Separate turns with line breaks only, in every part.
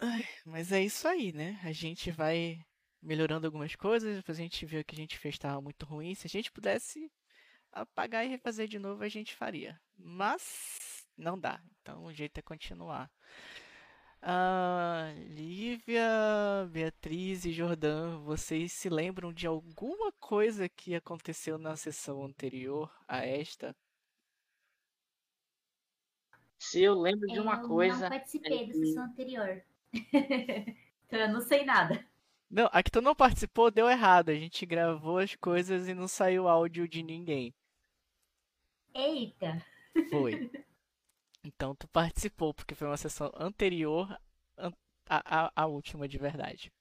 Ai, mas é isso aí, né? A gente vai melhorando algumas coisas, depois a gente viu que a gente fez estava muito ruim. Se a gente pudesse apagar e refazer de novo, a gente faria. Mas não dá. Então o jeito é continuar. Ah, Lívia, Beatriz e Jordan, vocês se lembram de alguma coisa que aconteceu na sessão anterior a esta?
Se eu lembro de uma
eu
coisa.
não participei
é
da
que-
sessão anterior. então eu não sei nada.
Não, a que tu não participou deu errado. A gente gravou as coisas e não saiu áudio de ninguém.
Eita!
Foi. Então tu participou, porque foi uma sessão anterior an- à, à, à última de verdade.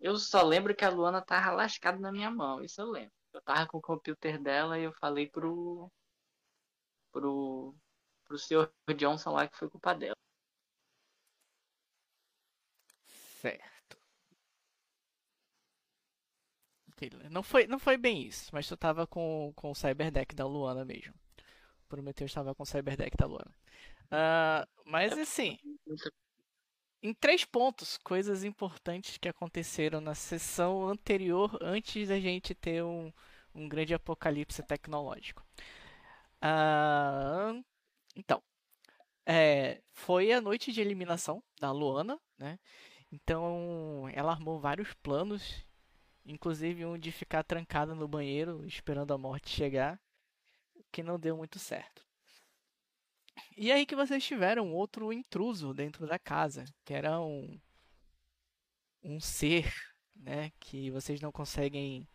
Eu só lembro que a Luana tava lascada na minha mão, isso eu lembro. Eu tava com o computer dela e eu falei pro. pro. pro senhor Johnson lá que foi culpa dela.
Certo. Não foi, não foi bem isso, mas tu tava com, com o Cyberdeck da Luana mesmo. O Prometheus estava com o Cyberdeck da Luana. Ah, mas assim, em três pontos, coisas importantes que aconteceram na sessão anterior, antes da gente ter um, um grande apocalipse tecnológico. Ah, então, é, foi a noite de eliminação da Luana, né? Então, ela armou vários planos, inclusive um de ficar trancada no banheiro esperando a morte chegar, que não deu muito certo. E aí que vocês tiveram outro intruso dentro da casa, que era um um ser, né, que vocês não conseguem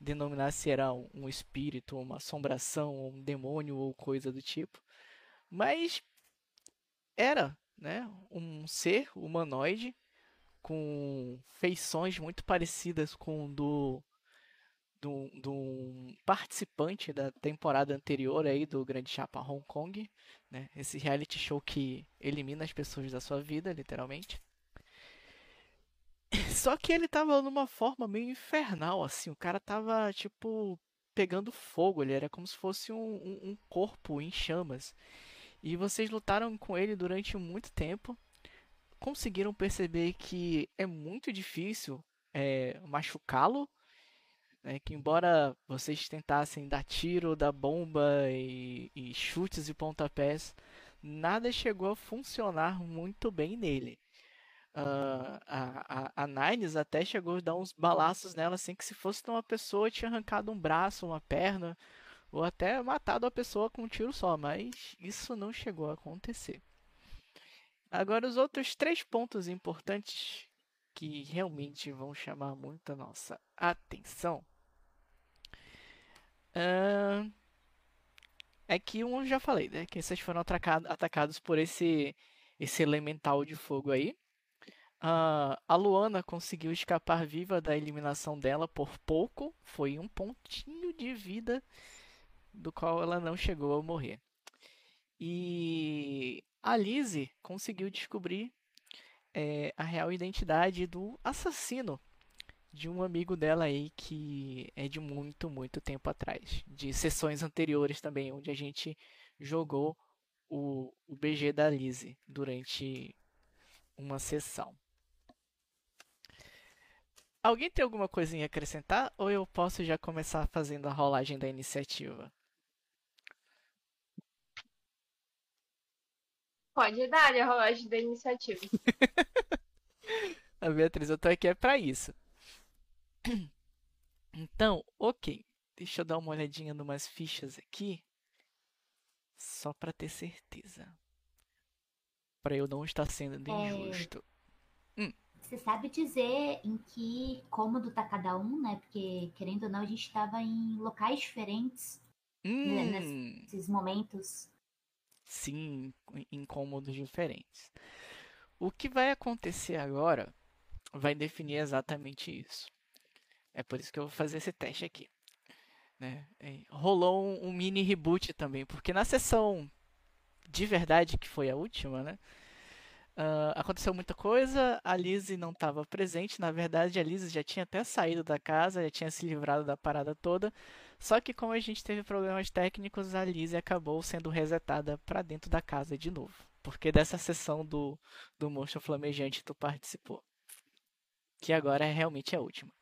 denominar se era um, espírito, uma assombração, um demônio ou coisa do tipo, mas era, né, um ser humanoide com feições muito parecidas com do do, do participante da temporada anterior aí do Grande Chapa Hong Kong, né? Esse reality show que elimina as pessoas da sua vida, literalmente. Só que ele tava numa forma meio infernal, assim. O cara tava, tipo, pegando fogo. Ele era como se fosse um, um, um corpo em chamas. E vocês lutaram com ele durante muito tempo. Conseguiram perceber que é muito difícil é, machucá-lo. né, que embora vocês tentassem dar tiro, dar bomba e, e chutes e pontapés, nada chegou a funcionar muito bem nele. Ah, a, a, a Nines até chegou a dar uns balaços nela, assim, que se fosse uma pessoa tinha arrancado um braço, uma perna, ou até matado a pessoa com um tiro só, mas isso não chegou a acontecer. Agora, os outros três pontos importantes que realmente vão chamar muito a nossa atenção ah, é que um já falei, né? Que vocês foram atracado- atacados por esse, esse elemental de fogo aí. Ah, a Luana conseguiu escapar viva da eliminação dela por pouco. Foi um pontinho de vida do qual ela não chegou a morrer. E a Lizzie conseguiu descobrir é, a real identidade do assassino de um amigo dela aí que é de muito, muito tempo atrás. De sessões anteriores também, onde a gente jogou o, o BG da Lizzie durante uma sessão. Alguém tem alguma coisinha a acrescentar ou eu posso já começar fazendo a rolagem da iniciativa?
Pode dar a rolagem da iniciativa.
A Beatriz, eu tô aqui é pra isso. Então, ok. Deixa eu dar uma olhadinha numas fichas aqui. Só pra ter certeza. Pra eu não estar sendo
É.
injusto.
Você sabe dizer em que cômodo tá cada um, né? Porque, querendo ou não, a gente tava em locais diferentes né,
Hum,
nesses momentos.
Sim, em cômodos diferentes. O que vai acontecer agora vai definir exatamente isso. É por isso que eu vou fazer esse teste aqui. né? É, rolou um, mini reboot também, porque na sessão de verdade, que foi a última, né? ah, aconteceu muita coisa, a Lizzie não estava presente. Na verdade, a Lizzie já tinha até saído da casa, já tinha se livrado da parada toda. Só que como a gente teve problemas técnicos, a Lizzie acabou sendo resetada para dentro da casa de novo. Porque dessa sessão do, do monstro flamejante tu participou. Que agora é realmente a última.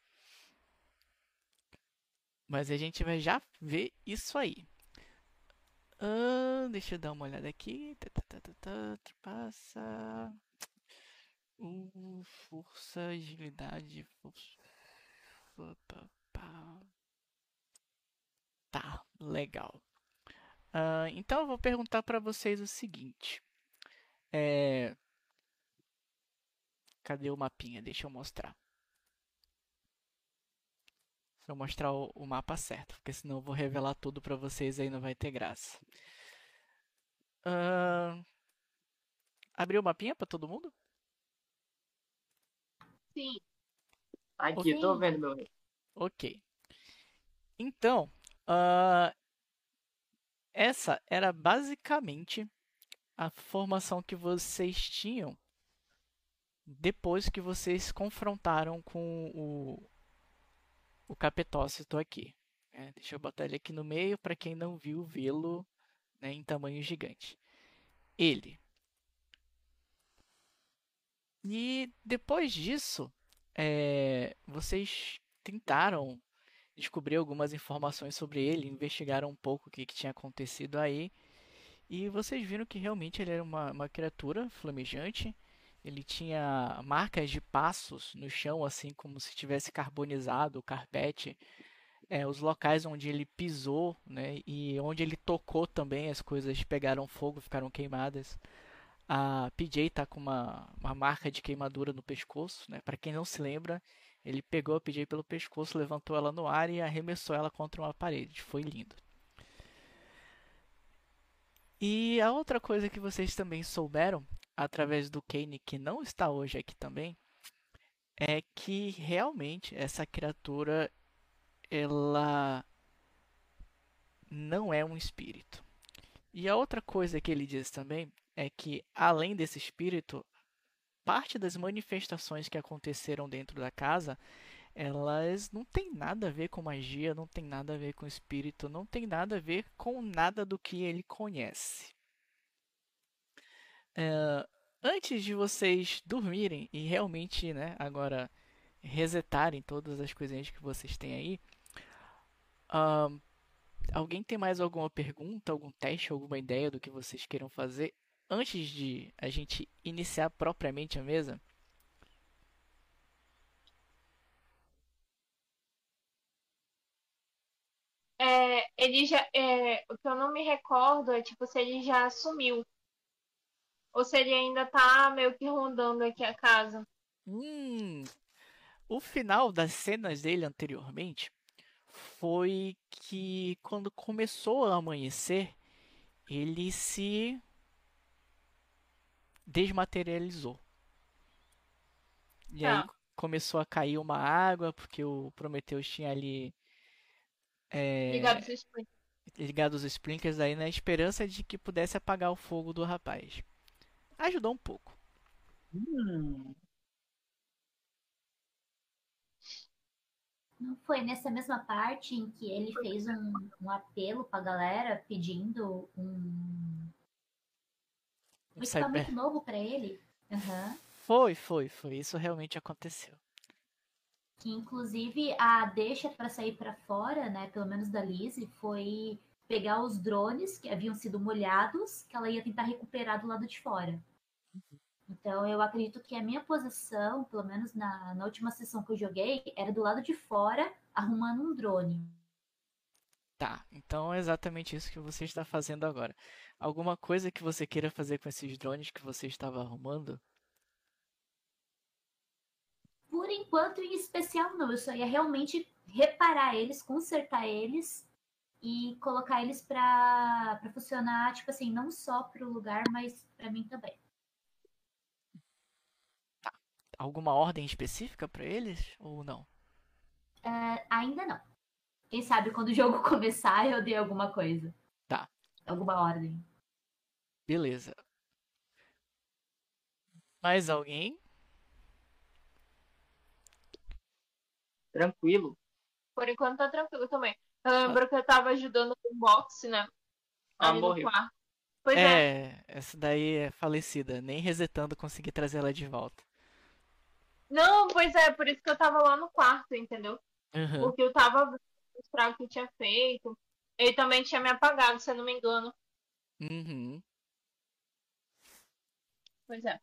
Mas a gente vai já ver isso aí. Deixa eu dar uma olhada aqui. Tá, tá, tá, Passa. Uh, força, agilidade. Força. Tá, legal. Ah, então eu vou perguntar para vocês o seguinte. É... Cadê o mapinha? Deixa eu mostrar. Deixa eu mostrar o, o mapa certo, porque senão eu vou revelar tudo para vocês aí não vai ter graça. Ah, Abriu o mapinha para todo mundo?
Sim.
Aqui, eu tô vendo, meu rei.
Ok. Então, ah, essa era basicamente a formação que vocês tinham depois que vocês confrontaram com o, o capetócito aqui. É, deixa eu botar ele aqui no meio para quem não viu vê-lo né, em tamanho gigante. Ele. E depois disso, é, vocês tentaram descobrir algumas informações sobre ele, investigaram um pouco o que, que tinha acontecido aí. E vocês viram que realmente ele era uma, uma criatura flamejante. Ele tinha marcas de passos no chão, assim como se tivesse carbonizado o carpete. É, os locais onde ele pisou né, e onde ele tocou também, as coisas pegaram fogo, ficaram queimadas. A PJ tá com uma, uma marca de queimadura no pescoço. Né? Para quem não se lembra, ele pegou a PJ pelo pescoço, levantou ela no ar e arremessou ela contra uma parede. Foi lindo. E a outra coisa que vocês também souberam, através do Kane, que não está hoje aqui também, é que realmente essa criatura ela não é um espírito. E a outra coisa que ele diz também é que além desse espírito, parte das manifestações que aconteceram dentro da casa, elas não tem nada a ver com magia, não tem nada a ver com espírito, não tem nada a ver com nada do que ele conhece. É, antes de vocês dormirem e realmente, né, agora resetarem todas as coisinhas que vocês têm aí, uh, alguém tem mais alguma pergunta, algum teste, alguma ideia do que vocês queiram fazer antes de a gente iniciar propriamente a mesa?
É, ele já. É, o que eu não me recordo é tipo se ele já sumiu. Ou se ele ainda tá meio que rondando aqui a casa.
Hum, o final das cenas dele anteriormente foi que quando começou a amanhecer, ele se desmaterializou. E aí
Tá.
começou a cair uma água, porque o Prometheus tinha ali é,
Ligado pro split.
ligado os sprinklers aí na esperança de que pudesse apagar o fogo do rapaz. Ajudou um pouco.
Hum,
Não foi nessa mesma parte em que ele fez um, um apelo pra galera pedindo um, um
Cyber-
equipamento novo pra ele? Aham.
Foi, foi, foi. Isso realmente aconteceu.
Que inclusive a deixa pra sair pra fora, né, pelo menos da Lizzie, foi pegar os drones que haviam sido molhados, que ela ia tentar recuperar do lado de fora. Então eu acredito que a minha posição, pelo menos na, na última sessão que eu joguei, era do lado de fora, arrumando um drone.
Tá, então é exatamente isso que você está fazendo agora. Alguma coisa que você queira fazer com esses drones que você estava arrumando?
Por enquanto, em especial, não. Eu só ia realmente reparar eles, consertar eles e colocar eles pra, pra funcionar, tipo assim, não só pro lugar, mas pra mim também.
Alguma ordem específica para eles ou não?
É, ainda não. Quem sabe quando o jogo começar eu dei alguma coisa.
Tá.
Alguma ordem.
Beleza. Mais alguém?
tranquilo.
Por enquanto tá tranquilo também. Eu lembro que eu tava ajudando no boxe, né?
Ah,
Ali
morreu.
Pois é.
É, essa daí é falecida. Nem resetando consegui trazer ela de volta.
Não, pois é, por isso que eu tava lá no quarto, entendeu?
Uhum.
Porque eu tava o estrago que tinha feito. Ele também tinha me apagado, se eu não me engano.
Uhum.
Pois é.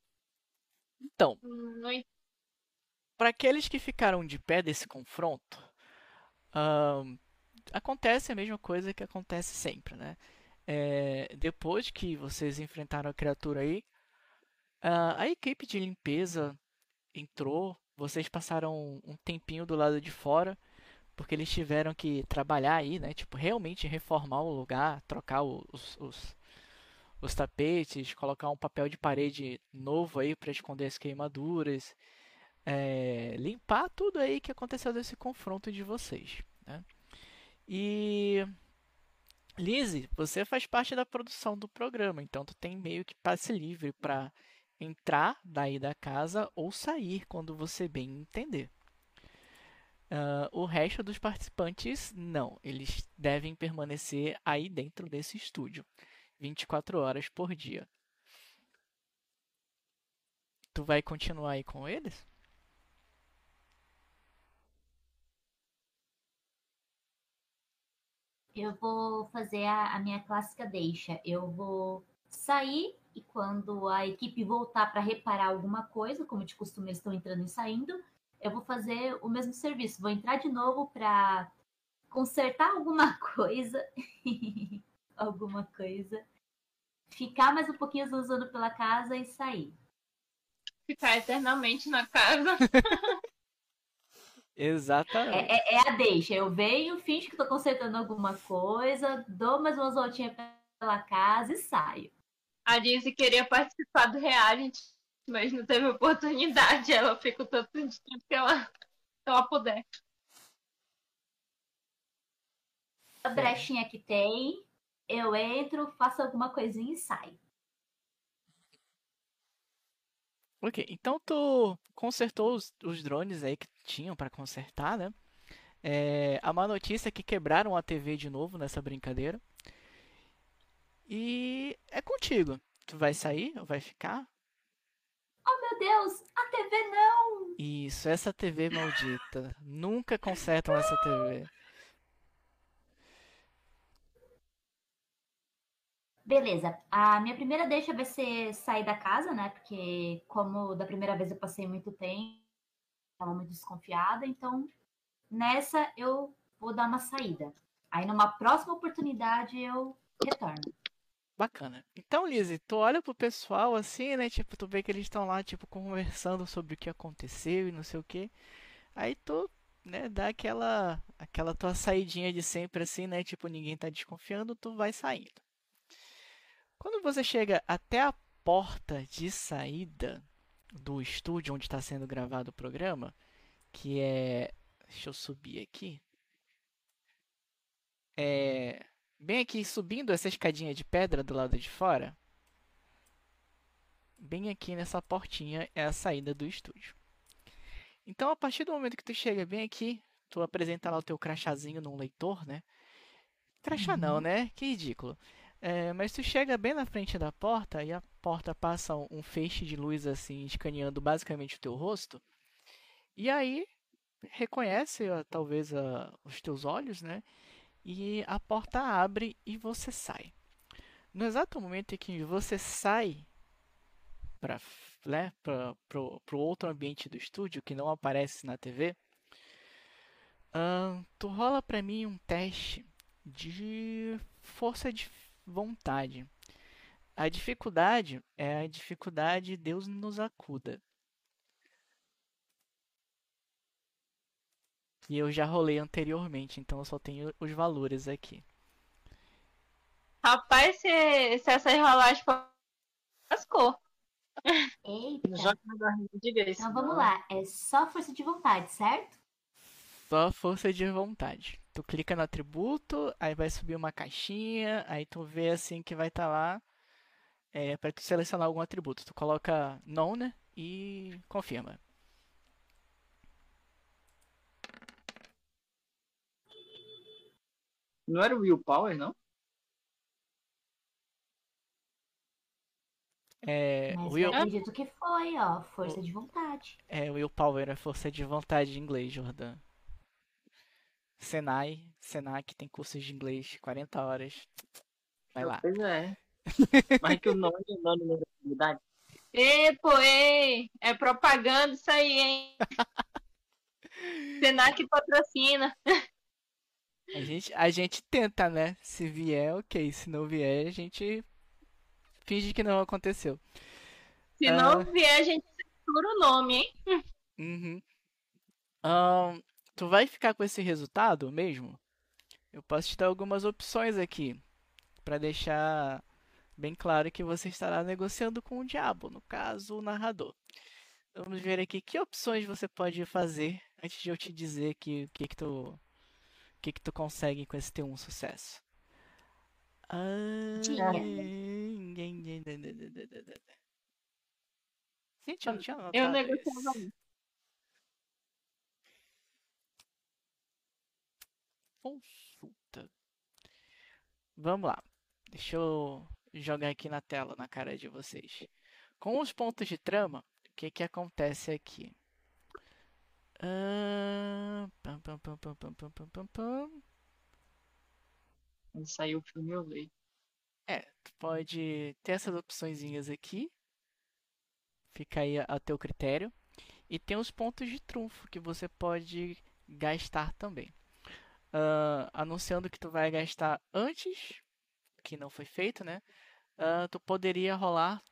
Então,
Hum, Não en-
para aqueles que ficaram de pé desse confronto, ahn, acontece a mesma coisa que acontece sempre, né? É, depois que vocês enfrentaram a criatura aí, a equipe de limpeza entrou, vocês passaram um tempinho do lado de fora, porque eles tiveram que trabalhar aí, né? Tipo, realmente reformar o lugar, trocar os, os, os tapetes, colocar um papel de parede novo aí para esconder as queimaduras, é, limpar tudo aí que aconteceu desse confronto de vocês, né? E Lizzie, você faz parte da produção do programa, então tu tem meio que passe livre para entrar daí da casa ou sair quando você bem entender. Ah, o resto dos participantes, não. Eles devem permanecer aí dentro desse estúdio, 24 horas por dia. Tu vai continuar aí com eles?
Eu vou fazer a, a minha clássica deixa. Eu vou sair e quando a equipe voltar para reparar alguma coisa, como de costume eles estão entrando e saindo, eu vou fazer o mesmo serviço. Vou entrar de novo para consertar alguma coisa, alguma coisa, ficar mais um pouquinho usando pela casa e sair.
ficar eternamente na casa.
Exatamente.
É, é- é a deixa. Eu venho, finjo que tô consertando alguma coisa, dou mais umas voltinhas pela casa e saio.
A Lizzie queria participar do reality, mas não teve oportunidade. Ela fica o tanto de tempo que ela, que ela puder.
A brechinha que tem, eu entro, faço alguma coisinha e saio.
Ok, então tu consertou os, os drones aí que tinham para consertar, né? É, a má notícia é que quebraram a TV de novo nessa brincadeira. E é contigo. Tu vai sair ou vai ficar?
Meu Deus, a TV não!
Isso, essa TV maldita. Nunca consertam essa TV.
Beleza, a minha primeira deixa vai ser sair da casa, né? Porque como da primeira vez eu passei muito tempo, estava muito desconfiada, então nessa eu vou dar uma saída. Aí numa próxima oportunidade eu retorno.
Bacana. Então, Lizzie, tu olha pro pessoal assim, né? Tipo, tu vê que eles estão lá, tipo, conversando sobre o que aconteceu e não sei o quê. Aí tu, né, dá aquela, aquela tua saidinha de sempre assim, né? Tipo, ninguém tá desconfiando, tu vai saindo. Quando você chega até a porta de saída do estúdio onde está sendo gravado o programa, que é. Deixa eu subir aqui. É. Bem aqui, subindo essa escadinha de pedra do lado de fora. Bem aqui nessa portinha é a saída do estúdio. Então, a partir do momento que tu chega bem aqui, tu apresenta lá o teu crachazinho num leitor, né? Crachá não, né? Que ridículo. É, mas tu chega bem na frente da porta e a porta passa um, feixe de luz assim, escaneando basicamente o teu rosto. E aí reconhece talvez a- os teus olhos, né? E a porta abre e você sai. No exato momento em que você sai para né, o outro ambiente do estúdio que não aparece na TV, ahn, tu rola para mim um teste de força de vontade. A dificuldade é a dificuldade Deus nos acuda. E eu já rolei anteriormente, então eu só tenho os valores aqui.
Rapaz, se, se essa rolagem for. Lascou.
Eita!
Joga na barriga, diga isso.
Então vamos lá, é só força de vontade, certo?
Só força de vontade. Tu clica no atributo, aí vai subir uma caixinha, aí tu vê assim que vai estar lá é, para tu selecionar algum atributo. Tu coloca não, né? E confirma.
Não era o Willpower, não?
É,
Mas
will,
eu acredito que foi, ó. Força de vontade.
é, willpower é força de vontade em inglês, Jordan. Senai, Senac tem cursos de inglês, 40 horas. Vai lá.
Pois é. Mas que o nome é nome da atividade.
Ê, pô, ê, é propaganda isso aí, hein? Senac patrocina.
A gente, a gente tenta, né? Se vier, ok. Se não vier, a gente finge que não aconteceu.
Se
Ah.
não vier, a gente censura o nome, hein?
Uhum. Ahn, tu vai ficar com esse resultado mesmo? Eu posso te dar algumas opções aqui para deixar bem claro que você estará negociando com o diabo, no caso, o narrador. Vamos ver aqui que opções você pode fazer antes de eu te dizer que que que tu que que tu consegue com esse teu um sucesso. Ah, Gente, eu não tinha
Eu
anotado
negociava
isso. Consulta. Vamos lá. Deixa eu jogar aqui na tela, na cara de vocês. Com os pontos de trama, o que que acontece aqui? Ah, pam, pam, pam, pam, pam, pam, pam, pam.
Quando o filme eu leio.
É, tu pode ter essas opçõezinhas aqui. Fica aí a, a teu critério. E tem os pontos de trunfo que você pode gastar também. Ah, anunciando que tu vai gastar antes, que não foi feito, né? Ah, tu poderia rolar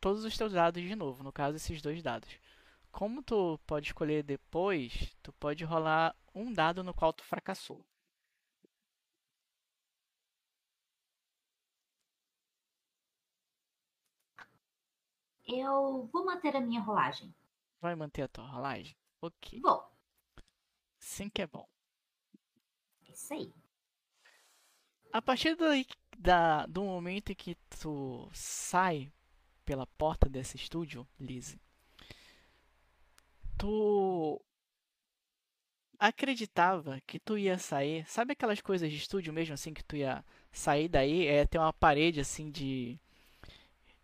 todos os teus dados de novo, no caso esses dois dados. Como tu pode escolher depois, tu pode rolar um dado no qual tu fracassou.
Eu vou manter a minha rolagem.
Vai manter a tua rolagem? Ok.
Vou.
Sim que é bom.
É isso aí.
A partir daí, da, do momento em que tu sai pela porta desse estúdio, Lizzie, tu acreditava que tu ia sair. Sabe aquelas coisas de estúdio mesmo, assim, que tu ia sair daí? É ter uma parede assim de,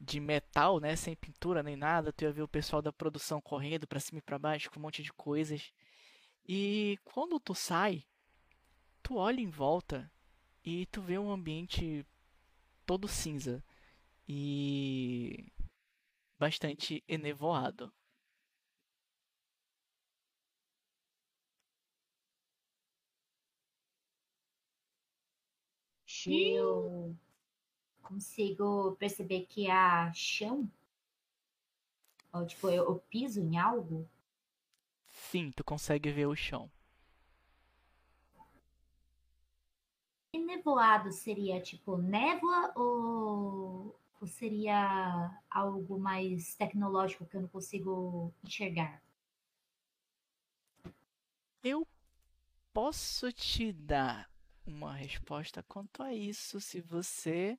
de metal, né? Sem pintura nem nada. Tu ia ver o pessoal da produção correndo pra cima e pra baixo com um monte de coisas. E quando tu sai, tu olha em volta e tu vê um ambiente todo cinza e bastante enevoado.
Eu consigo perceber que há chão. Ou, tipo, eu, eu piso em algo.
Sim, tu consegue ver o chão.
E nevoado seria tipo névoa ou, ou seria algo mais tecnológico que eu não consigo enxergar?
Eu posso te dar uma resposta quanto a isso se você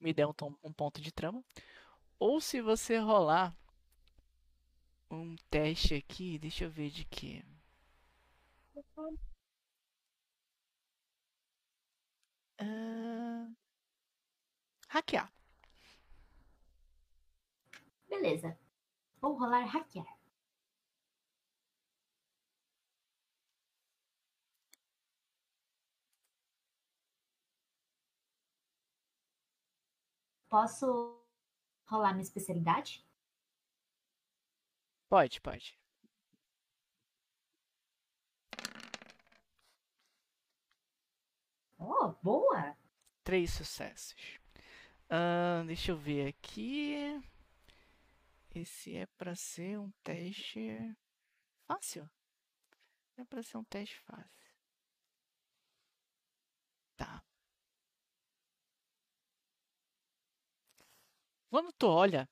me der um, tom- um ponto de trama. Ou se você rolar um teste aqui, deixa eu ver de quê. Ah, hackear.
Beleza. Vou rolar hackear. Posso rolar minha especialidade?
Pode, pode.
Oh, boa!
Três sucessos. Ah, deixa eu ver aqui. Esse é pra ser um teste fácil? É pra ser um teste fácil. Tá. Quando tu olha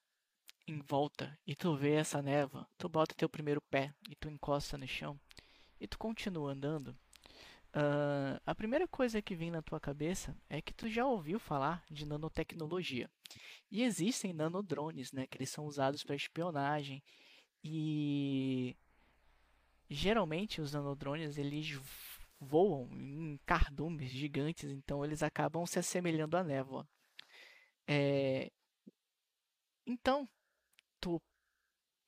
em volta e tu vê essa névoa, tu bota teu primeiro pé e tu encosta no chão e tu continua andando. Ah, a primeira coisa que vem na tua cabeça é que tu já ouviu falar de nanotecnologia. E existem nanodrones, né, que eles são usados para espionagem e geralmente os nanodrones eles voam em cardumes gigantes, então eles acabam se assemelhando à névoa. É, Então, tu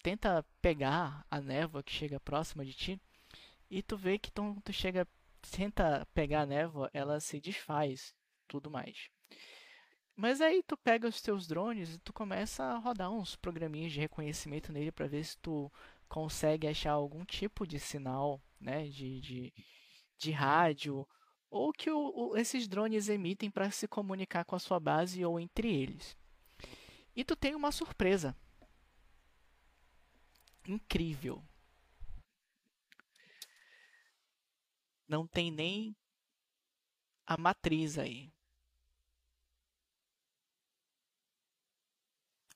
tenta pegar a névoa que chega próxima de ti e tu vê que tu, tu chega, tenta pegar a névoa, ela se desfaz, tudo mais. Mas aí tu pega os teus drones e tu começa a rodar uns programinhas de reconhecimento nele para ver se tu consegue achar algum tipo de sinal, né, de, de, de rádio ou que o, o, esses drones emitem para se comunicar com a sua base ou entre eles. E tu tem uma surpresa incrível. Não tem nem a matriz aí.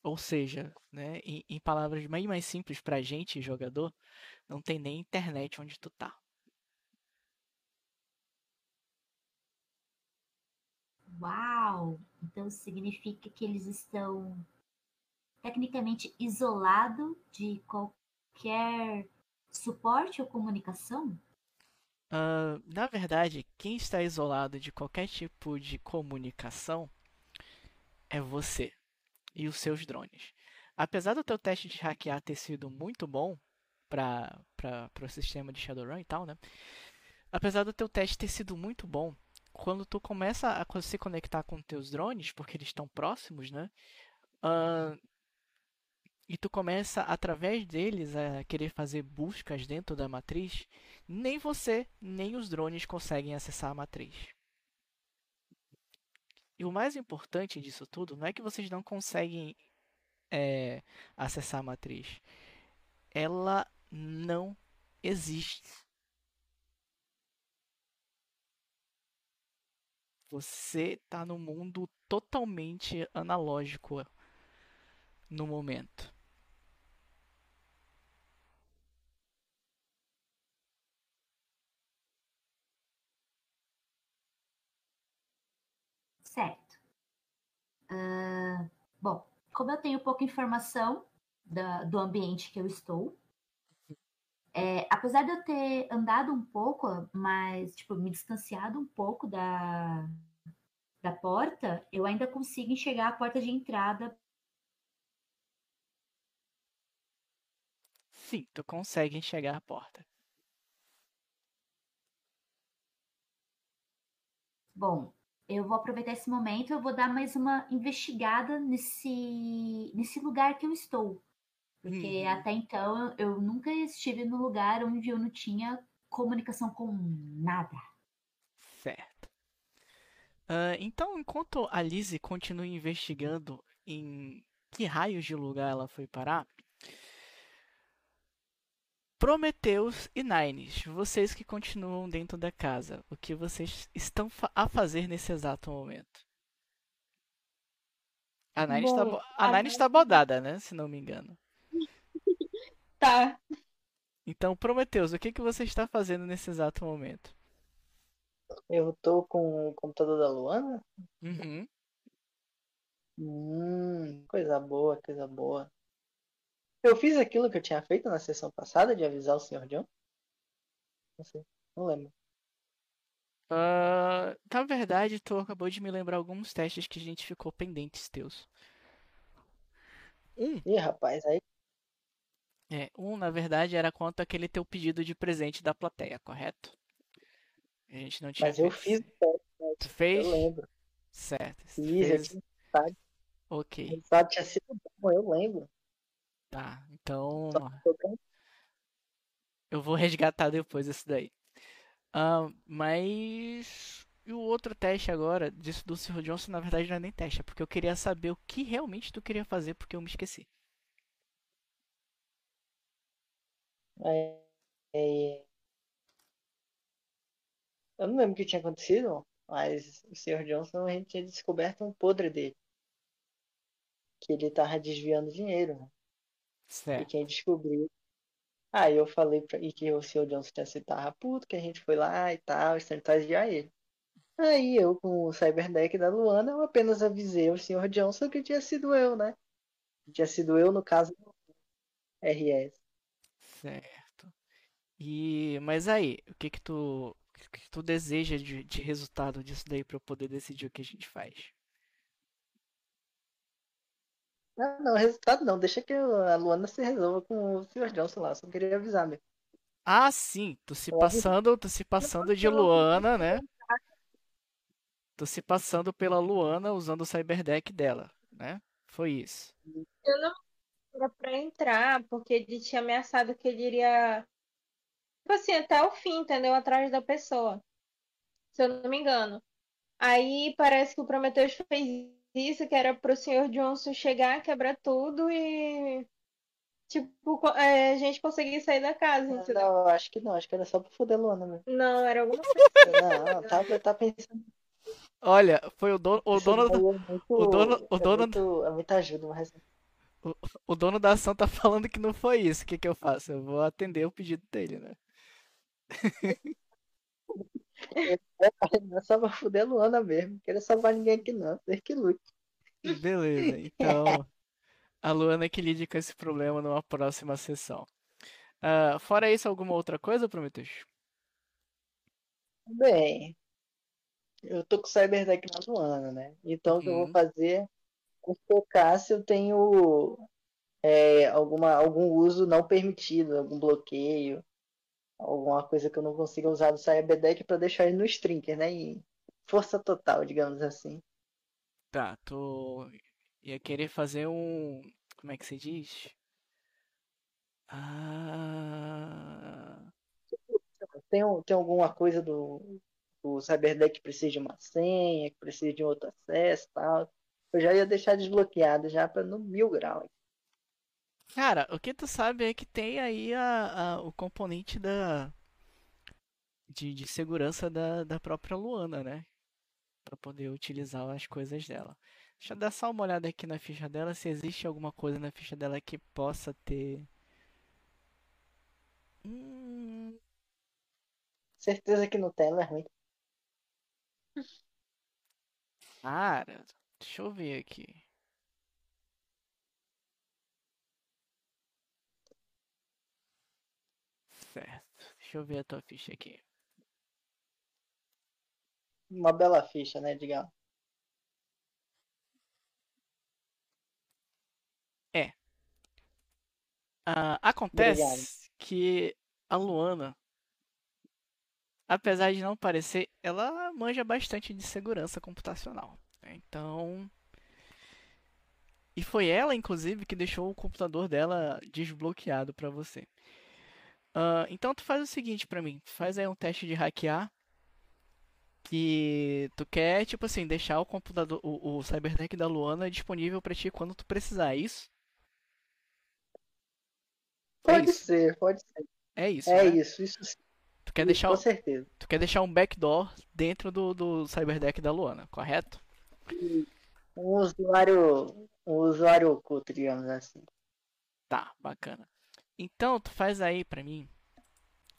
Ou seja, né, em, em palavras bem mais simples para gente, jogador, não tem nem internet onde tu tá.
Uau! Então significa que eles estão tecnicamente isolados de qualquer suporte ou comunicação?
Uh, na verdade, quem está isolado de qualquer tipo de comunicação é você e os seus drones. Apesar do teu teste de hackear ter sido muito bom para o sistema de Shadowrun e tal, né? Apesar do teu teste ter sido muito bom, quando tu começa a se conectar com teus drones, porque eles estão próximos, né? Uh, e tu começa através deles a querer fazer buscas dentro da matriz, nem você nem os drones conseguem acessar a matriz. E o mais importante disso tudo não é que vocês não conseguem é, acessar a matriz. Ela não existe. Você está no mundo totalmente analógico no momento.
Certo. Uh, bom, como eu tenho pouca informação da, do ambiente que eu estou, é, apesar de eu ter andado um pouco, mas tipo, me distanciado um pouco da, da porta, eu ainda consigo enxergar a porta de entrada.
Sim, tu consegue enxergar a porta.
Bom, eu vou aproveitar esse momento, eu vou dar mais uma investigada nesse, nesse lugar que eu estou. Porque uhum. até então eu nunca estive no lugar onde eu não tinha comunicação com nada.
Certo. Uh, então, enquanto a Lizzie continua investigando em que raios de lugar ela foi parar, Prometheus e Nines, vocês que continuam dentro da casa, o que vocês estão a fazer nesse exato momento? A Nines está a Nines tá bodada, né? Se não me engano.
Tá.
Então, Prometheus, o que, que você está fazendo nesse exato momento?
Eu tô com o computador da Luana.
Uhum.
Hum, coisa boa, coisa boa. Eu fiz aquilo que eu tinha feito na sessão passada de avisar o Sr. John? Não sei, não lembro.
Uh, na verdade, tu acabou de me lembrar alguns testes que a gente ficou pendentes teus.
Um. Ih, rapaz, aí.
É, um, na verdade, era quanto aquele teu pedido de presente da plateia, correto? A gente não tinha.
Mas eu fiz o teste. Né?
Tu fez?
Eu lembro.
Certo.
Fiz, fez... eu tinha
Ok. O
resultado tinha sido bom, eu lembro.
Tá, então. Eu vou resgatar depois esse daí. Uh, mas. E o outro teste agora, disso do Sr. Johnson, na verdade não é nem teste, é porque eu queria saber o que realmente tu queria fazer, porque eu me esqueci.
É, é... Eu não lembro o que tinha acontecido, mas o Sr. Johnson a gente tinha descoberto um podre dele. Que ele tava desviando dinheiro. Né?
Certo.
E quem descobriu. Aí eu falei pra. E que o Sr. Johnson tinha sido tava puto, que a gente foi lá e tal, estantagear ele. Aí eu, com o Cyberdeck da Luana, eu apenas avisei o Sr. Johnson que tinha sido eu, né? Tinha sido eu no caso do RS.
Certo. E mas aí, o que que tu o que, que tu deseja de, de resultado disso daí para eu poder decidir o que a gente faz?
Ah, não, resultado não. Deixa que a Luana se resolva com o Sr. Johnson lá. Só queria avisar mesmo.
Ah, sim, tu se passando, tu se passando de Luana, né? Tu se passando pela Luana usando o cyberdeck dela, né? Foi isso.
Eu não era pra entrar, porque ele tinha ameaçado que ele iria. Tipo assim, até o fim, entendeu? Atrás da pessoa. Se eu não me engano. Aí parece que o Prometheus fez isso, que era pro Sr. Johnson chegar, quebrar tudo e. Tipo, é, a gente conseguir sair da casa,
Não,
entendeu?
eu acho que não. Acho que era só pra foder Luana mesmo.
Não, era alguma coisa.
Não, tá, tá pensando.
Olha, foi o dono, o dono,
é muito,
o dono- o
é
dono-
muito, é muita ajuda, mas
o dono da ação tá falando que não foi isso. O que que eu faço? Eu vou atender o pedido dele, né?
é só pra foder a Luana mesmo. Não queria salvar ninguém aqui não. Deixa que lute.
Beleza, então a Luana que lide com esse problema numa próxima sessão. Ah, fora isso, alguma outra coisa, Prometheus?
Bem, eu tô com o Cyberdeck na Luana, né? Então o que eu vou
Uhum.
fazer com focar se eu tenho é, alguma, algum uso não permitido, algum bloqueio, alguma coisa que eu não consiga usar do Cyberdeck pra deixar ele no Strinker, né? Em força total, digamos assim.
Tá, tu ia querer fazer um. Como é que se diz? Ah.
Tem, tem alguma coisa do, do Cyberdeck que precisa de uma senha, que precisa de um outro acesso e tal. Eu já ia deixar desbloqueado já para no mil grau.
Cara, o que tu sabe é que tem aí a, a- o componente da. De, de segurança da, da própria Luana, né? Pra poder utilizar as coisas dela. Deixa eu dar só uma olhada aqui na ficha dela, se existe alguma coisa na ficha dela que possa ter. Hum,
Certeza que não tem, é ruim.
Cara, deixa eu ver aqui. Certo. Deixa eu ver a tua ficha aqui.
Uma bela ficha, né, digamos.
Ah, acontece que a Luana, apesar de não parecer, ela manja bastante de segurança computacional. Então. E foi ela, inclusive, que deixou o computador dela desbloqueado pra você. Ah, então tu faz o seguinte pra mim, tu faz aí um teste de hackear que tu quer, tipo assim, deixar o computador, o, o Cyberdeck da Luana disponível pra ti quando tu precisar, é isso? É
Pode
isso.
ser, pode ser.
É isso,
É
né?
isso, isso sim,
Tu quer deixar,
com certeza.
tu quer deixar um backdoor dentro do, do Cyberdeck da Luana, correto?
Um usuário, um usuário oculto, digamos assim.
Tá, bacana. Então, tu faz aí pra mim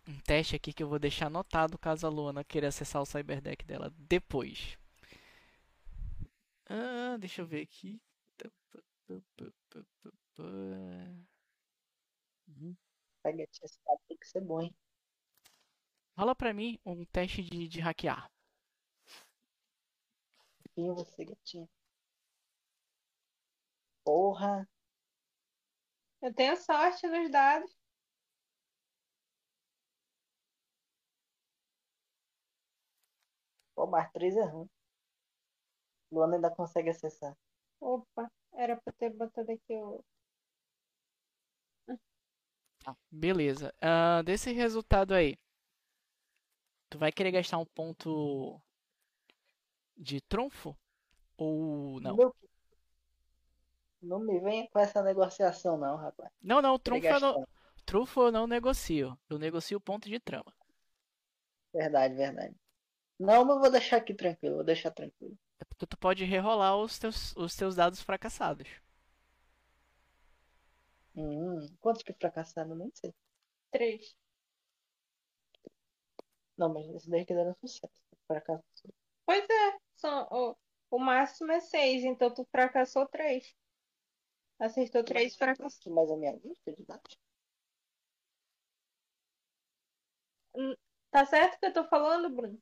um teste aqui que eu vou deixar anotado caso a Luana queira acessar o Cyberdeck dela depois. Ah, deixa eu ver aqui.
Pega esse cara, tem que ser bom, hein?
Rola pra mim um teste de, de hackear.
Quem você, gatinha? Porra,
Eu tenho sorte nos dados.
pô, mais três é ruim. Luana ainda consegue acessar.
Opa, era pra ter botado aqui o.
Tá, beleza. Ah, desse resultado aí, tu vai querer gastar um ponto de trunfo? Ou não?
Meu- Não me venha com essa negociação, não, rapaz.
Não, não, trunfo eu não, trunfo eu não negocio. Eu negocio ponto de trama.
Verdade, verdade. Não, mas vou deixar aqui tranquilo, vou deixar tranquilo.
É porque tu pode rerolar os teus, os teus dados fracassados.
Hum, quantos que fracassaram? Nem sei.
Três.
Não, mas esse daí que deram sucesso. Fracassou.
Pois é, são, o, o máximo é seis, então tu fracassou três. Acertou três, fracassou.
Mais a minha lista de dados?
Tá certo o que eu tô falando, Bruno?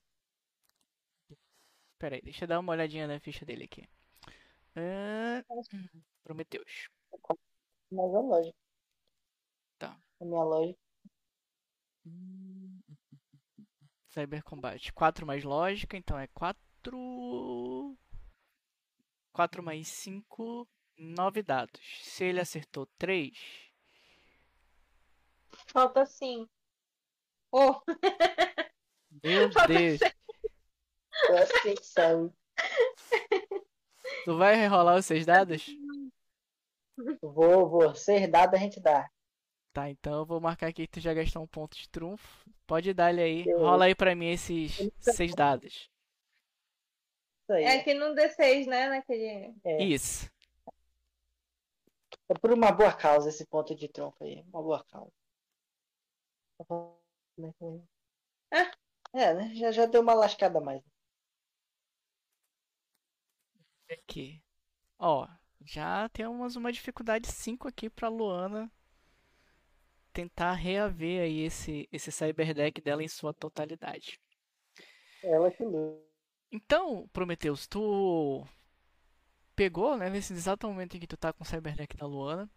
Pera aí, deixa eu dar uma olhadinha na ficha dele aqui. É... Prometeus.
Mas é lógico.
Tá.
A minha lógica.
Cyber Combate. 4 mais lógica, então é 4. 4 mais 5, 9 dados. Se ele acertou 3,
Falta cinco. Oh,
meu
Falta
Deus.
Sabe.
Tu vai rerolar os seis dados?
Vou, vou. Ser dado a gente dá.
Tá, então eu vou marcar aqui que tu já gastou um ponto de trunfo. Pode dar ele aí.
Eu-
Rola aí pra mim esses seis dados.
Isso aí.
é que não D6, né? Naquele...
É.
Isso.
É por uma boa causa esse ponto de trunfo aí. Uma boa causa.
Ah.
É, né? Já, já deu uma lascada mais.
Aqui. Ó, já temos uma dificuldade 5 aqui pra Luana tentar reaver aí esse, esse cyberdeck dela em sua totalidade.
Ela que luta.
Então, Prometheus, tu pegou, né, nesse exato momento em que tu tá com o cyberdeck da Luana,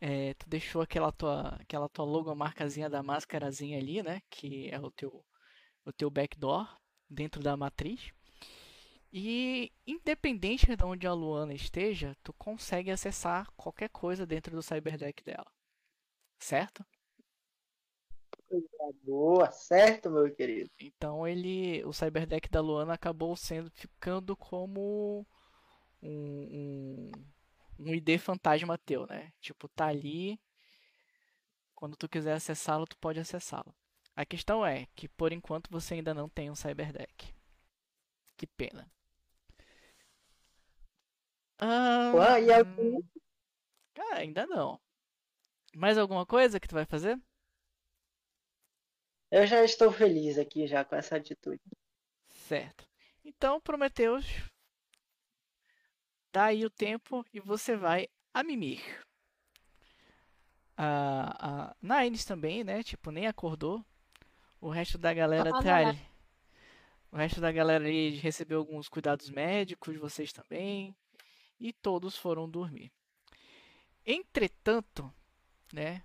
é, tu deixou aquela tua, aquela tua logomarcazinha da máscarazinha ali, né, que é o teu, o teu backdoor dentro da matriz. E independente de onde a Luana esteja, tu consegue acessar qualquer coisa dentro do cyberdeck dela. Certo?
Boa, certo, meu querido.
Então ele, o cyberdeck da Luana acabou sendo ficando como um, um, um ID fantasma teu, né? Tipo, tá ali. Quando tu quiser acessá-lo, tu pode acessá-lo. A questão é que por enquanto você ainda não tem um cyberdeck. Que pena. Ah,
Juan, e algum...
Cara, ainda não. Mais alguma coisa que tu vai fazer?
Eu já estou feliz aqui já com essa atitude.
Certo. Então, Prometheus, dá aí o tempo e você vai a mimir. A, a também, né? Tipo, nem acordou. O resto da galera
Ah,
tá
não,
ali. O resto da galera ali recebeu alguns cuidados médicos, vocês também. E todos foram dormir. Entretanto, né?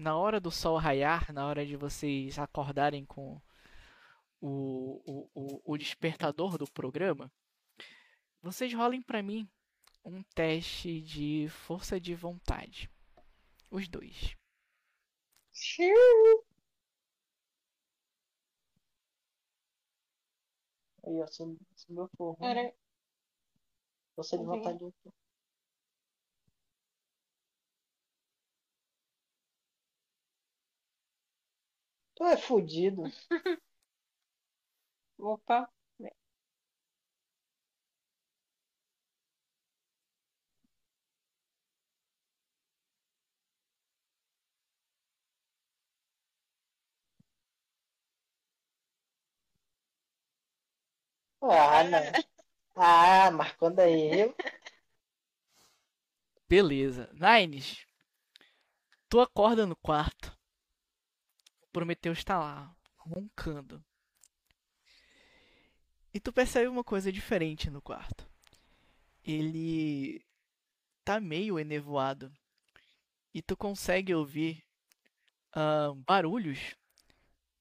Na hora do sol raiar, na hora de vocês acordarem com o, o, o, o despertador do programa, vocês rolem pra mim um teste de força de vontade. Os dois.
Aí, ó, sou, sou meu forro.
Era...
Você de vontade. Tu é fudido.
Opa.
Ah, não. Ah, mas quando aí eu.
Beleza. Nines, tu acorda no quarto. O Prometheus está lá, roncando. E tu percebe uma coisa diferente no quarto. Ele tá meio enevoado. E tu consegue ouvir ah, barulhos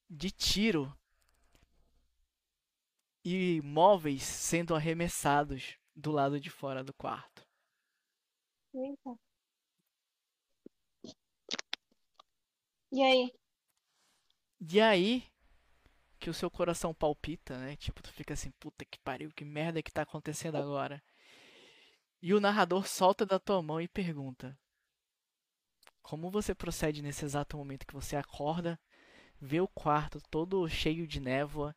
de tiro e móveis sendo arremessados do lado de fora do quarto.
Eita. E aí?
E aí que o seu coração palpita, né? Tipo, tu fica assim, puta que pariu, que merda que tá acontecendo agora? E o narrador solta da tua mão e pergunta: Como você procede nesse exato momento que você acorda, vê o quarto todo cheio de névoa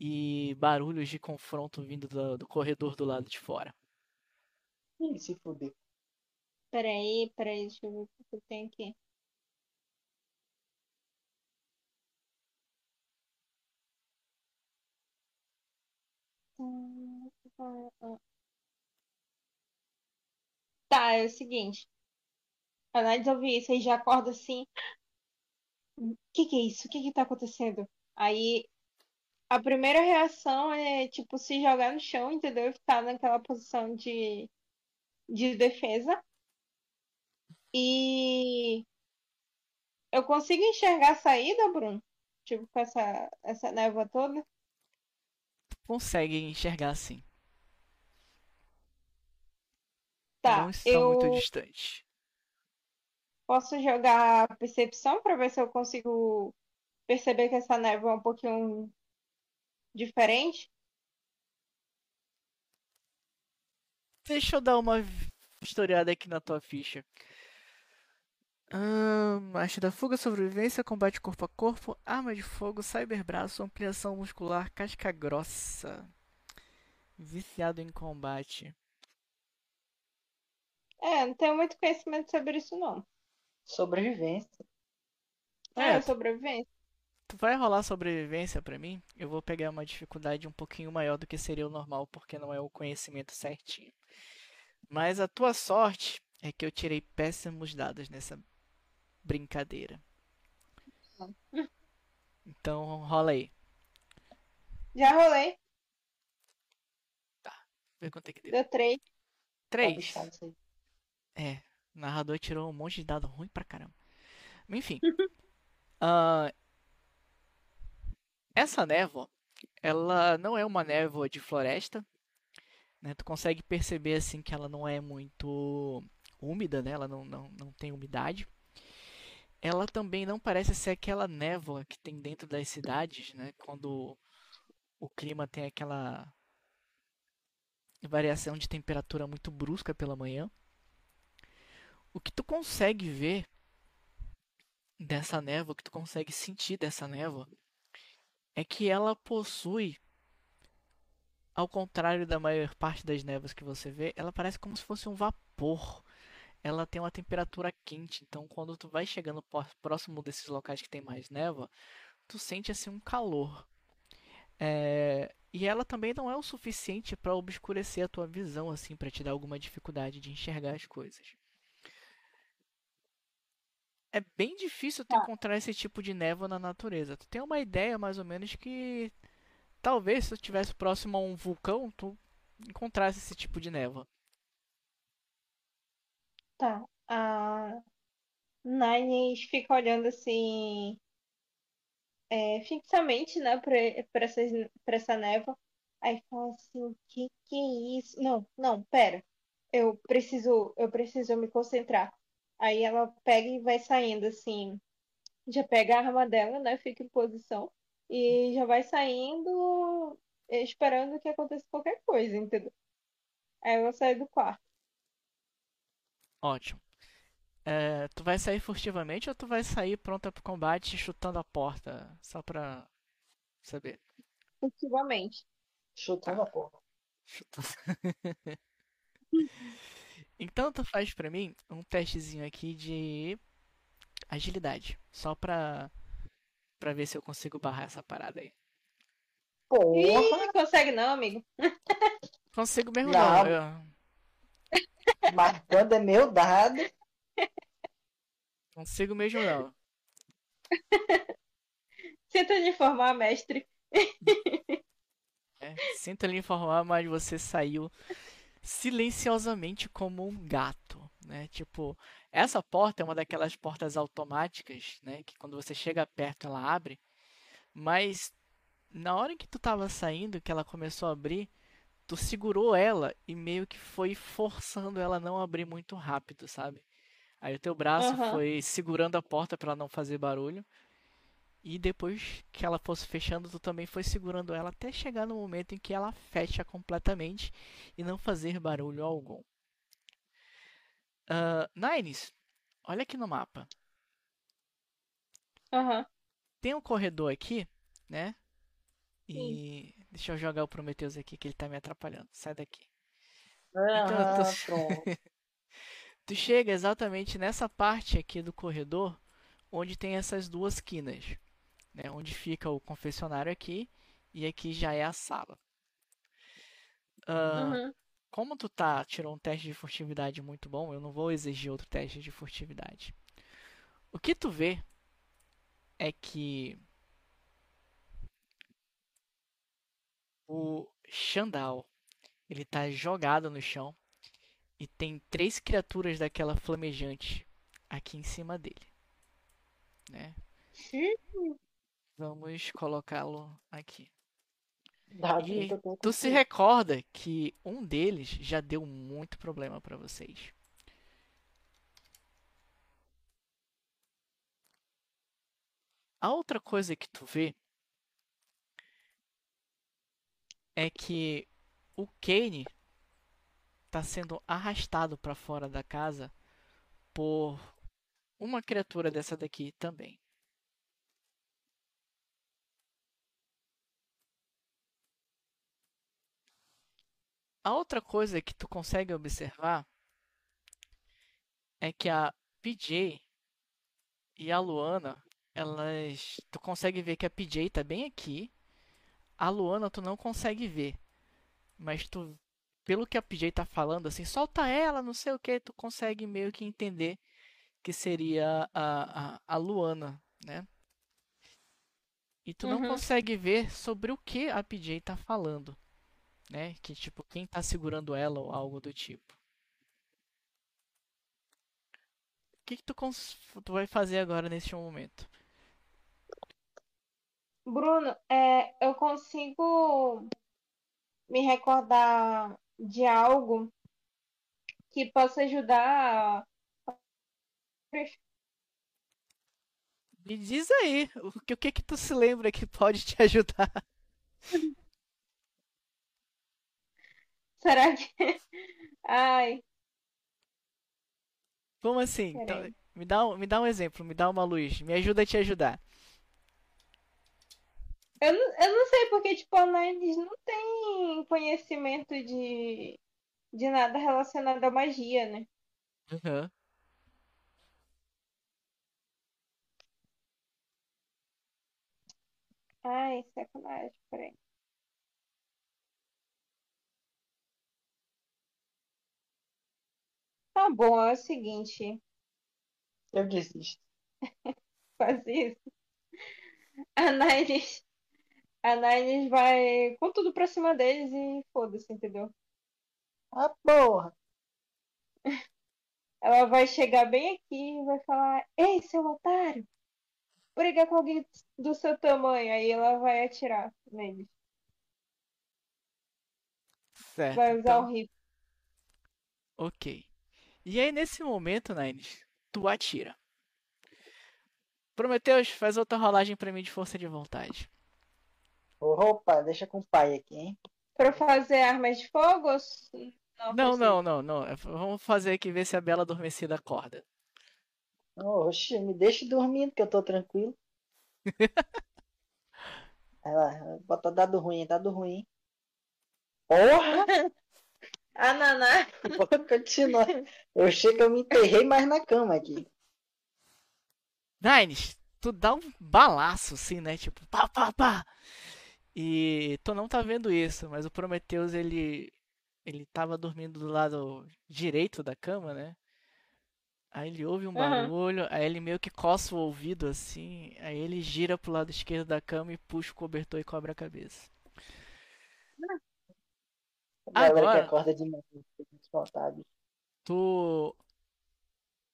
e barulhos de confronto vindo do, do corredor do lado de fora?
Ih, se fuder.
Peraí, peraí, deixa eu ver o que eu tenho aqui. Tá, é o seguinte. A Análise ouvir isso aí já acorda assim. O que que é isso? O que que tá acontecendo? Aí a primeira reação é tipo se jogar no chão, entendeu? Ficar naquela posição de de defesa. E eu consigo enxergar a saída, Bruno? Tipo, com essa, essa névoa toda?
Consegue enxergar assim.
Tá,
Não estão
eu
muito distantes.
posso jogar percepção pra ver se eu consigo perceber que essa névoa é um pouquinho diferente?
Deixa eu dar uma historiada aqui na tua ficha. Ahn, arte da fuga, sobrevivência, combate corpo a corpo, arma de fogo, cyberbraço, ampliação muscular, casca grossa. Viciado em combate.
É, não tenho muito conhecimento sobre isso, não.
Sobrevivência.
É,
É,
sobrevivência.
tu vai rolar sobrevivência pra mim? Eu vou pegar uma dificuldade um pouquinho maior do que seria o normal, porque não é o conhecimento certinho. Mas a tua sorte é que eu tirei péssimos dados nessa brincadeira. Então rola aí.
Já rolei,
Vê quanto é que deu.
deu três.
Tá
Três.
aí.
É, o narrador tirou um monte de dado ruim pra caramba. Enfim. ah, essa névoa, ela não é uma névoa de floresta. Né? Tu consegue perceber assim que ela não é muito úmida, né? Ela não, não, não tem umidade. Ela também não parece ser aquela névoa que tem dentro das cidades, né? Quando o clima tem aquela variação de temperatura muito brusca pela manhã. O que tu consegue ver dessa névoa, o que tu consegue sentir dessa névoa, é que ela possui, ao contrário da maior parte das névoas que você vê, ela parece como se fosse um vapor. Ela tem uma temperatura quente, então quando tu vai chegando próximo desses locais que tem mais névoa, tu sente assim um calor. É, E ela também não é o suficiente para obscurecer a tua visão, assim, para te dar alguma dificuldade de enxergar as coisas. É bem difícil tu
Tá.
encontrar esse tipo de névoa na natureza. Tu tem uma ideia mais ou menos que talvez se tu estivesse próximo a um vulcão, tu encontrasse esse tipo de névoa.
Tá. A Nines fica olhando assim, é, fixamente, né, pra, pra, essas, pra essa névoa. Aí fala assim, o que que é isso? Não, não, pera. Eu preciso, eu preciso me concentrar. Aí ela pega e vai saindo assim. Já pega a arma dela, né? Fica em posição. E já vai saindo, esperando que aconteça qualquer coisa, entendeu? Aí ela sai do quarto.
Ótimo. É, tu vai sair furtivamente ou tu vai sair pronta pro combate chutando a porta? Só pra saber.
Furtivamente.
Chutando a porra.
Chutando. Então tu faz pra mim um testezinho aqui de agilidade. Só pra, pra ver se eu consigo barrar essa parada aí.
Porra!
Ih, consegue não, amigo.
Consigo mesmo
Não.
não. eu-
Mas quando é meu dado,
Consigo mesmo não.
Sinto lhe informar, mestre.
É, sinto lhe informar, mas você saiu silenciosamente como um gato, né? Tipo, essa porta é uma daquelas portas automáticas, né? Que quando você chega perto ela abre, mas na hora em que tu tava saindo, que ela começou a abrir, tu segurou ela e meio que foi forçando ela a não abrir muito rápido, sabe? Aí o teu braço
Aham.
foi segurando a porta para ela não fazer barulho. E depois que ela fosse fechando, tu também foi segurando ela até chegar no momento em que ela fecha completamente e não fazer barulho algum. Ah, Nines, olha aqui no mapa.
Aham.
Tem um corredor aqui, né? E deixa eu jogar o Prometheus aqui que ele tá me atrapalhando. Sai daqui. Então, tô-
ah, pronto.
Tu chega exatamente nessa parte aqui do corredor onde tem essas duas quinas, né? Onde fica o confessionário aqui e aqui já é a sala. Ah,
Uhum.
como tu tá, tirou um teste de furtividade muito bom, eu não vou exigir outro teste de furtividade. O que tu vê é que o Xandal, ele tá jogado no chão E tem três criaturas daquela flamejante aqui em cima dele. Né? Vamos colocá-lo aqui. E Tu se recorda que um deles já deu muito problema pra vocês. A outra coisa que tu vê é que o Kane tá sendo arrastado pra fora da casa por uma criatura dessa daqui também. A outra coisa que tu consegue observar é que a PJ e a Luana, elas, tu consegue ver que a PJ tá bem aqui. A Luana tu não consegue ver, mas tu, pelo que a PJ tá falando, assim, solta ela, não sei o que, tu consegue meio que entender que seria a, a, a Luana, né? E tu não
Uhum.
consegue ver sobre o que a PJ tá falando, né? Que tipo, quem tá segurando ela ou algo do tipo. O que que tu, tu vai fazer agora neste momento?
Bruno, é, eu consigo me recordar de algo que possa ajudar.
Me diz aí, o que, o que que tu se lembra que pode te ajudar?
Será que. Ai,
Como assim? Então, me dá, um- me dá um exemplo, me dá uma luz, me ajuda a te ajudar.
Eu não, eu não sei porque, tipo, a Naines não tem conhecimento de, de nada relacionado à magia, né?
Aham.
Ai, sacanagem, peraí. Tá bom, é o seguinte,
Eu desisto.
faz isso. A Naines, a Naines vai com tudo pra cima deles e foda-se, entendeu?
Ah, porra.
Ela vai chegar bem aqui e vai falar: Ei, seu otário, briga com alguém do seu tamanho. Aí ela vai atirar neles.
Certo,
Vai usar
então,
o rifle.
ok. E aí, nesse momento, Nines, tu atira. Prometeus, faz outra rolagem pra mim de força de vontade.
Opa, deixa com o pai aqui, hein?
Pra fazer armas de fogo? Não,
Não, não, não, não. É, Vamos fazer aqui ver se a Bela Adormecida acorda.
Oxe, me deixe dormindo que eu tô tranquilo. Vai lá, bota dado ruim, dado ruim. Porra!
A Naná.
Vou continuar. Eu chego, eu me enterrei mais na cama aqui.
Nines, tu dá um balaço assim, né? Tipo, pá, pá, pá. E tu não tá vendo isso, mas o Prometheus, ele ele tava dormindo do lado direito da cama, né? Aí ele ouve um
Aham.
barulho, aí ele meio que coça o ouvido assim, aí ele gira pro lado esquerdo da cama e puxa o cobertor e cobre a cabeça. Agora-
que acorda de.
Tu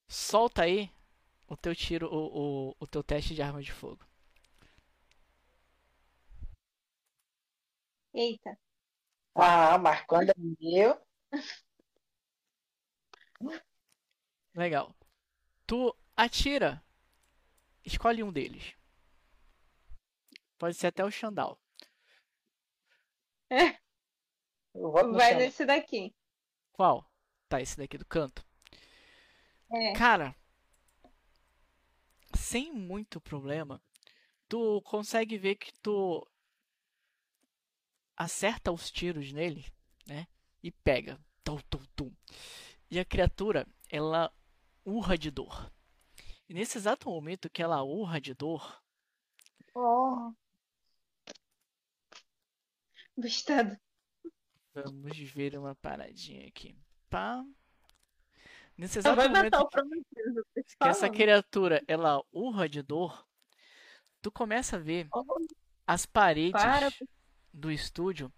solta aí o teu tiro, o, o, o teu teste de arma de fogo.
Eita.
Ah, mas quando é meu,
Legal. Tu atira. Escolhe um deles. Pode ser até o Xandal.
no
Vai
chão.
nesse daqui.
Qual? Tá, esse daqui do canto.
É.
Cara, sem muito problema, tu consegue ver que tu acerta os tiros nele, né? E pega. Tum, tum, tum. E a criatura, ela urra de dor. E nesse exato momento que ela urra de dor,
Porra.
Bestado.
vamos ver uma paradinha aqui. Pá. Nesse exato
vai
momento
matar o te
que essa criatura, ela urra de dor, tu começa a ver
Oh,
as paredes
Para.
Do estúdio,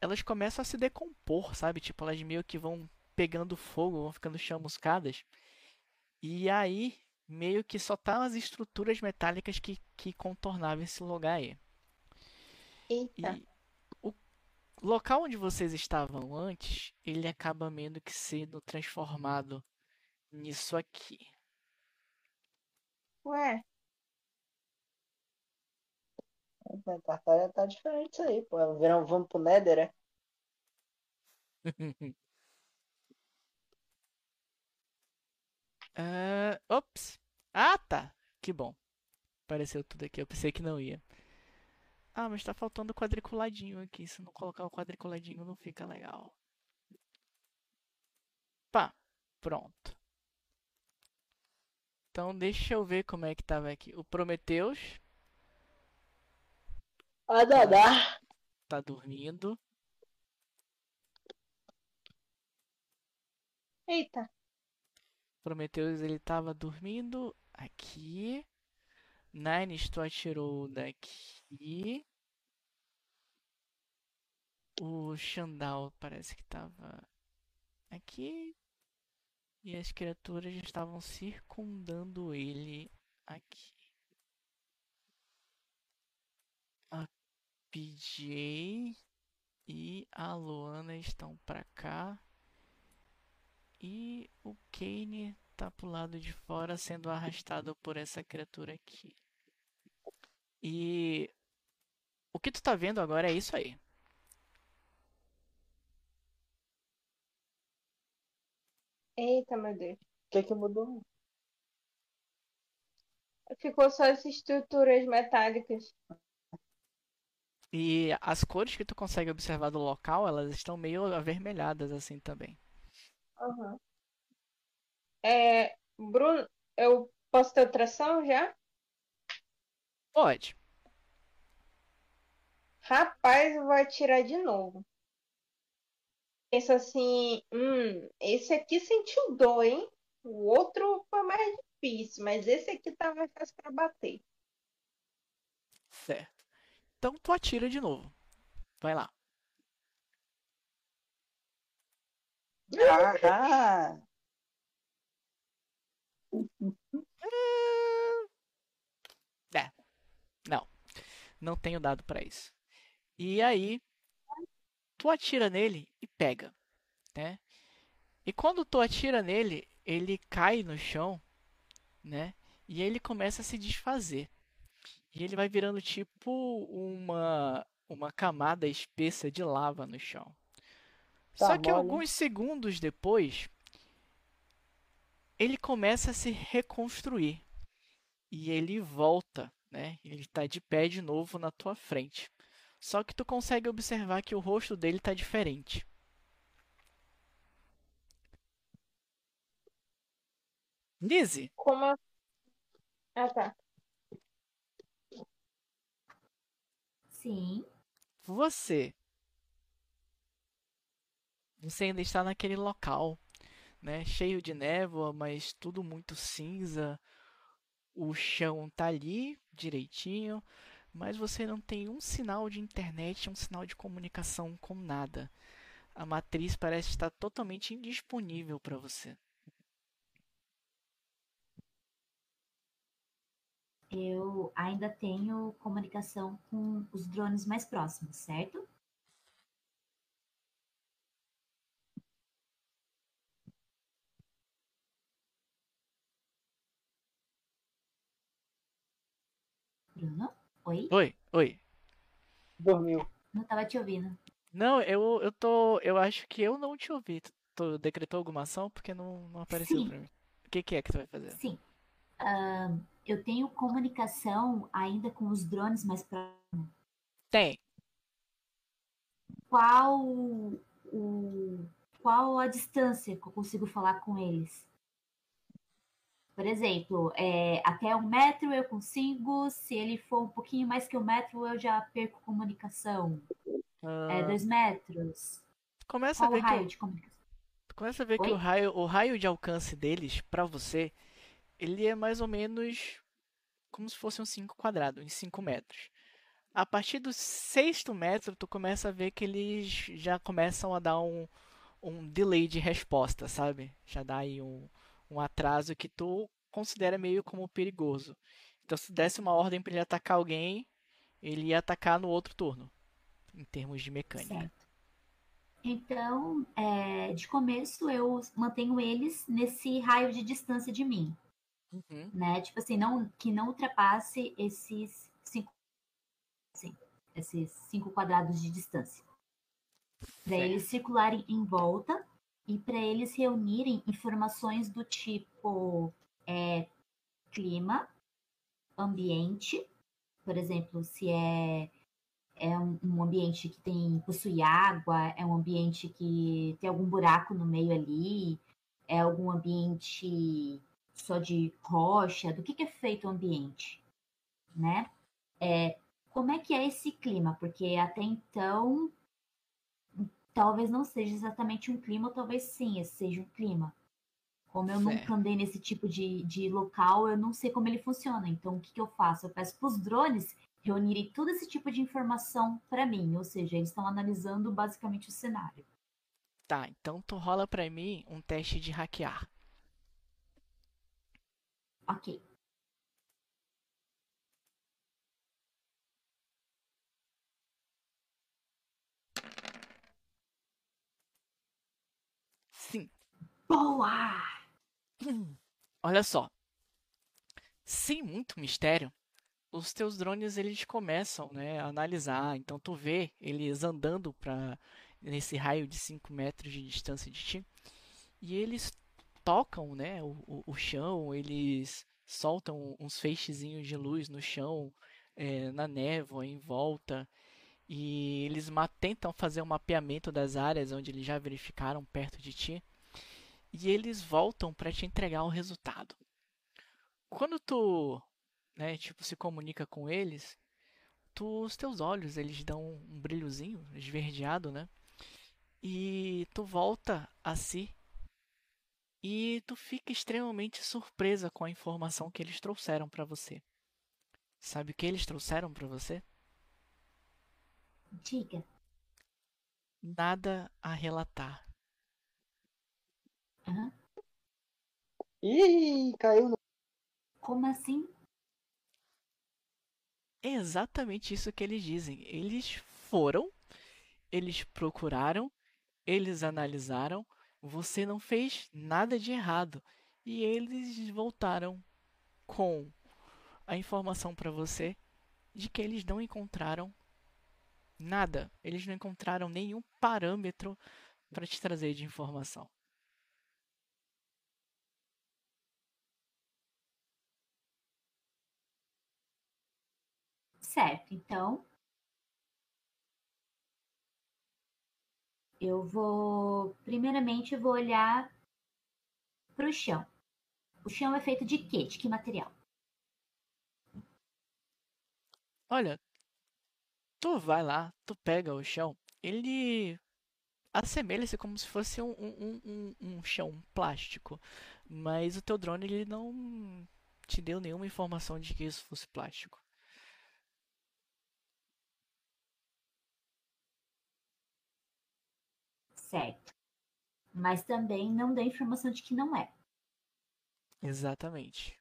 elas começam a se decompor, sabe? Tipo, elas meio que vão pegando fogo, vão ficando chamuscadas. E aí, meio que só tá as estruturas metálicas que, que contornavam esse lugar aí.
Eita.
E o local onde vocês estavam antes, ele acaba meio que sendo transformado nisso aqui.
Ué,
A Tartária tá diferente isso aí, pô. Viram, vamos pro Nether, é?
Ah, ops. Ah, tá. Que bom. Apareceu tudo aqui. Eu pensei que não ia. Ah, mas tá faltando o quadriculadinho aqui. Se não colocar o quadriculadinho, não fica legal. Pá, pronto. Então deixa eu ver como é que tava aqui. O Prometheus
Ah, Dadá.
tá dormindo.
eita.
Prometheus ele tava dormindo aqui. Nines tu atirou daqui. O Xandal parece que tava aqui. E as criaturas estavam circundando ele aqui. PJ e a Luana estão pra cá. E o Kane tá pro lado de fora sendo arrastado por essa criatura aqui. E o que tu tá vendo agora é isso aí.
Eita, meu Deus.
O que que mudou?
Ficou só as estruturas metálicas.
E as cores que tu consegue observar do local, elas estão meio avermelhadas assim também.
Aham. É, Bruno, eu posso ter outra ação já?
Pode.
Rapaz, eu vou atirar de novo. Pensa assim, hum, esse aqui sentiu dor, hein? O outro foi mais difícil, mas esse aqui tá mais fácil pra bater.
Certo. Então tu atira de novo. Vai lá.
Ah,
É. Não. Não tenho dado pra isso. E aí, tu atira nele e pega, né? E quando tu atira nele, ele cai no chão, né? E ele começa a se desfazer. E ele vai virando tipo uma uma camada espessa de lava no chão.
Tá
Só que
mole.
alguns segundos depois, ele começa a se reconstruir. E ele volta, né? Ele está de pé de novo na tua frente. Só que tu consegue observar que o rosto dele está diferente. Lizzie,
Como Ah, tá.
Sim.
você você ainda está naquele local, né? Cheio de névoa, mas tudo muito cinza. O chão tá ali direitinho, mas você não tem um sinal de internet, um sinal de comunicação com nada. A matriz parece estar totalmente indisponível para você.
Eu ainda tenho comunicação com os drones mais próximos, certo? Bruno? Oi?
Oi, oi.
dormiu.
Não tava te ouvindo.
Não, eu, eu tô. Eu acho que eu não te ouvi. Tu, decretou alguma ação porque não, não apareceu
Sim.
pra mim. O que, que é que tu vai fazer?
Sim. Ahn, eu tenho comunicação ainda com os drones mais próximos.
Tem.
Qual o, qual a distância que eu consigo falar com eles? Por exemplo, é, até um metro eu consigo, se ele for um pouquinho mais que um metro, eu já perco comunicação. É,
Ah,
dois metros.
começa a
Qual o
ver que,
raio
o-
de comunicação?
começa a ver que
Oi?
o raio, o raio de alcance deles, pra você, ele é mais ou menos como se fosse um 5 quadrado, em 5 metros. A partir do sexto metro, tu começa a ver que eles já começam a dar um, um delay de resposta, sabe? Já dá aí um, um atraso que tu considera meio como perigoso. Então, se desse uma ordem para ele atacar alguém, ele ia atacar no outro turno, em termos de mecânica.
Certo. Então, é, de começo, eu mantenho eles nesse raio de distância de mim,
Uhum.
né? Tipo assim, não, que não ultrapasse esses cinco, assim, esses cinco quadrados de distância. Para eles circularem em volta e para eles reunirem informações do tipo é, clima, ambiente, por exemplo, se é, é um, um ambiente que tem possui água, é um ambiente que tem algum buraco no meio ali, é algum ambiente só de rocha, do que, que é feito o ambiente, né? É, como é que é esse clima? Porque até então talvez não seja exatamente um clima, talvez sim, esse seja um clima. Como eu
Certo.
nunca andei nesse tipo de, de local, eu não sei como ele funciona. Então, o que, que eu faço? Eu peço para os drones reunirem todo esse tipo de informação para mim. Ou seja, eles estão analisando basicamente o cenário.
Tá, então tu rola pra mim um teste de hackear.
Ok.
Sim.
Boa!
Olha só. Sem muito mistério, os teus drones eles começam, né, a analisar. Então tu vê eles andando para nesse raio de 5 metros de distância de ti. E eles tocam, né, o, o, chão, eles soltam uns feixezinhos de luz no chão, eh, na névoa, em volta. E eles tentam fazer um mapeamento das áreas onde eles já verificaram perto de ti. E eles voltam para te entregar o resultado. Quando tu, né, tipo, se comunica com eles, tu, os teus olhos, eles dão um brilhozinho esverdeado, né? E tu volta a si e tu fica extremamente surpresa com a informação que eles trouxeram para você. Sabe o que eles trouxeram para você?
Diga.
Nada a relatar.
Hã?
Ih, caiu no.
Como assim?
É exatamente isso que eles dizem. Eles foram, eles procuraram, eles analisaram, você não fez nada de errado. E eles voltaram com a informação para você de que eles não encontraram nada. Eles não encontraram nenhum parâmetro para te trazer de informação.
Certo, então. Eu vou. Primeiramente, vou olhar para o chão. O chão é feito de quê? De que material?
Olha, tu vai lá, tu pega o chão, ele assemelha-se como se fosse um, um, um, um chão plástico, mas o teu drone ele não te deu nenhuma informação de que isso fosse plástico.
Certo. Mas também não dá informação de que não é.
Exatamente.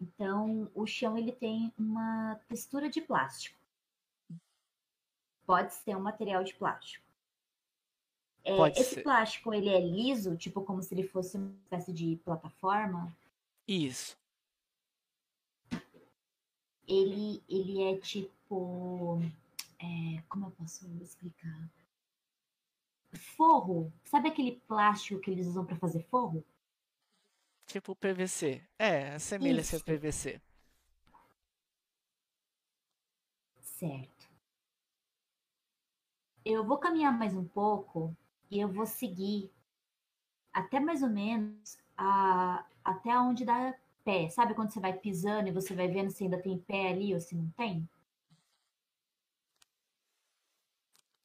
Então, o chão ele tem uma textura de plástico. Pode ser um material de plástico. É, esse
ser.
plástico ele é liso, tipo como se ele fosse uma espécie de plataforma.
Isso.
Ele, ele é tipo. É, como eu posso explicar? Forro. Sabe aquele plástico que eles usam para fazer forro?
Tipo PVC. É, assemelha-se a
Isso.
PVC.
Certo. Eu vou caminhar mais um pouco e eu vou seguir até mais ou menos a, até onde dá pé. Sabe quando você vai pisando e você vai vendo se ainda tem pé ali ou se não tem?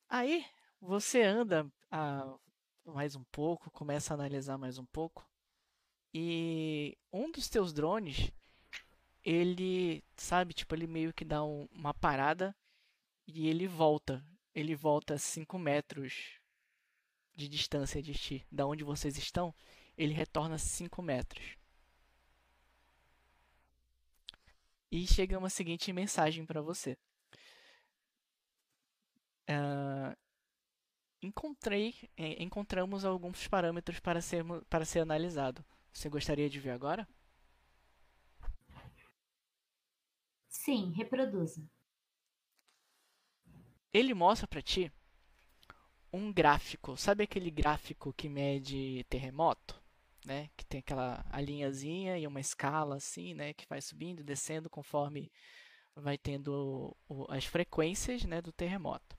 Aí você anda ah, mais um pouco, começa a analisar mais um pouco, e um dos teus drones, ele, sabe, tipo, ele meio que dá um- uma parada e ele volta ele volta 5 metros de distância de ti, da onde vocês estão, ele retorna 5 metros. E chega uma seguinte mensagem para você. Uh, encontrei, encontramos alguns parâmetros para ser, para ser analisado. Você gostaria de ver agora?
Sim, reproduza.
Ele mostra para ti um gráfico. Sabe aquele gráfico que mede terremoto? Né? Que tem aquela a linhazinha e uma escala assim, né? Que vai subindo e descendo conforme vai tendo o, as frequências né, do terremoto.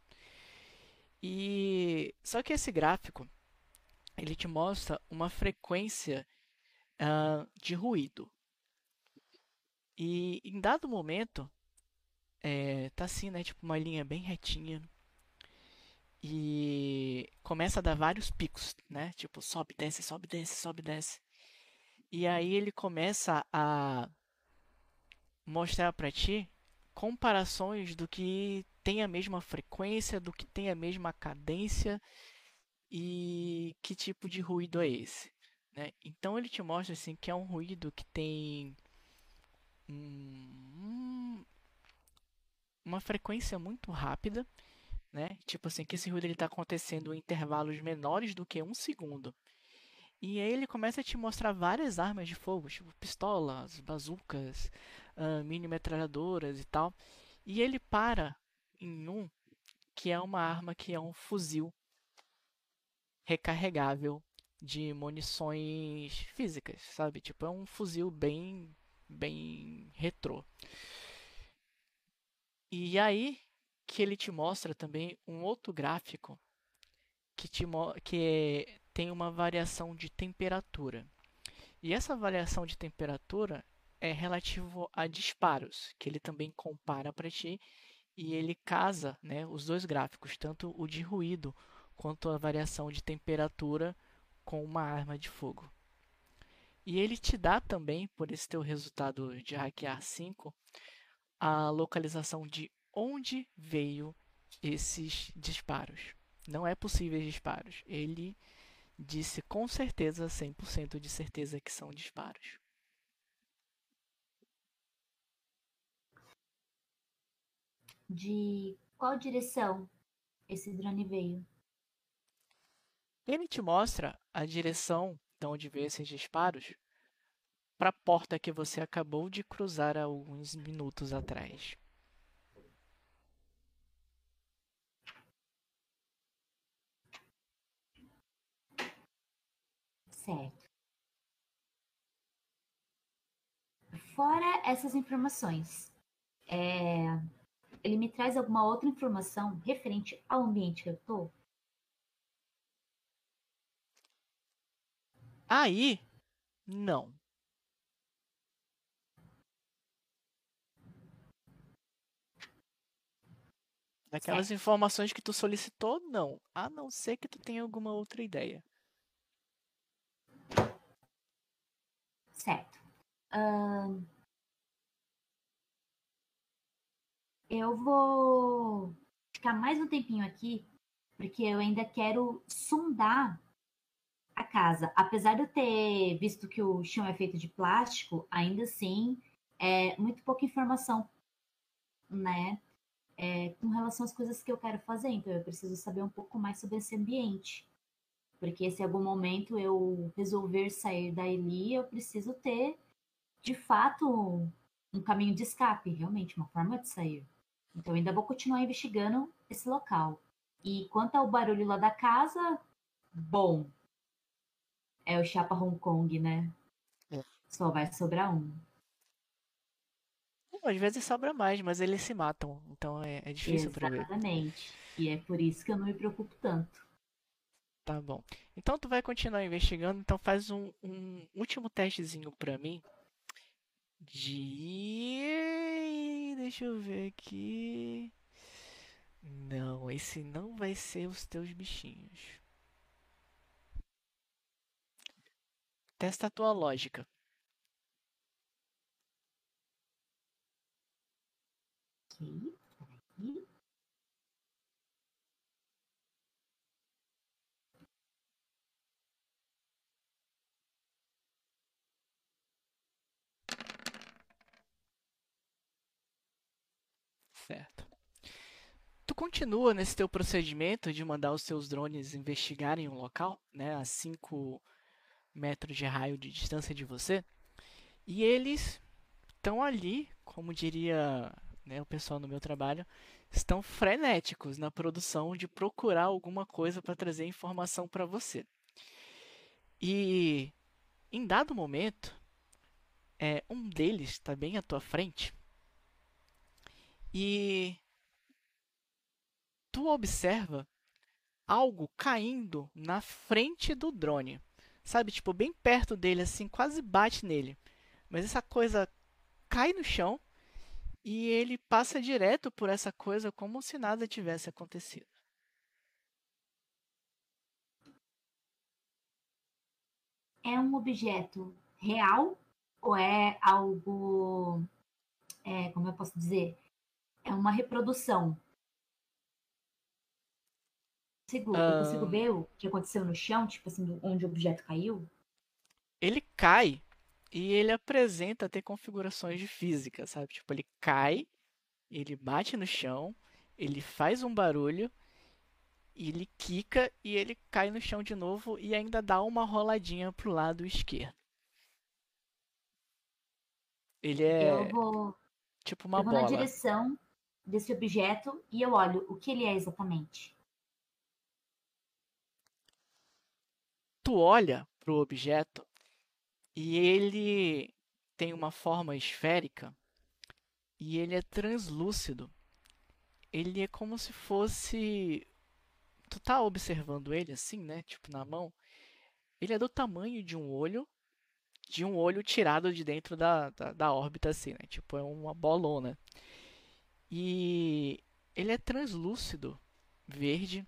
E só que esse gráfico ele te mostra uma frequência uh, de ruído. E em dado momento é, tá assim, né? Tipo uma linha bem retinha e começa a dar vários picos, né? Tipo, sobe, desce, sobe, desce, sobe, desce. E aí ele começa a mostrar para ti comparações do que tem a mesma frequência, do que tem a mesma cadência e que tipo de ruído é esse. Né? Então ele te mostra assim que é um ruído que tem uma frequência muito rápida né? Tipo assim, que esse ruído está acontecendo em intervalos menores do que um segundo. E aí ele começa a te mostrar várias armas de fogo, tipo pistolas, bazucas, uh, mini metralhadoras e tal. E ele para em um que é uma arma que é um fuzil recarregável de munições físicas, sabe? Tipo, é um fuzil bem bem retrô. E aí que ele te mostra também um outro gráfico que, te, que tem uma variação de temperatura. E essa variação de temperatura é relativo a disparos, que ele também compara para ti e ele casa né, os dois gráficos, tanto o de ruído quanto a variação de temperatura com uma arma de fogo. E ele te dá também, por esse teu resultado de hackear 5, a localização de onde veio esses disparos. Não é possível disparos. Ele disse com certeza, 100% de certeza que são disparos.
De qual direção esse drone veio?
Ele te mostra a direção de onde veio esses disparos para a porta que você acabou de cruzar há alguns minutos atrás.
Certo. Fora essas informações, é... ele me traz alguma outra informação referente ao ambiente que eu tô?
Aí, não. Daquelas certo. informações que tu solicitou, não. A não ser que tu tenha alguma outra ideia.
Certo. Uh, eu vou ficar mais um tempinho aqui, porque eu ainda quero sondar a casa. Apesar de eu ter visto que o chão é feito de plástico, ainda assim é muito pouca informação, né? É, com relação às coisas que eu quero fazer. Então eu preciso saber um pouco mais sobre esse ambiente. Porque se em algum momento eu resolver sair da Eli, eu preciso ter, de fato, um caminho de escape, realmente, uma forma de sair. Então ainda vou continuar investigando esse local. E quanto ao barulho lá da casa, bom, é o Chapa Hong Kong, né? É. Só vai sobrar um.
Às vezes sobra mais, mas eles se matam, então é, é difícil
para
ver.
Exatamente. E é por isso que eu não me preocupo tanto.
Tá bom. Então tu vai continuar investigando, então faz um, um último testezinho pra mim. De. Deixa eu ver aqui. Não, esse não vai ser os teus bichinhos. Testa a tua lógica. Certo. Tu continua nesse teu procedimento de mandar os seus drones investigarem um local, né, a 5 metros de raio de distância de você, e eles estão ali, como diria né, o pessoal no meu trabalho, estão frenéticos na produção de procurar alguma coisa para trazer informação para você. E em dado momento, é, um deles está bem à tua frente e tu observa algo caindo na frente do drone. Sabe, tipo, bem perto dele, assim, quase bate nele. Mas essa coisa cai no chão e ele passa direto por essa coisa como se nada tivesse acontecido.
É um objeto real ou é algo, é, como eu posso dizer, é uma reprodução? Consigo, Eu consigo ver o que aconteceu no chão, tipo assim, onde o objeto caiu?
ele cai e ele apresenta ter configurações de física, sabe? Tipo, ele cai, ele bate no chão, ele faz um barulho, ele quica e ele cai no chão de novo e ainda dá uma roladinha pro lado esquerdo. Ele
Eu
é
vou,
tipo
eu
uma
vou na
bola.
direção desse objeto e eu olho o que ele é exatamente.
Tu olha pro objeto e ele tem uma forma esférica e ele é translúcido. Ele é como se fosse. Tu tá observando ele assim, né? Tipo na mão. Ele é do tamanho de um olho, de um olho tirado de dentro da, da, da órbita, assim, né? Tipo, é uma bolona. E ele é translúcido, verde,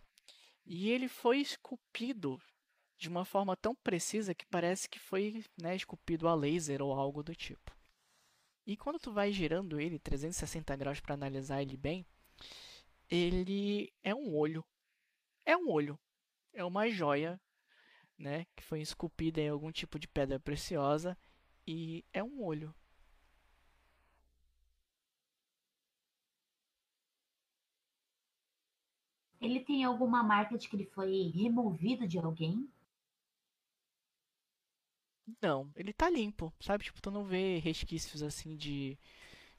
e ele foi esculpido de uma forma tão precisa que parece que foi, né, esculpido a laser ou algo do tipo. E quando tu vai girando ele 360 graus para analisar ele bem, ele é um olho. É um olho. É uma joia, né, que foi esculpida em algum tipo de pedra preciosa e é um olho.
Ele tem alguma marca de que ele foi removido de alguém?
Não, ele tá limpo, sabe? Tipo, tu não vê resquícios assim de,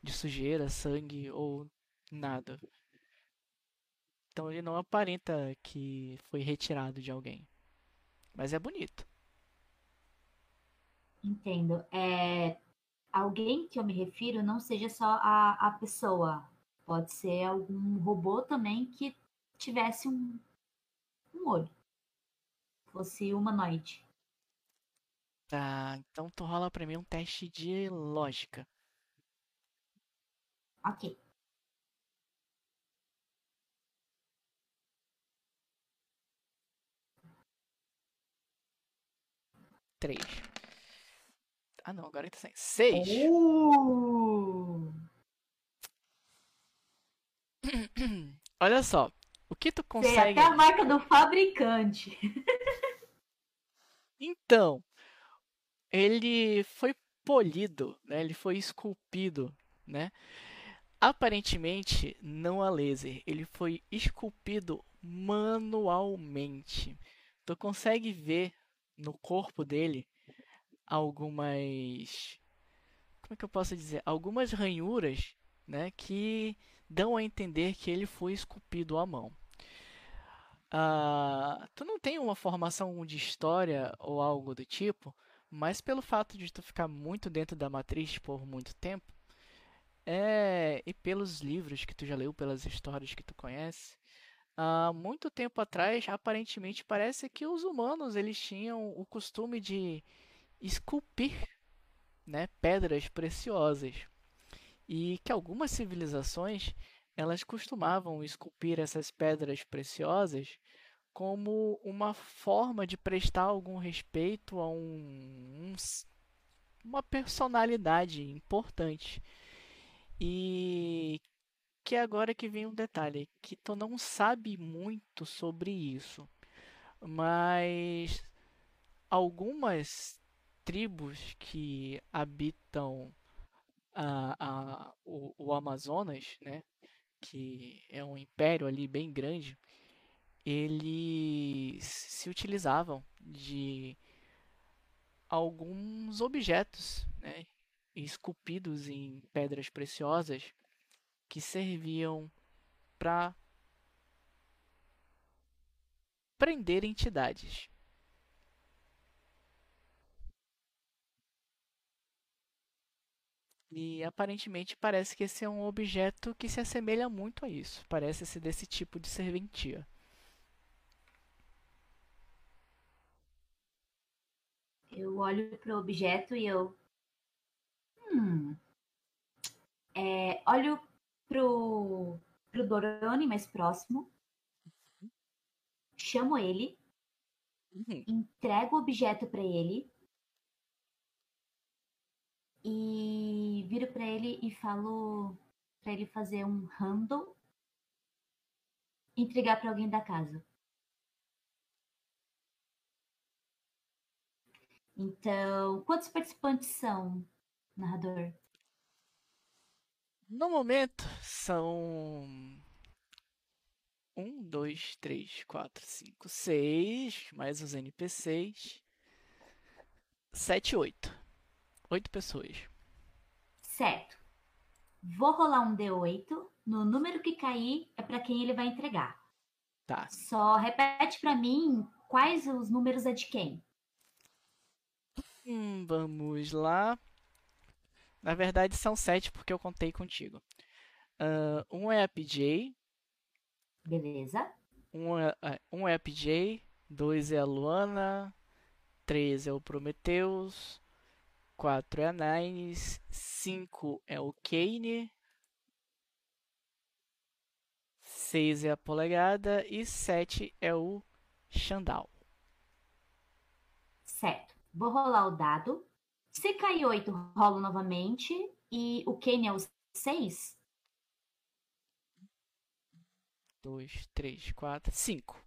de sujeira, sangue ou nada. Então ele não aparenta que foi retirado de alguém. Mas é bonito.
Entendo. É, alguém que eu me refiro não seja só a, a pessoa. Pode ser algum robô também que tivesse um, um olho. Fosse humanoide.
Tá, então tu rola pra mim um teste de lógica.
Ok.
Três. Ah não, agora ele tá sem. Seis.
Uh!
Olha só. O que tu
Sei
consegue.
até a marca do fabricante.
Então, ele foi polido, né? Ele foi esculpido, né? Aparentemente, não a laser, ele foi esculpido manualmente. Tu consegue ver no corpo dele algumas, como é que eu posso dizer? Algumas ranhuras, né, que dão a entender que ele foi esculpido à mão. Ah, tu não tem uma formação de história ou algo do tipo, mas pelo fato de tu ficar muito dentro da matriz por muito tempo, é, e pelos livros que tu já leu, pelas histórias que tu conhece, há muito tempo atrás, aparentemente parece que os humanos eles tinham o costume de esculpir, né, pedras preciosas. E que algumas civilizações elas costumavam esculpir essas pedras preciosas como uma forma de prestar algum respeito a um, um uma personalidade importante. E que agora que vem um detalhe, que tu não sabe muito sobre isso, mas algumas tribos que habitam a, a- o, o Amazonas, né? que é um império ali bem grande, eles se utilizavam de alguns objetos né, esculpidos em pedras preciosas que serviam para prender entidades. E aparentemente parece que esse é um objeto que se assemelha muito a isso. Parece ser desse tipo de serventia.
Eu olho para o objeto e eu. Hum. É, olho pro, pro Dorone mais próximo. Chamo ele.
Uhum.
Entrego o objeto para ele. E viro para ele e falo para ele fazer um handle. Entregar para alguém da casa. Então, quantos participantes são, narrador?
No momento, são. Um, dois, três, quatro, cinco, seis, mais os NPCs. Sete, oito. Oito pessoas.
Certo. Vou rolar um D8. No número que cair é para quem ele vai entregar.
Tá.
Só repete para mim quais os números é de quem.
Hum, vamos lá. Na verdade, são sete porque eu contei contigo. Ah, um é a PJ,
Beleza?
um é, é, um é a PJ, dois é a Luana, três é o Prometheus, quatro é a Nines, cinco é o Kane, seis é a Polegada e sete é o Xandal.
Certo. Vou rolar o dado. Se cair 8, rolo novamente. E o Kane é o 6?
Dois, três, quatro, cinco.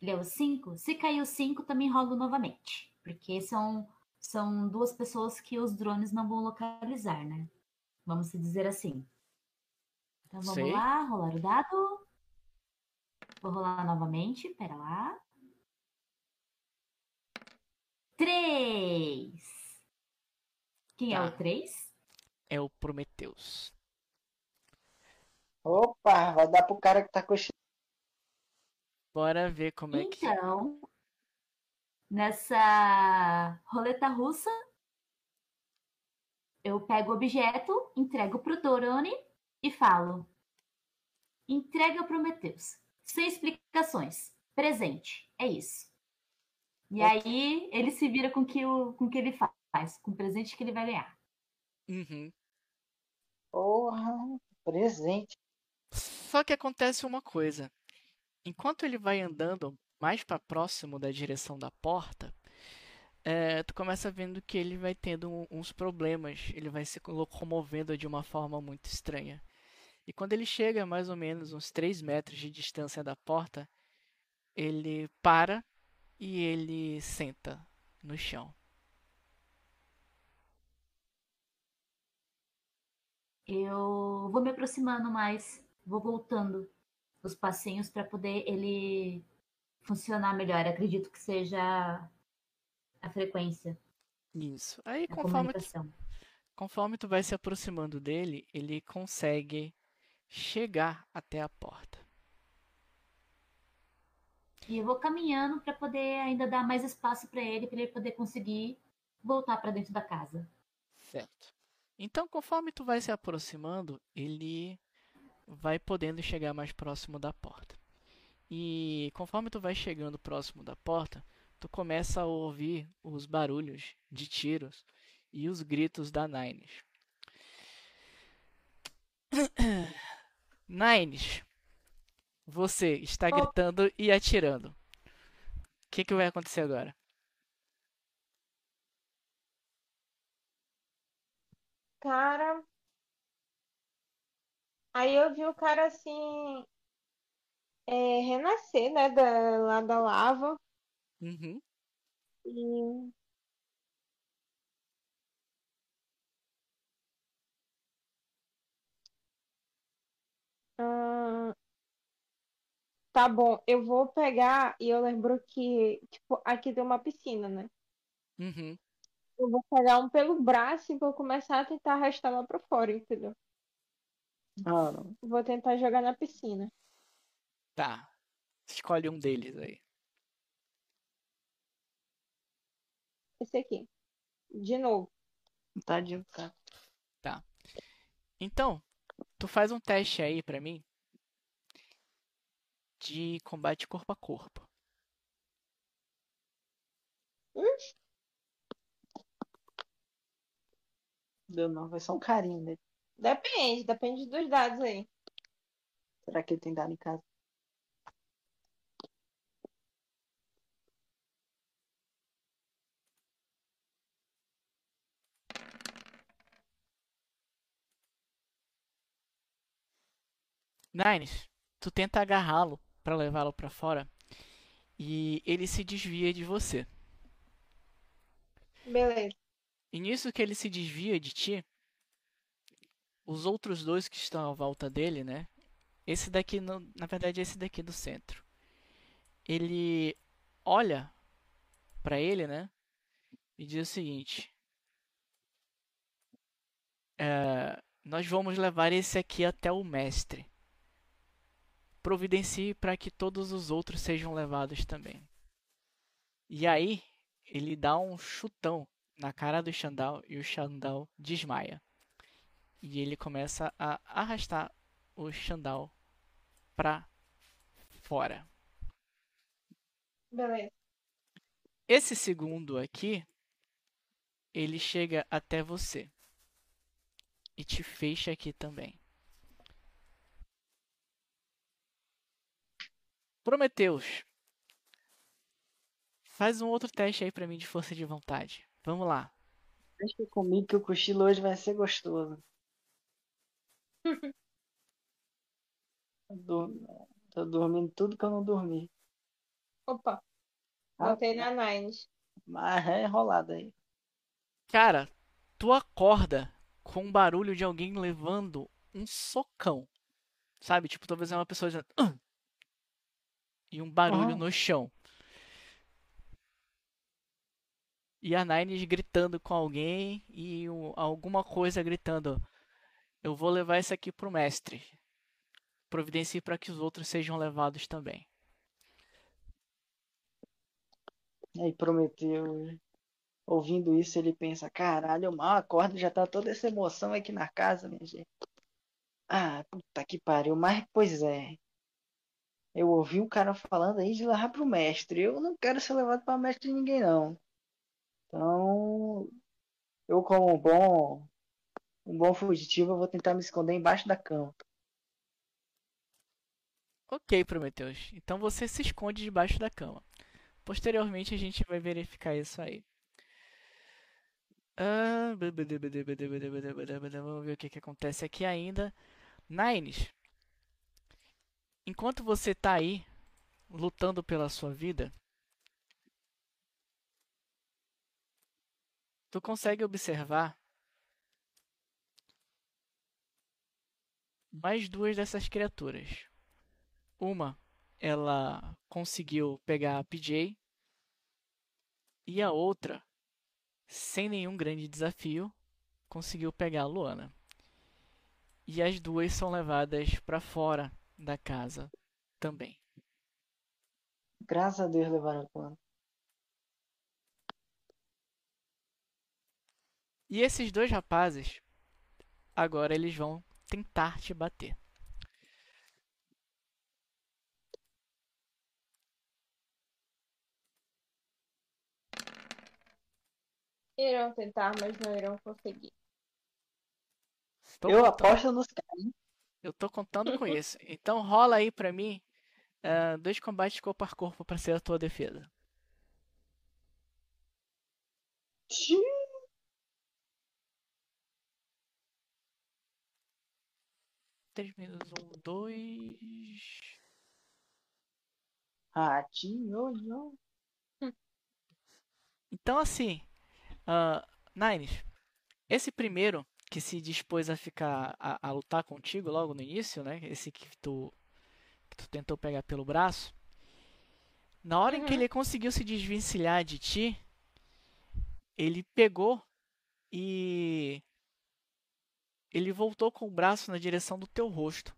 Ele é o 5? Se cair o 5, também rolo novamente. Porque são, são duas pessoas que os drones não vão localizar, né? Vamos dizer assim. Então vamos
Sei.
lá, rolar o dado. Vou rolar novamente, pera lá. 3. Quem é
Tá.
o 3?
É o Prometheus.
Opa, vai dar pro cara que tá cochilando.
Bora ver como é que.
Então, nessa roleta russa, eu pego o objeto, entrego pro Dorone e falo: entrega pro Prometheus. Sem explicações. Presente. É isso. E
Ok.
aí ele se vira com que o com que ele faz, com o presente que ele vai ganhar.
Uhum.
Porra, presente.
Só que acontece uma coisa. Enquanto ele vai andando mais para próximo da direção da porta, é, tu começa vendo que ele vai tendo um- uns problemas. Ele vai se locomovendo de uma forma muito estranha. E quando ele chega a mais ou menos uns 3 metros de distância da porta, ele para e ele senta no chão.
Eu vou me aproximando mais, vou voltando os passinhos para poder ele funcionar melhor. Acredito que seja a frequência,
Isso. Aí,
a
conforme tu. Conforme tu vai se aproximando dele, ele consegue chegar até a porta.
E eu vou caminhando para poder ainda dar mais espaço para ele, para ele poder conseguir voltar para dentro da casa.
Certo. Então, conforme tu vai se aproximando, ele vai podendo chegar mais próximo da porta. E conforme tu vai chegando próximo da porta, tu começa a ouvir os barulhos de tiros e os gritos da Nines. Nines, você está gritando e atirando. O que, que vai acontecer agora?
Cara. Aí eu vi o cara assim. é, renascer, né? Da, lá da lava.
Uhum.
E. Tá bom, eu vou pegar e eu lembro que, tipo, aqui tem uma piscina, né?
Uhum.
Eu vou pegar um pelo braço e vou começar a tentar arrastar lá pra fora, entendeu?
Ah.
Vou tentar jogar na piscina.
Tá. Escolhe um deles aí.
Esse aqui. De novo.
Tadinho, cara.
Então, tu faz um teste aí pra mim de combate corpo a corpo.
Deu não, vai só um carinho dele.
Depende, depende dos dados aí.
Será que ele tem dado em casa?
Nines, tu tenta agarrá-lo pra levá-lo pra fora e ele se desvia de você.
Beleza.
E nisso que ele se desvia de ti, os outros dois que estão à volta dele, né? Esse daqui, no- na verdade, esse daqui do centro. Ele olha pra ele, né? E diz o seguinte: "É, Nós vamos levar esse aqui até o mestre. Providencie para que todos os outros sejam levados também. E aí, ele dá um chutão na cara do Xandal e o Xandal desmaia. E ele começa a arrastar o Xandal pra fora.
Beleza.
Esse segundo aqui, ele chega até você e te fecha aqui também. Prometeus, faz um outro teste aí pra mim de força de vontade. Vamos lá.
Deixa comigo que o cochilo hoje vai ser gostoso. Tô dormindo tudo que eu não dormi.
Opa.
Ah,
Botei na Nines.
Mas é enrolado aí.
Cara, tu acorda com o barulho de alguém levando um socão. Sabe? Tipo, talvez é uma pessoa dizendo. "Ah!" E um barulho
Ah.
no chão. E a Nines gritando com alguém e o- alguma coisa gritando: Eu vou levar esse aqui pro mestre. Providencie para que os outros sejam levados também.
Aí prometeu. Ouvindo isso, ele pensa: caralho, eu mal acordo, já tá toda essa emoção aqui na casa, minha gente. Ah, puta que pariu. Mas, pois é. Eu ouvi um cara falando aí de levar pro mestre. Eu não quero ser levado para mestre de ninguém, não. Então, eu como um bom, um bom fugitivo, eu vou tentar me esconder embaixo da cama.
Ok, Prometheus. Então você se esconde debaixo da cama. Posteriormente a gente vai verificar isso aí. Ah, Vamos ver o que, que acontece aqui ainda. Nines, enquanto você tá aí lutando pela sua vida, tu consegue observar mais duas dessas criaturas. Uma, ela conseguiu pegar a PJ. E a outra, sem nenhum grande desafio, conseguiu pegar a Luana. E as duas são levadas para fora da casa também.
Graças a Deus levaram a cama.
E esses dois rapazes, agora eles vão tentar te bater.
Irão tentar, mas não irão conseguir.
Tô
Eu aposto nos caras.
Eu tô contando com isso. Então rola aí pra mim ah, dois combates corpo a corpo pra ser a tua defesa. Três menos um, dois.
Ratinho, não.
Então assim, ah, Nines, esse primeiro que se dispôs a ficar a, a lutar contigo logo no início, né? Esse que tu que tu tentou pegar pelo braço, na hora que
Uhum.
ele conseguiu se desvencilhar de ti, ele pegou e ele voltou com o braço na direção do teu rosto.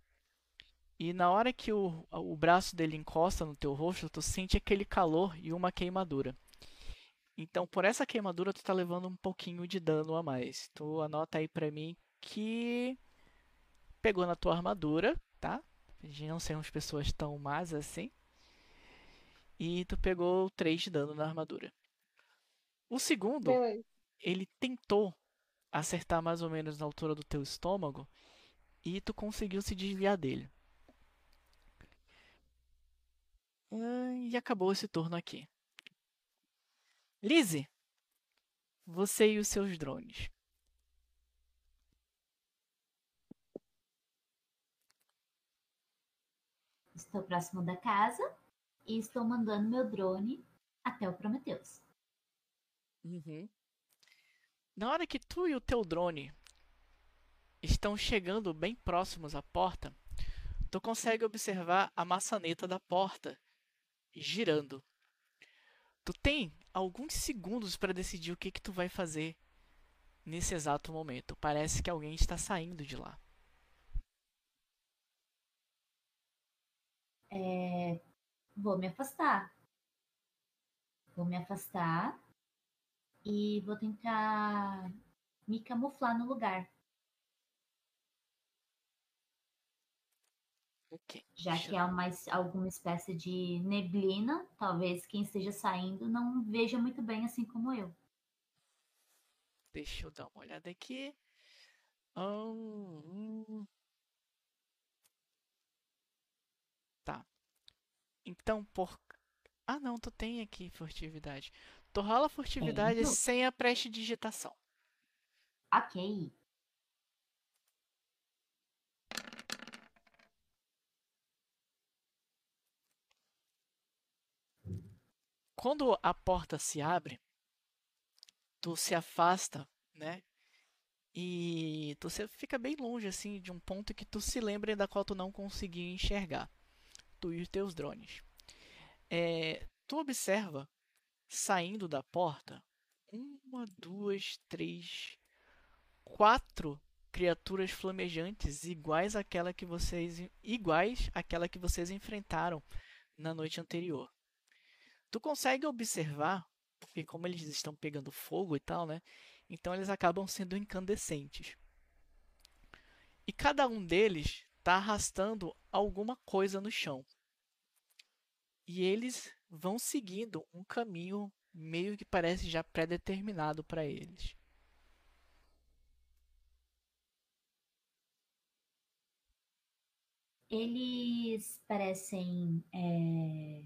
E na hora que o, o braço dele encosta no teu rosto, tu sente aquele calor e uma queimadura. Então, por essa queimadura, tu tá levando um pouquinho de dano a mais. Tu anota aí pra mim que pegou na tua armadura, tá? De não sermos pessoas tão más assim. E tu pegou 3 de dano na armadura. O segundo,
Beleza.
ele tentou acertar mais ou menos na altura do teu estômago e tu conseguiu se desviar dele. Ah, E acabou esse turno aqui. Lizzie, você e os seus drones.
Estou próximo da casa e estou mandando meu drone até o Prometheus.
Na hora que tu e o teu drone estão chegando bem próximos à porta, tu consegue observar a maçaneta da porta girando. Tu tem alguns segundos para decidir o que que tu vai fazer nesse exato momento. Parece que alguém está saindo de lá.
É, Vou me afastar. Vou me afastar e vou tentar me camuflar no lugar.
Ok.
Já que há mais alguma espécie de neblina, talvez quem esteja saindo não veja muito bem assim como eu.
Deixa eu dar uma olhada aqui. Hum. Tá. Então, por. Ah, não, tu tem aqui furtividade. Tu rola furtividade
Tenho.
sem a prestidigitação.
Ok.
Quando a porta se abre, tu se afasta, né? E tu fica bem longe, assim, de um ponto que tu se lembra da qual tu não conseguia enxergar. Tu e os teus drones. É, tu observa, saindo da porta, uma, duas, três, quatro criaturas flamejantes iguais àquela que vocês iguais àquela que vocês enfrentaram na noite anterior. Tu consegue observar, porque como eles estão pegando fogo e tal, né? Então eles acabam sendo incandescentes. E cada um deles está arrastando alguma coisa no chão. E eles vão seguindo um caminho meio que parece já pré-determinado para eles.
Eles parecem é,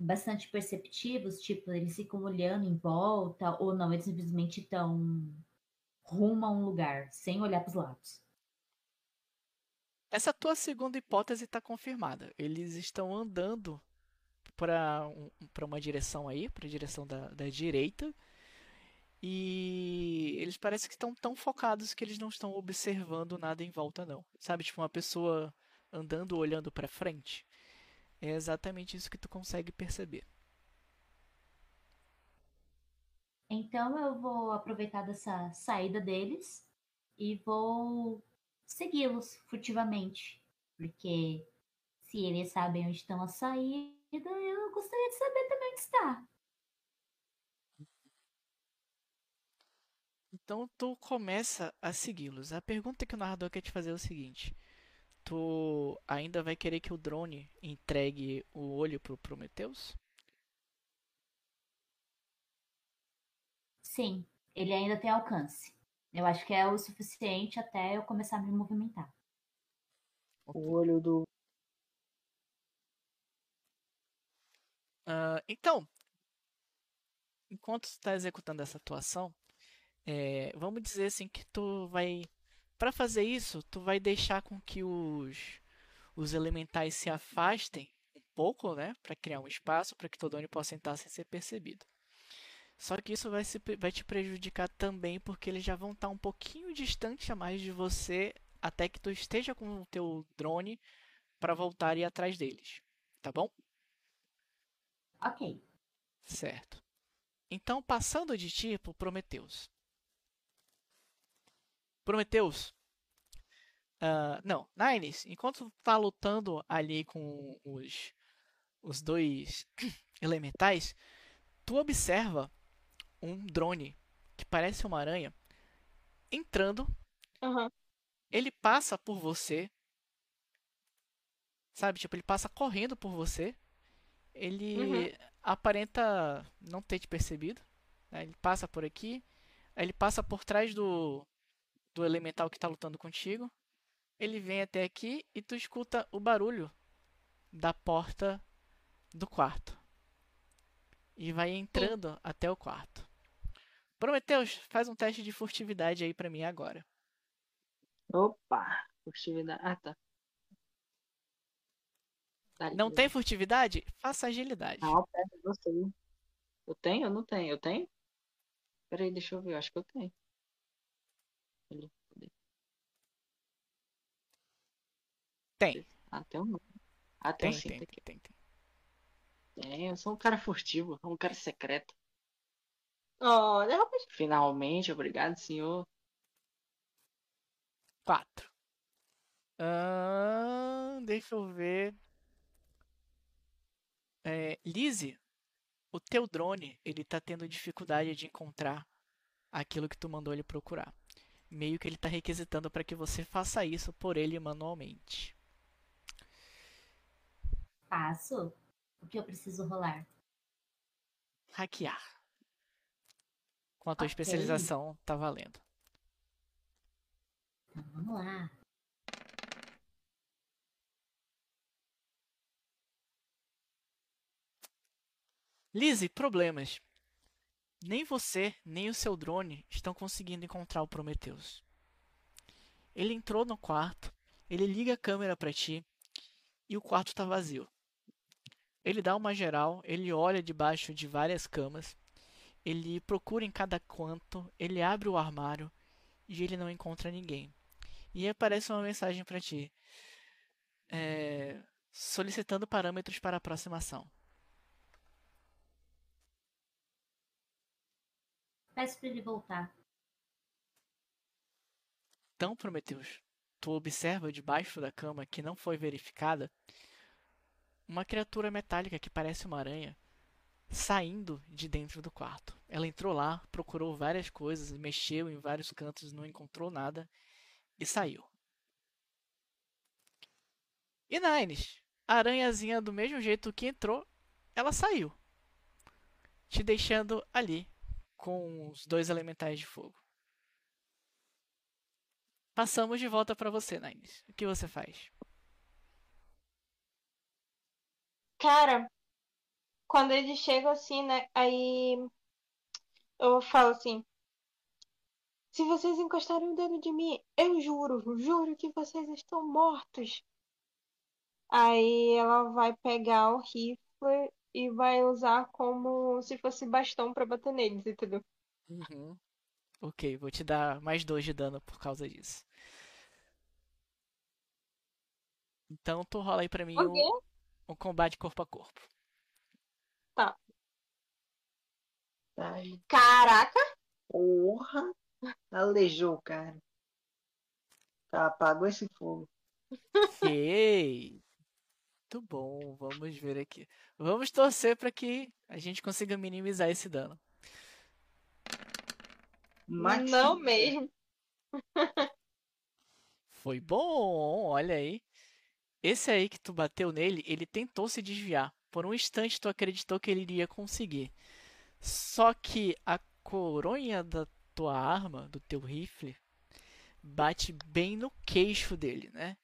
bastante perceptivos, tipo, eles ficam olhando em volta, ou não, eles simplesmente estão rumo a um lugar, sem olhar para os lados.
Essa tua segunda hipótese está confirmada. Eles estão andando para um, uma direção aí, para a direção da, da direita. E eles parecem que estão tão focados que eles não estão observando nada em volta, não. Sabe, tipo uma pessoa andando olhando para frente. É exatamente isso que tu consegue perceber.
Então eu vou aproveitar dessa saída deles e vou segui-los furtivamente. Porque se eles sabem onde estão a saída, eu gostaria de saber também onde está.
Então tu começa a segui-los. A pergunta que o narrador quer te fazer é o seguinte: Tu ainda vai querer que o drone entregue o olho pro Prometheus?
Sim, ele ainda tem alcance. Eu acho que é o suficiente até eu começar a me movimentar.
O olho do.
Ah, então, enquanto tu está executando essa atuação, é, vamos dizer assim que tu vai, para fazer isso, tu vai deixar com que os os elementais se afastem um pouco, né, para criar um espaço para que todo mundo possa entrar sem ser percebido. Só que isso vai, se, vai te prejudicar também porque eles já vão estar um pouquinho distante a mais de você até que tu esteja com o teu drone para voltar e ir atrás deles. Tá bom?
Ok.
Certo. Então, passando de tipo, Prometeus. Prometeus. Uh, não, Nines, enquanto tá lutando ali com os, os dois elementais, tu observa um drone que parece uma aranha entrando.
Uhum.
Ele passa por você. Sabe, tipo, ele passa correndo por você. Ele
Uhum.
aparenta não ter te percebido. né? Ele passa por aqui. Ele passa por trás do, do elemental que tá lutando contigo. Ele vem até aqui e tu escuta o barulho da porta do quarto. E vai entrando até o quarto. Prometeus, faz um teste de furtividade aí pra mim agora.
Opa, furtividade. Ah, tá. Tá
Não tem furtividade? Faça agilidade.
Não, pera, eu sei. Eu tenho ou não tenho? Eu tenho? Peraí, deixa eu ver. Eu acho que eu tenho. Cadê?
Tem,
tem um não. Ah, tem,
tem,
sim.
tem,
Tem,
tem, tem, tem.
Eu sou um cara furtivo, um cara secreto.
Olha, rapaz.
Finalmente, obrigado, senhor.
Quatro. Ahn, deixa eu ver. É, Lizzie, o teu drone, ele tá tendo dificuldade de encontrar aquilo que tu mandou ele procurar. Meio que ele tá requisitando para que você faça isso por ele manualmente.
Passo. O que eu preciso rolar?
Hackear. Com a tua
Ok.
especialização, tá valendo.
Então vamos lá.
Lizzie, problemas. Nem você, nem o seu drone estão conseguindo encontrar o Prometheus. Ele entrou no quarto, ele liga a câmera para ti e o quarto está vazio. Ele dá uma geral, ele olha debaixo de várias camas, ele procura em cada canto, ele abre o armário e ele não encontra ninguém. E aparece uma mensagem para ti, é, solicitando parâmetros para aproximação.
Peço pra ele voltar.
Então, Prometheus, tu observa debaixo da cama que não foi verificada uma criatura metálica que parece uma aranha saindo de dentro do quarto. Ela entrou lá, procurou várias coisas, mexeu em vários cantos, não encontrou nada e saiu. E Nines, a aranhazinha do mesmo jeito que entrou, ela saiu, te deixando ali com os dois elementais de fogo. Passamos de volta para você, Nines. O que você faz?
Cara, quando eles chegam assim, né? Aí eu falo assim: Se vocês encostarem o dedo de mim, eu juro, juro que vocês estão mortos. Aí ela vai pegar o rifle e vai usar como se fosse bastão pra bater neles, entendeu?
Uhum. Ok, vou te dar mais dois de dano por causa disso. Então tu rola aí pra mim um, um combate corpo a corpo.
Ai,
Caraca!
porra. Aleijou o cara. Tá, apagou esse fogo.
Ok. Muito bom, vamos ver aqui. Vamos torcer para que a gente consiga minimizar esse dano.
Maxi-
Não mesmo.
Foi bom, olha aí. Esse aí que tu bateu nele, ele tentou se desviar. Por um instante tu acreditou que ele iria conseguir. Só que a coronha da tua arma, do teu rifle, bate bem no queixo dele, né?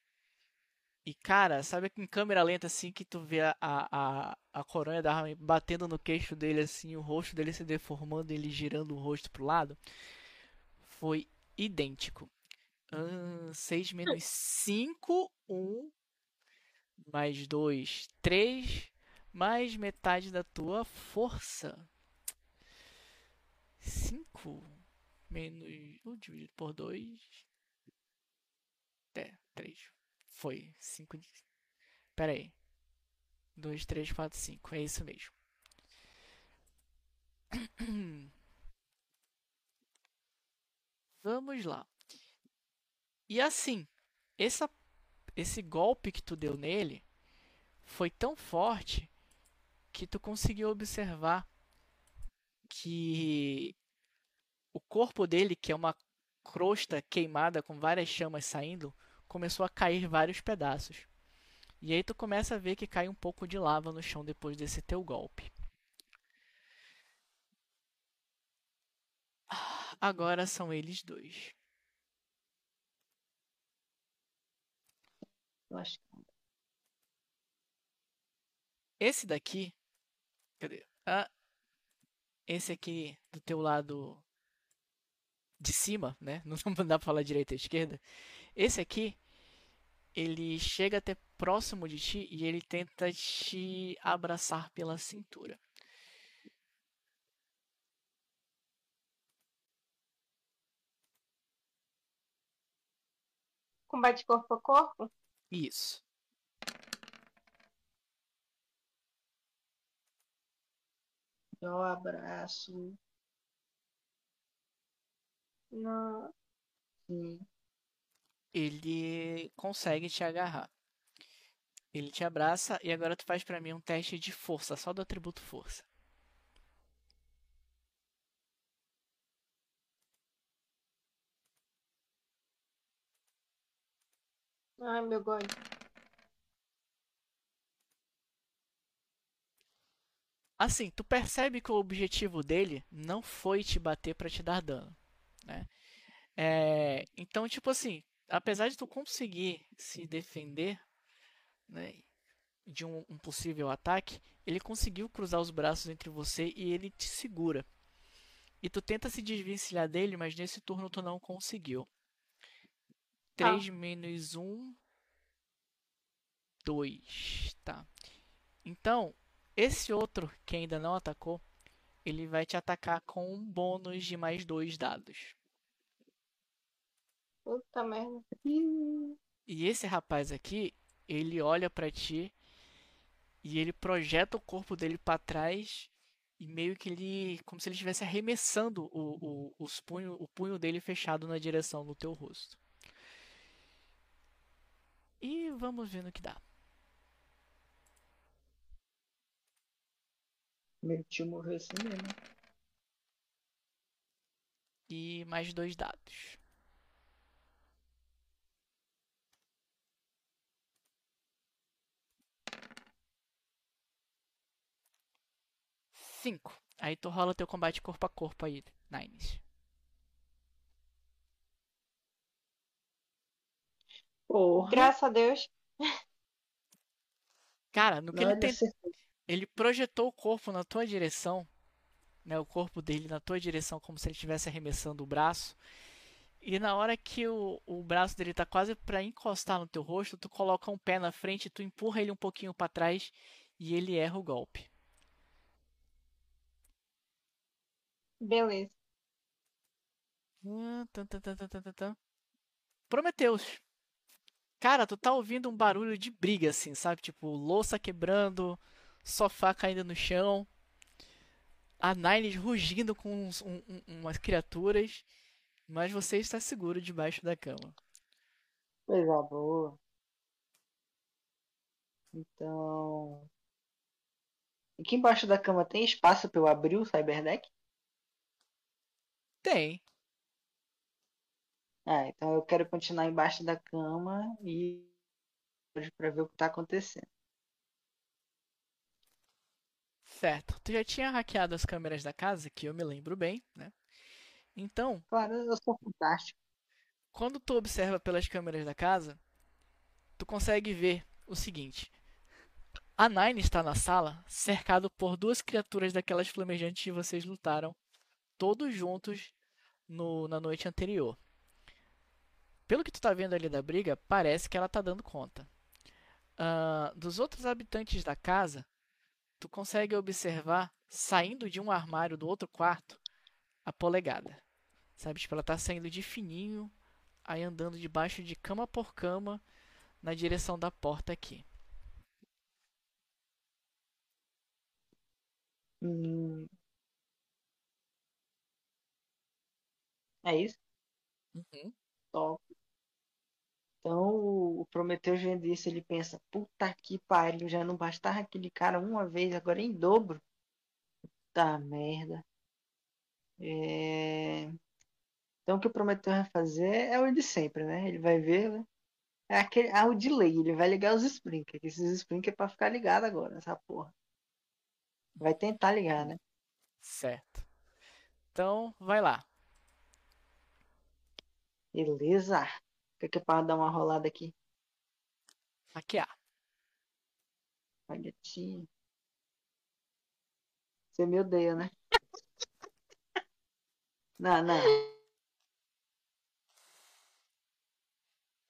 E cara, sabe em câmera lenta assim que tu vê a, a, a coronha da arma batendo no queixo dele assim, o rosto dele se deformando, ele girando o rosto pro lado? Foi idêntico. 6 menos 5, 1. Mais 2, 3. Mais metade da tua força. 5 menos. Uh, dividido por 2. É, 3. Foi. 5 de. Pera aí. 2, 3, 4, 5. É isso mesmo. Vamos lá. E assim, essa, esse golpe que tu deu nele foi tão forte que tu conseguiu observar que o corpo dele, que é uma crosta queimada com várias chamas saindo, começou a cair vários pedaços. E aí tu começa a ver que cai um pouco de lava no chão depois desse teu golpe. Agora são eles dois. Esse daqui. Cadê? Ah, esse aqui do teu lado de cima, né? Não dá pra falar direita e esquerda. Esse aqui, ele chega até próximo de ti e ele tenta te abraçar pela cintura.
Combate corpo a corpo?
Isso.
Eu abraço.
Não.
Sim.
Ele consegue te agarrar. Ele te abraça e agora tu faz pra mim um teste de força, só do atributo força.
Ai, meu God.
Assim, tu percebe que o objetivo dele não foi te bater pra te dar dano, né? É, então, tipo assim, apesar de tu conseguir se defender, né, de um, um possível ataque, ele conseguiu cruzar os braços entre você e ele te segura. E tu tenta se desvencilhar dele, mas nesse turno tu não conseguiu. 3 menos 1. 2. Tá. Então, esse outro que ainda não atacou, ele vai te atacar com um bônus de mais dois dados.
Puta merda.
E esse rapaz aqui, ele olha pra ti e ele projeta o corpo dele pra trás e meio que ele, como se ele estivesse arremessando o, o, os punho, o punho dele fechado na direção do teu rosto. E vamos ver no que dá.
Meu tio morreu assim mesmo.
E mais dois dados. Cinco. Aí tu rola teu combate corpo a corpo aí, Nines.
Porra.
Graças a Deus.
Cara, no que ele, tem... ele projetou o corpo na tua direção, né, o corpo dele na tua direção, como se ele estivesse arremessando o braço. E na hora que o, o braço dele tá quase para encostar no teu rosto, tu coloca um pé na frente, tu empurra ele um pouquinho para trás e ele erra o golpe.
Beleza.
Hum, tan, tan, tan. Prometeus. Cara, tu tá ouvindo um barulho de briga, assim, sabe? Tipo, louça quebrando, sofá caindo no chão, a Nines rugindo com uns- um- um- umas criaturas, mas você está seguro debaixo da cama.
Coisa boa. Então. Aqui embaixo da cama tem espaço pra eu abrir o Cyberdeck?
Tem.
Ah, então eu quero continuar embaixo da cama e pra ver o que tá acontecendo.
Certo. Tu já tinha hackeado as câmeras da casa, que eu me lembro bem, né? Então,
Claro, eu sou fantástico.
quando tu observa pelas câmeras da casa, tu consegue ver o seguinte. A Nine está na sala, cercado por duas criaturas daquelas flamejantes que vocês lutaram, todos juntos no, na noite anterior. Pelo que tu tá vendo ali da briga, parece que ela tá dando conta. Uh, dos outros habitantes da casa, tu consegue observar, saindo de um armário do outro quarto, a polegada. Sabe, tipo, ela tá saindo de fininho, aí andando debaixo de cama por cama, na direção da porta aqui.
Hum, é isso?
Uhum.
Top. Então o Prometheus vendo isso, ele pensa, puta que pariu, já não bastava aquele cara uma vez, agora em dobro. Puta merda. É... Então o que o Prometheus vai fazer é o de sempre, né? Ele vai ver, né? É aquele, ah, o delay, ele vai ligar os sprinklers. Esses sprinklers é pra ficar ligado agora, essa porra. Vai tentar ligar, né?
Certo. Então, vai lá.
Beleza. Fica aqui para dar uma rolada aqui.
Hackear.
Olha, tia. Você me odeia, né? Não, não.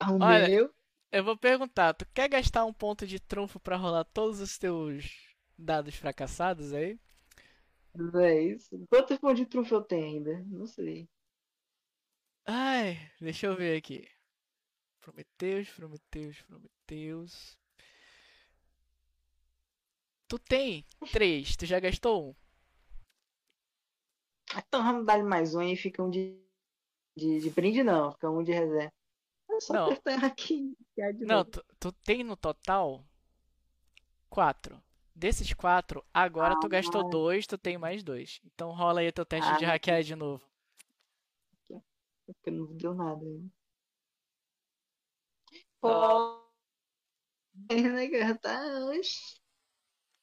O
Olha,
meu.
Eu vou perguntar, tu quer gastar um ponto de trunfo pra rolar todos os teus dados fracassados aí?
É isso. Quantos pontos de trunfo eu tenho ainda? Não sei.
Ai, deixa eu ver aqui. Prometeus, Prometeus, Prometeus. Tu tem três, tu já gastou um?
Então vamos dar mais um e fica um de, de, de brinde, não. Fica um de reserva. É só
Não.
apertar aqui. é de
Não, tu, tu tem no total quatro. Desses quatro, agora tu gastou dois, tu tem mais dois. Então rola aí teu teste de
Ah.
hackear de novo.
Porque não deu nada.
Pô,
né, cara? Tá, oxi.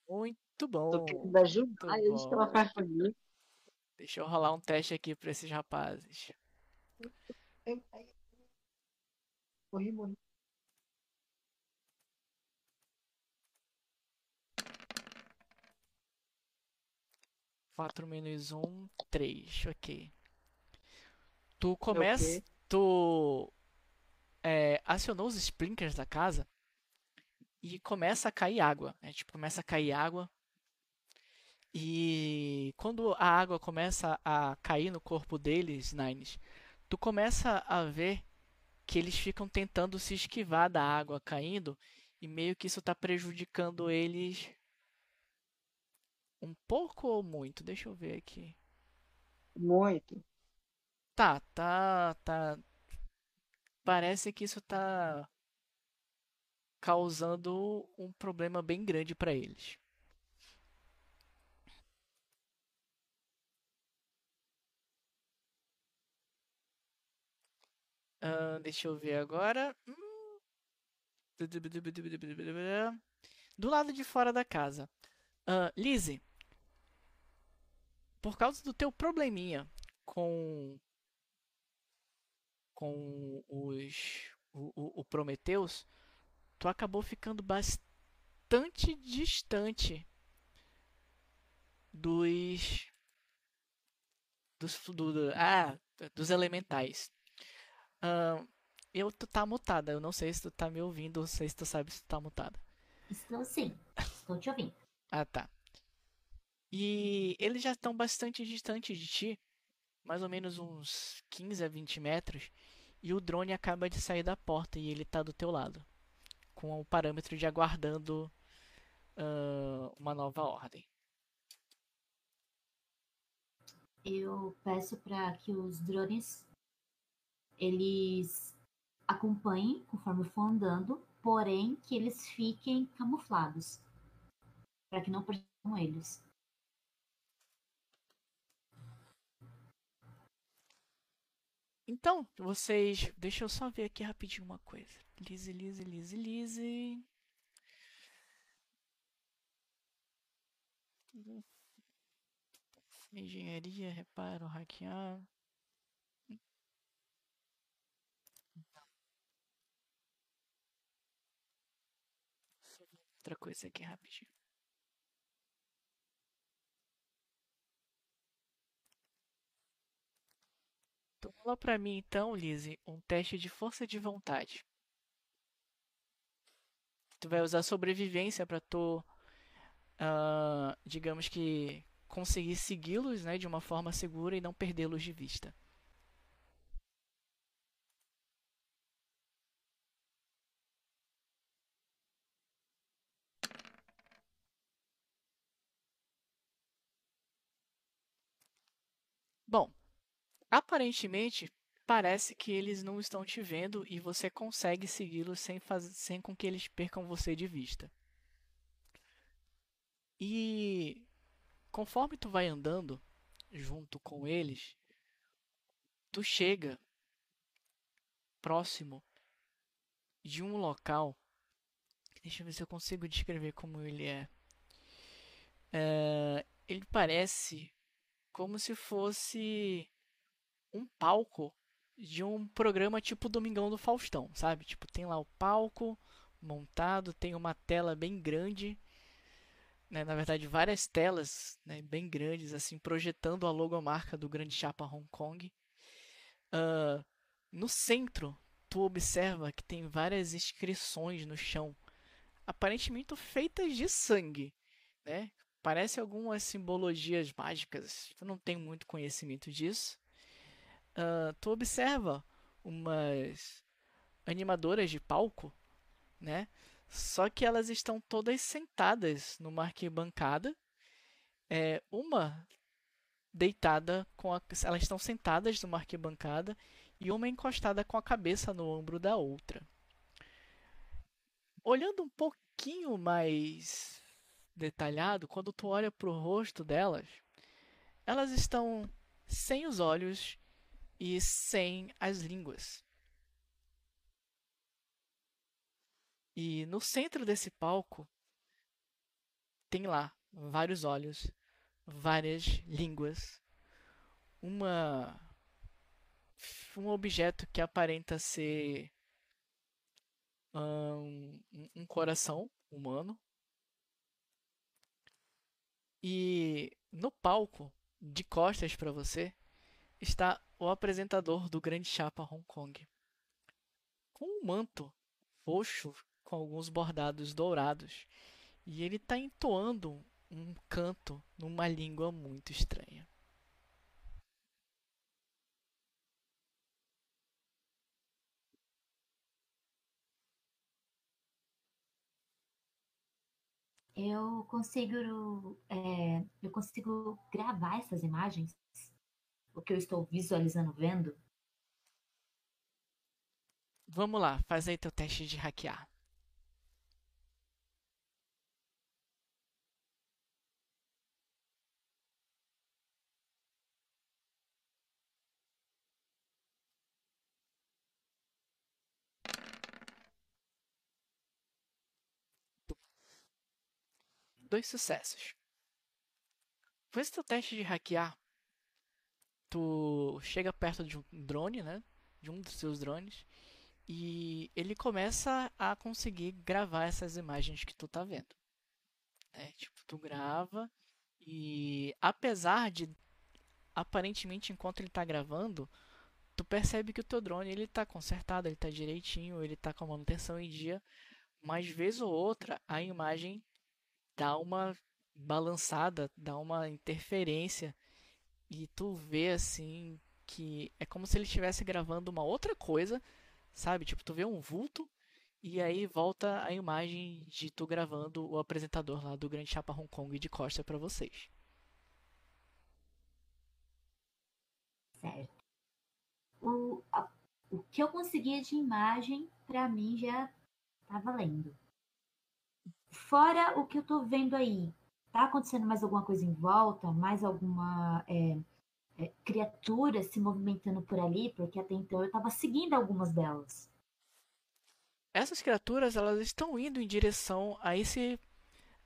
Muito bom.
Tô querendo ajudar.
muito
ela
bom.
faz comigo.
Deixa eu rolar um teste aqui pra esses rapazes.
Morri, morri.
Quatro menos um, três. Ok. Tu começa.
Ok.
Tu é, acionou os sprinklers da casa e começa a cair água. né? Tipo, começa a cair água. E quando a água começa a cair no corpo deles, Nines, tu começa a ver que eles ficam tentando se esquivar da água caindo e meio que isso está prejudicando eles um pouco ou muito. Deixa eu ver aqui.
Muito.
Tá, tá, tá. Parece que isso tá causando um problema bem grande para eles. Ah, deixa eu ver agora. Do lado de fora da casa. Ah, Lizzie, por causa do teu probleminha com com os o, o, o Prometheus, tu acabou ficando bastante distante dos dos do, do- ah, dos elementais. Ahn, eu tu tá mutada, eu não sei se tu tá me ouvindo, ou sei se tu sabe se tu tá mutada.
Estou sim, estou te ouvindo.
Ah, tá. E eles já estão bastante distantes de ti, mais ou menos uns 15 a 20 metros, e o drone acaba de sair da porta e ele tá do teu lado, com o parâmetro de aguardando ah, uma nova ordem.
Eu peço para que os drones eles acompanhem conforme for andando, porém que eles fiquem camuflados, para que não percebam eles.
Então, vocês. Deixa eu só ver aqui rapidinho uma coisa. Lise, Lise, Lise, Lise. Engenharia, reparo, hackear. Outra coisa aqui rapidinho. Rola pra mim então, Lizzie, um teste de força de vontade. Tu vai usar sobrevivência pra tu, ah, digamos que, conseguir segui-los, né, de uma forma segura e não perdê-los de vista. Aparentemente parece que eles não estão te vendo e você consegue segui-los sem, faz... sem com que eles percam você de vista. E conforme tu vai andando junto com eles, tu chega próximo de um local. Deixa eu ver se eu consigo descrever como ele é. é ele parece como se fosse um palco de um programa tipo Domingão do Faustão, sabe? Tipo, tem lá o palco montado, tem uma tela bem grande, né? na verdade várias telas né? bem grandes, assim, projetando a logomarca do Grande Chapa Hong Kong. Uh, no centro, tu observa que tem várias inscrições no chão, aparentemente feitas de sangue, né? Parece algumas simbologias mágicas. Eu não tenho muito conhecimento disso. Uh, tu observa umas animadoras de palco, né? Só que elas estão todas sentadas numa arquibancada. É, uma deitada com a, elas estão sentadas numa arquibancada e uma encostada com a cabeça no ombro da outra. Olhando um pouquinho mais detalhado, quando tu olha para o rosto delas, elas estão sem os olhos e sem as línguas. E no centro desse palco tem lá vários olhos, várias línguas, uma um objeto que aparenta ser um, um coração humano e no palco, de costas para você, está o apresentador do Grande Chapa Hong Kong. Com um manto roxo com alguns bordados dourados. E ele está entoando um canto numa língua muito estranha.
eu consigo, é, eu consigo gravar essas imagens, o que eu estou visualizando, vendo.
Vamos lá, faz aí teu teste de hackear. dois sucessos. Faz teu teste de hackear. Tu chega perto de um drone, né? De um dos seus drones. E ele começa a conseguir gravar essas imagens que tu tá vendo. É, tipo, tu grava e apesar de aparentemente enquanto ele está gravando, tu percebe que o teu drone ele tá consertado, ele está direitinho, ele está com a manutenção em dia, mas vez ou outra a imagem dá uma balançada, dá uma interferência e tu vê assim que é como se ele estivesse gravando uma outra coisa, sabe? Tipo, tu vê um vulto e aí volta a imagem de tu gravando o apresentador lá do Grande Chapa Hong Kong de costa para vocês.
Certo. O, a, o que eu conseguia de imagem, para mim já tá valendo. Fora o que eu tô vendo aí, tá acontecendo mais alguma coisa em volta? Mais alguma é, é, criatura se movimentando por ali? Porque até então eu estava seguindo algumas delas.
Essas criaturas elas estão indo em direção a esse,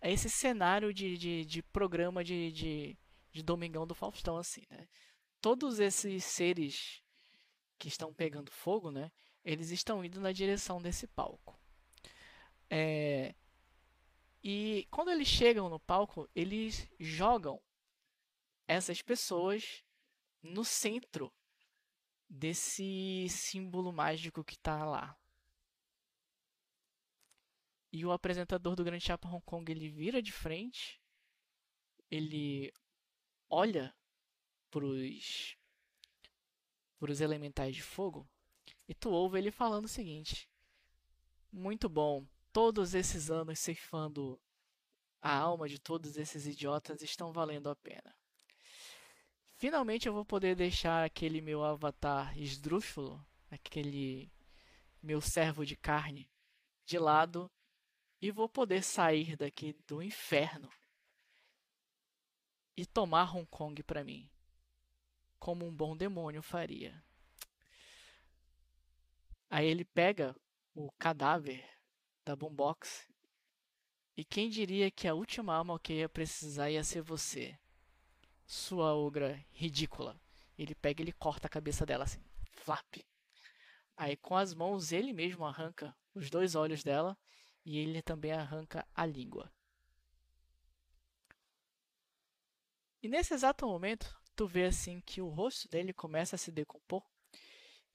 a esse cenário de, de, de programa de, de, de Domingão do Faustão, assim, né? Todos esses seres que estão pegando fogo, né? Eles estão indo na direção desse palco. É, e quando eles chegam no palco, eles jogam essas pessoas no centro desse símbolo mágico que está lá. E o apresentador do Grande Chapa Hong Kong ele vira de frente, ele olha pros pros elementais de fogo e tu ouve ele falando o seguinte: Muito bom, todos esses anos ceifando a alma de todos esses idiotas estão valendo a pena. finalmente eu vou poder deixar aquele meu avatar esdrúxulo, aquele meu servo de carne, de lado e vou poder sair daqui do inferno e tomar Hong Kong para mim, como um bom demônio faria. Aí ele pega o cadáver da boombox e quem diria que a última alma que ia precisar ia ser você, sua ogra ridícula. Ele pega e corta a cabeça dela assim, flap. Aí com as mãos ele mesmo arranca os dois olhos dela e ele também arranca a língua. E nesse exato momento, tu vê assim que o rosto dele começa a se decompor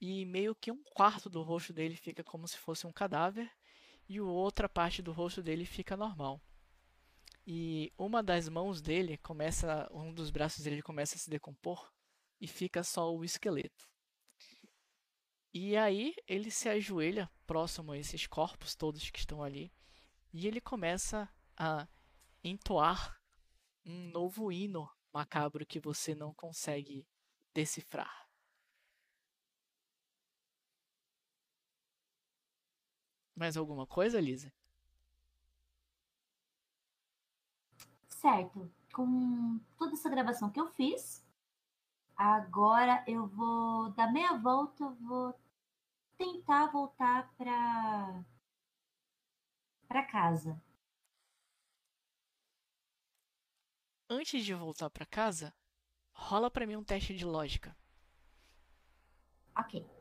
e meio que um quarto do rosto dele fica como se fosse um cadáver e a outra parte do rosto dele fica normal. E uma das mãos dele começa, um dos braços dele começa a se decompor e fica só o esqueleto. E aí ele se ajoelha próximo a esses corpos todos que estão ali e ele começa a entoar um novo hino macabro que você não consegue decifrar. Mais alguma coisa, Lisa?
Certo. Com toda essa gravação que eu fiz, agora eu vou dar meia volta, vou tentar voltar para para casa.
Antes de voltar para casa, rola para mim um teste de lógica.
Ok.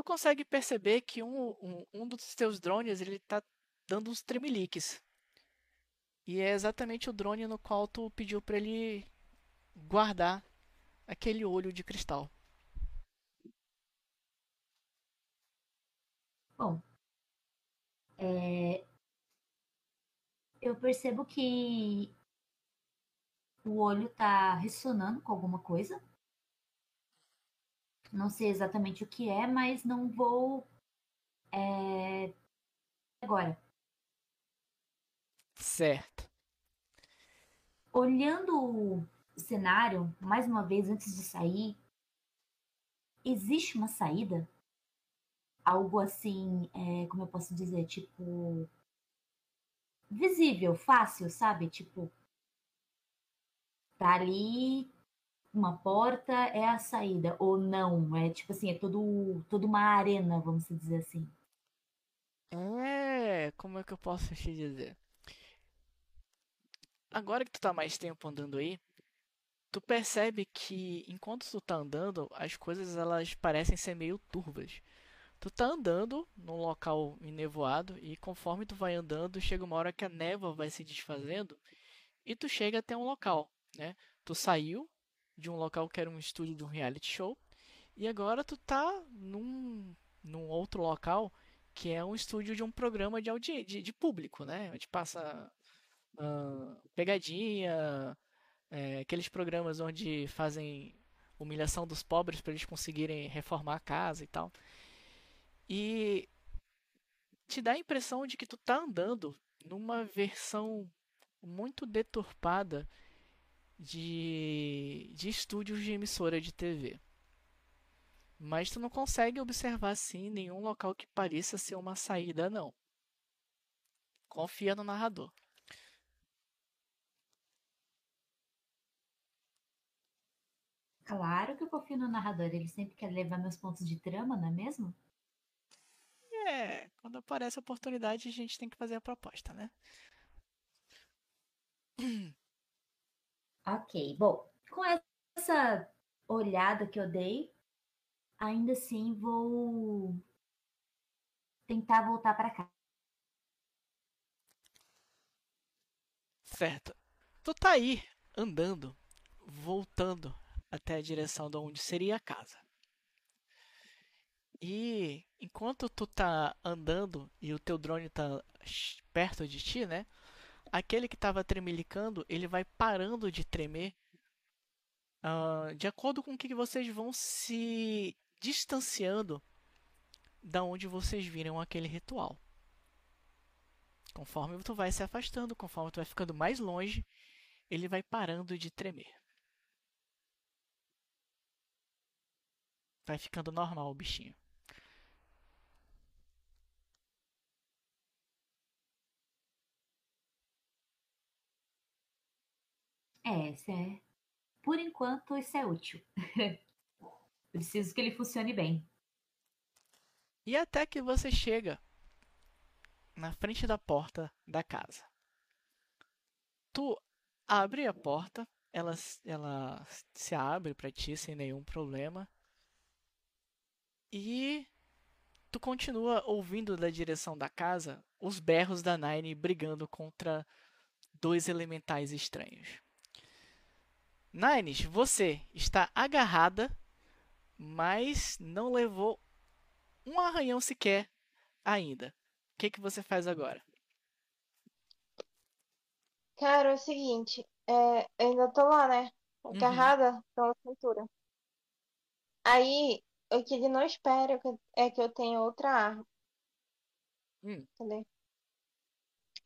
Tu consegue perceber que um, um, um dos teus drones ele tá dando uns tremeliques. E é exatamente o drone no qual tu pediu para ele guardar aquele olho de cristal.
Bom, é... eu percebo que o olho tá ressonando com alguma coisa. Não sei exatamente o que é, mas não vou. É... Agora.
Certo.
Olhando o cenário, mais uma vez, antes de sair, existe uma saída? Algo assim, é, como eu posso dizer, tipo. Visível, fácil, sabe? Tipo. Tá ali, uma porta é a saída, ou não, é tipo assim, é todo, toda uma arena, vamos dizer assim.
É, como é que eu posso te dizer? Agora que tu tá mais tempo andando aí, tu percebe que enquanto tu tá andando, as coisas elas parecem ser meio turvas. Tu tá andando num local enevoado e conforme tu vai andando, chega uma hora que a névoa vai se desfazendo e tu chega até um local, né? Tu saiu de um local que era um estúdio de um reality show. E agora tu tá num, num outro local que é um estúdio de um programa de, audi de, de público, né? Onde passa uh, pegadinha, é, aqueles programas onde fazem humilhação dos pobres para eles conseguirem reformar a casa e tal. E te dá a impressão de que tu tá andando numa versão muito deturpada de, de estúdios de emissora de TV. Mas tu não consegue observar assim nenhum local que pareça ser uma saída, não. Confia no narrador.
Claro que eu confio no narrador, ele sempre quer levar meus pontos de trama, não é mesmo?
É, quando aparece a oportunidade, a gente tem que fazer a proposta, né?
Ok, bom, com essa olhada que eu dei, ainda assim vou tentar voltar para cá.
Certo. Tu tá aí andando, voltando até a direção de onde seria a casa. E enquanto tu tá andando e o teu drone tá perto de ti, né? Aquele que estava tremelicando, ele vai parando de tremer ah, de acordo com o que vocês vão se distanciando da onde vocês viram aquele ritual. Conforme tu vai se afastando, conforme tu vai ficando mais longe, ele vai parando de tremer. Vai ficando normal o bichinho.
É, isso é. Por enquanto, isso é útil. Preciso que ele funcione bem.
E até que você chega na frente da porta da casa. Tu abre a porta, ela, ela se abre para ti sem nenhum problema. E tu continua ouvindo da direção da casa os berros da Nine brigando contra dois elementais estranhos. Nines, você está agarrada, mas não levou um arranhão sequer ainda. O que, que você faz agora?
Cara, é o seguinte, é, eu ainda tô lá, né?
Uhum.
Agarrada pela cintura. Aí, o que ele não espera é que eu- é eu tenha outra arma,
Hum,
entendeu?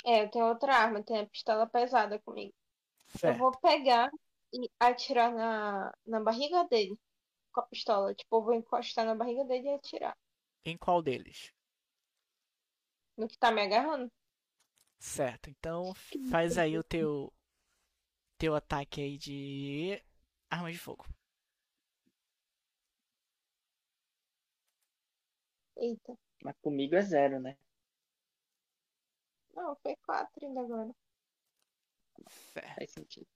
É, eu tenho outra arma, eu tenho a pistola pesada comigo. Eu
certo.
vou pegar e atirar na, na barriga dele com a pistola. Tipo, eu vou encostar na barriga dele e atirar.
Em qual deles?
No que tá me agarrando.
Certo. Então faz aí o teu teu ataque aí de arma de fogo.
Eita.
Mas comigo é zero, né?
Não, foi quatro ainda agora.
Certo.
Faz sentido.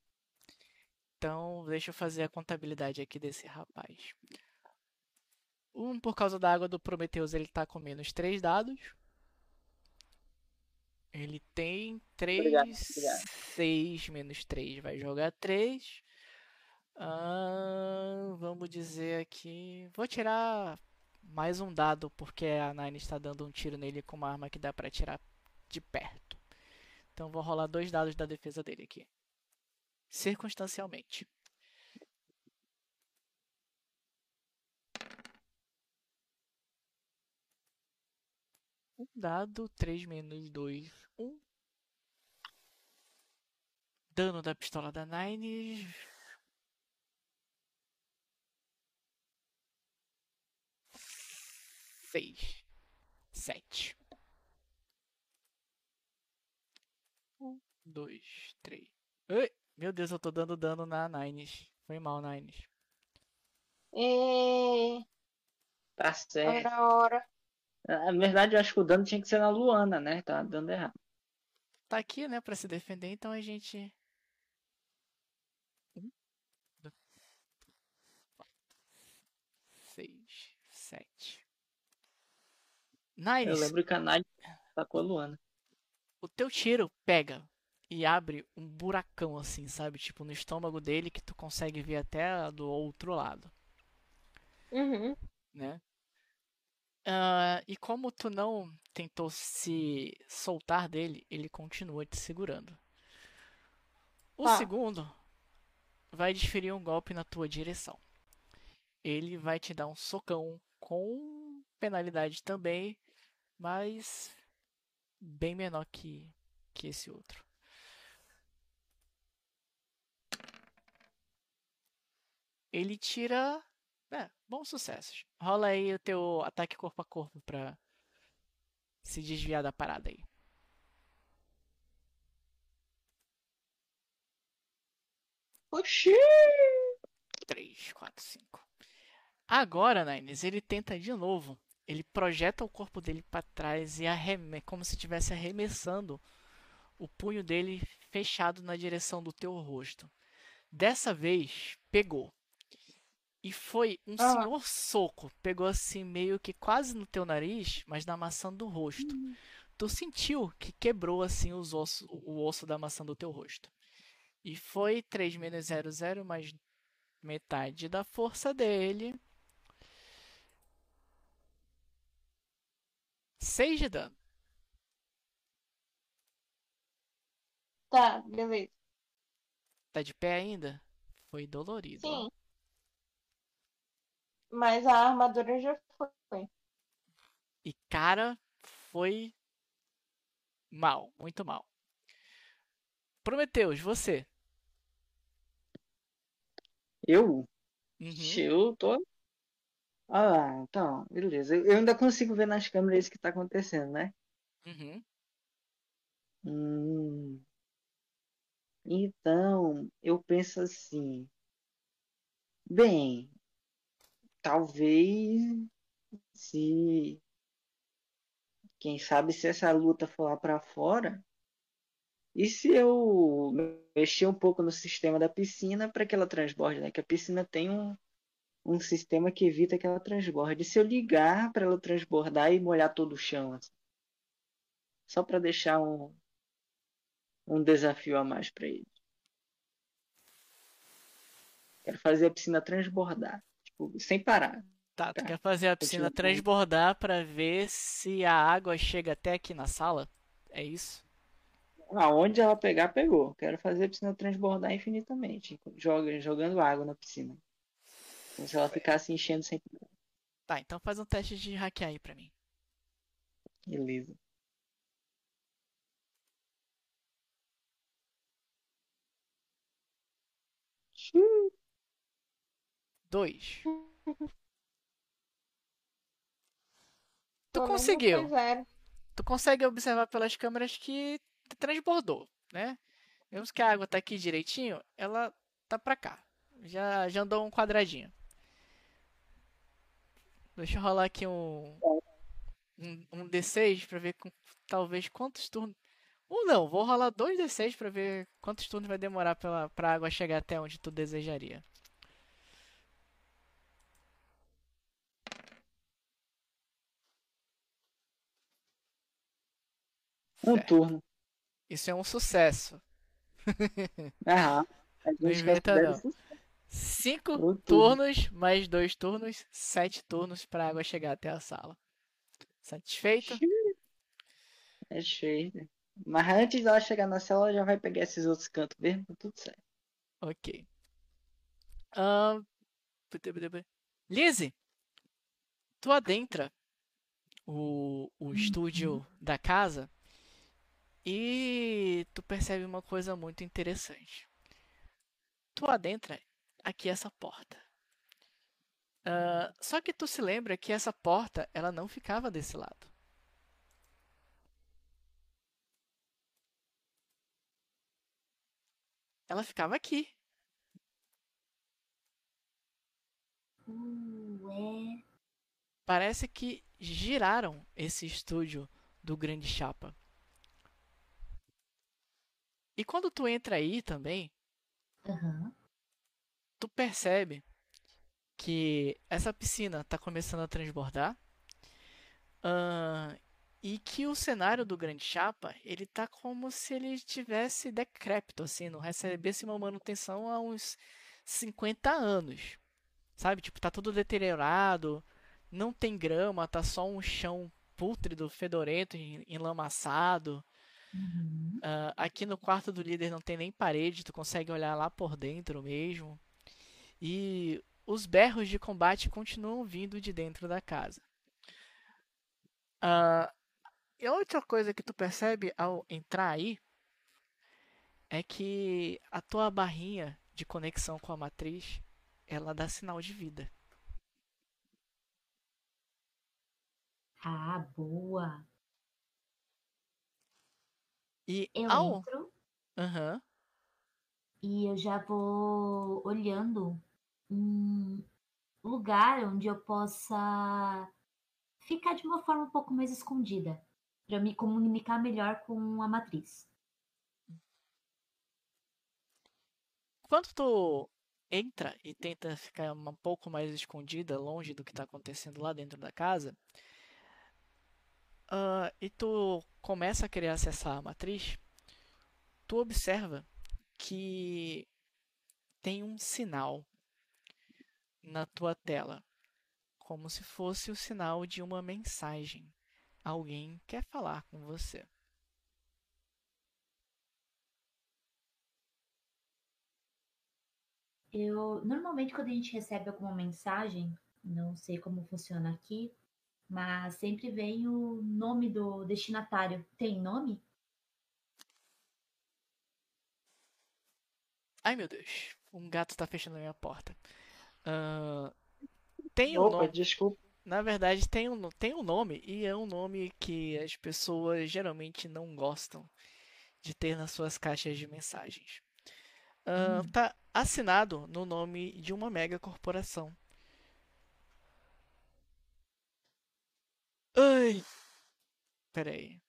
Então, deixa eu fazer a contabilidade aqui desse rapaz. Um, por causa da água do Prometheus, ele tá com menos 3 dados. Ele tem 3,
Obrigado, obrigado.
6 menos 3, vai jogar 3. Ah, vamos dizer aqui. Vou tirar mais um dado, porque a Nine está dando um tiro nele com uma arma que dá pra tirar de perto. Então, vou rolar dois dados da defesa dele aqui circunstancialmente. Um dado, 3 menos 2, 1. Dano da pistola da Nine. Seis. Sete. Um, dois, três. Ai, meu Deus, eu tô dando dano na Nines. Foi mal, Nines.
E...
Tá certo.
Ora, ora.
Na verdade, eu acho que o dano tinha que ser na Luana, né? Tá dando errado.
Tá aqui, né, pra se defender, então a gente. Um, dois, quatro, seis, sete.
Eu
Nines,
lembro que a Nai tacou a Luana.
o teu tiro pega e abre um buracão assim, sabe? Tipo no estômago dele que tu consegue ver até do outro lado,
Uhum.
né? Ah, e como tu não tentou se soltar dele, ele continua te segurando. O
Tá.
segundo vai desferir um golpe na tua direção. Ele vai te dar um socão com penalidade também, mas bem menor que, que esse outro. Ele tira. É, bons sucessos. Rola aí o teu ataque corpo a corpo pra se desviar da parada aí.
Oxi!
3, 4, 5. Agora, Nines, ele tenta de novo. Ele projeta o corpo dele para trás e arreme... como se estivesse arremessando o punho dele fechado na direção do teu rosto. Dessa vez, pegou. E foi um
Ah.
senhor soco. Pegou assim, meio que quase no teu nariz, mas na maçã do rosto. Tu sentiu que quebrou assim os ossos, o osso da maçã do teu rosto. E foi 3 menos 0, 0 mais metade da força dele. 6 de dano.
Tá, beleza.
Tá de pé ainda? Foi dolorido. ó.
Mas a armadura já foi.
E cara, foi mal, muito mal. Prometeus, você.
Eu?
Uhum.
Eu tô. Ah, então, beleza. Eu ainda consigo ver nas câmeras isso que tá acontecendo, né?
Uhum.
Hum. Então, eu penso assim. Bem, talvez se. Quem sabe se essa luta for lá pra fora. E se eu mexer um pouco no sistema da piscina para que ela transborde, né? Que a piscina tem um, um sistema que evita que ela transborde. E se eu ligar para ela transbordar e molhar todo o chão, assim? Só para deixar um, um desafio a mais para ele. Quero fazer a piscina transbordar, sem parar.
Tá, tu
Tá.
quer fazer a piscina transbordar pra ver se a água chega até aqui na sala? É isso?
Aonde ela pegar, pegou. Quero fazer a piscina transbordar infinitamente, joga, jogando água na piscina. Como se ela ficasse enchendo sempre.
Tá, então faz um teste de hackear aí pra mim.
Beleza.
Dois. Tu conseguiu. Tu consegue observar pelas câmeras que transbordou, né? Vemos que a água tá aqui direitinho, ela tá pra cá. Já, já andou um quadradinho. Deixa eu rolar aqui um, um, um D6 pra ver com- talvez quantos turnos. Ou não, vou rolar dois D6 pra ver quantos turnos vai demorar pela, pra água chegar até onde tu desejaria.
Um
Certo.
turno.
Isso é um sucesso.
Aham.
Não inventa, não. Cinco
um turno.
turnos, mais dois turnos, sete turnos para a água chegar até a sala. Satisfeito?
É cheio. Mas antes dela chegar na cela, ela já vai pegar esses outros cantos mesmo, tá tudo certo.
Ok. Ahn, Lizzie, tu adentra o, o estúdio da casa e tu percebe uma coisa muito interessante. Tu adentra aqui essa porta. Ah, só que tu se lembra que essa porta ela não ficava desse lado. Ela ficava aqui.
Uh, é.
Parece que giraram esse estúdio do Grande Chapa. E quando tu entra aí também,
Aham.
tu percebe que essa piscina está começando a transbordar ahn, e que o cenário do Grande Chapa ele tá como se ele estivesse decrépito, assim, não recebesse uma manutenção há uns 50 anos. Sabe? Tipo, tá tudo deteriorado, não tem grama, tá só um chão pútrido, fedorento, en- enlamaçado.
Uhum.
Ah, aqui no quarto do líder não tem nem parede, tu consegue olhar lá por dentro mesmo. E os berros de combate continuam vindo de dentro da casa. Ah, e outra coisa que tu percebe ao entrar aí é que a tua barrinha de conexão com a matriz, ela dá sinal de vida.
Ah, boa.
E
Eu
ao,
entro
Aham.
e eu já vou olhando um lugar onde eu possa ficar de uma forma um pouco mais escondida, para me comunicar melhor com a matriz.
Quando tu entra e tenta ficar um pouco mais escondida, longe do que está acontecendo lá dentro da casa, ah, e tu começa a querer acessar a matriz, tu observa que tem um sinal na tua tela, como se fosse o sinal de uma mensagem. Alguém quer falar com você.
Eu normalmente quando a gente recebe alguma mensagem, não sei como funciona aqui, mas sempre vem o nome do destinatário. Tem nome?
Ai meu Deus, um gato tá fechando a minha porta. Uh, tem um
Opa,
nome.
desculpa.
Na verdade, tem um, tem um nome, e é um nome que as pessoas geralmente não gostam de ter nas suas caixas de mensagens. Uh,
Hum.
Tá assinado no nome de uma mega corporação. Ai, peraí.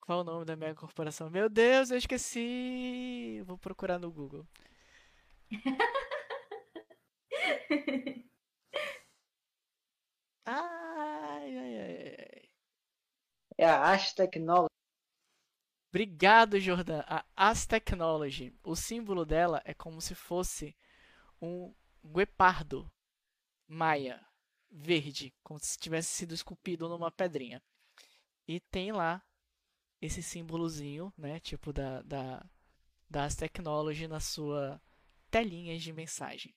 Qual o nome da mega corporação? Meu Deus, eu esqueci. Vou procurar no Google. Ai, ai, ai, ai.
É a Ash Technology.
Obrigado, Jordan. A As Technology. O símbolo dela é como se fosse um guepardo maia verde, como se tivesse sido esculpido numa pedrinha. E tem lá esse símbolozinho, né, tipo da, da, da As Technology na sua telinha de mensagem.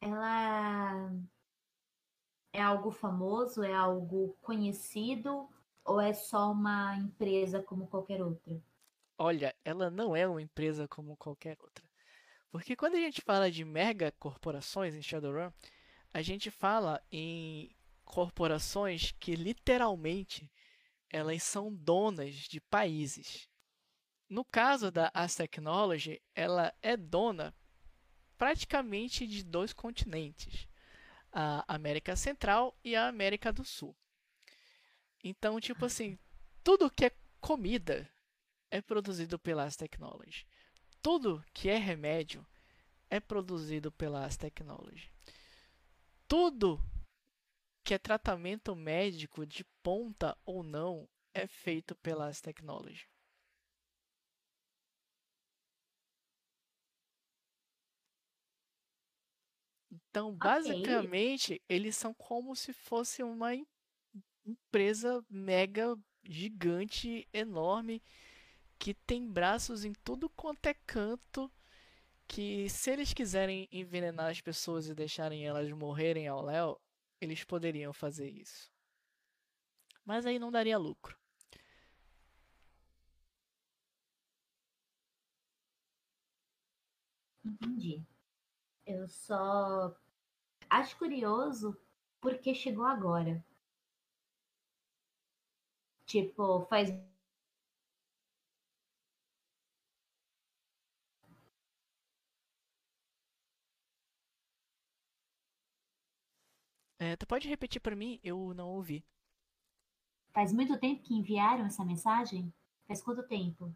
Ela é algo famoso, é algo conhecido ou é só uma empresa como qualquer outra?
Olha, ela não é uma empresa como qualquer outra. Porque quando a gente fala de mega corporações em Shadowrun, a gente fala em corporações que literalmente elas são donas de países. No caso da As Technology, ela é dona praticamente de dois continentes, a América Central e a América do Sul. Então, tipo assim, tudo que é comida é produzido pela As Technology. Tudo que é remédio é produzido pela As Technology. Tudo que é tratamento médico de ponta ou não é feito pela As Technology. Então, basicamente, eles são como se fosse uma em- empresa mega gigante, enorme, que tem braços em tudo quanto é canto, que se eles quiserem envenenar as pessoas e deixarem elas morrerem ao léu, eles poderiam fazer isso. Mas aí não daria lucro.
Entendi. Eu só acho curioso porque chegou agora. Tipo, faz
É, tu pode repetir para mim? Eu não ouvi.
faz muito tempo que enviaram essa mensagem? Faz quanto tempo?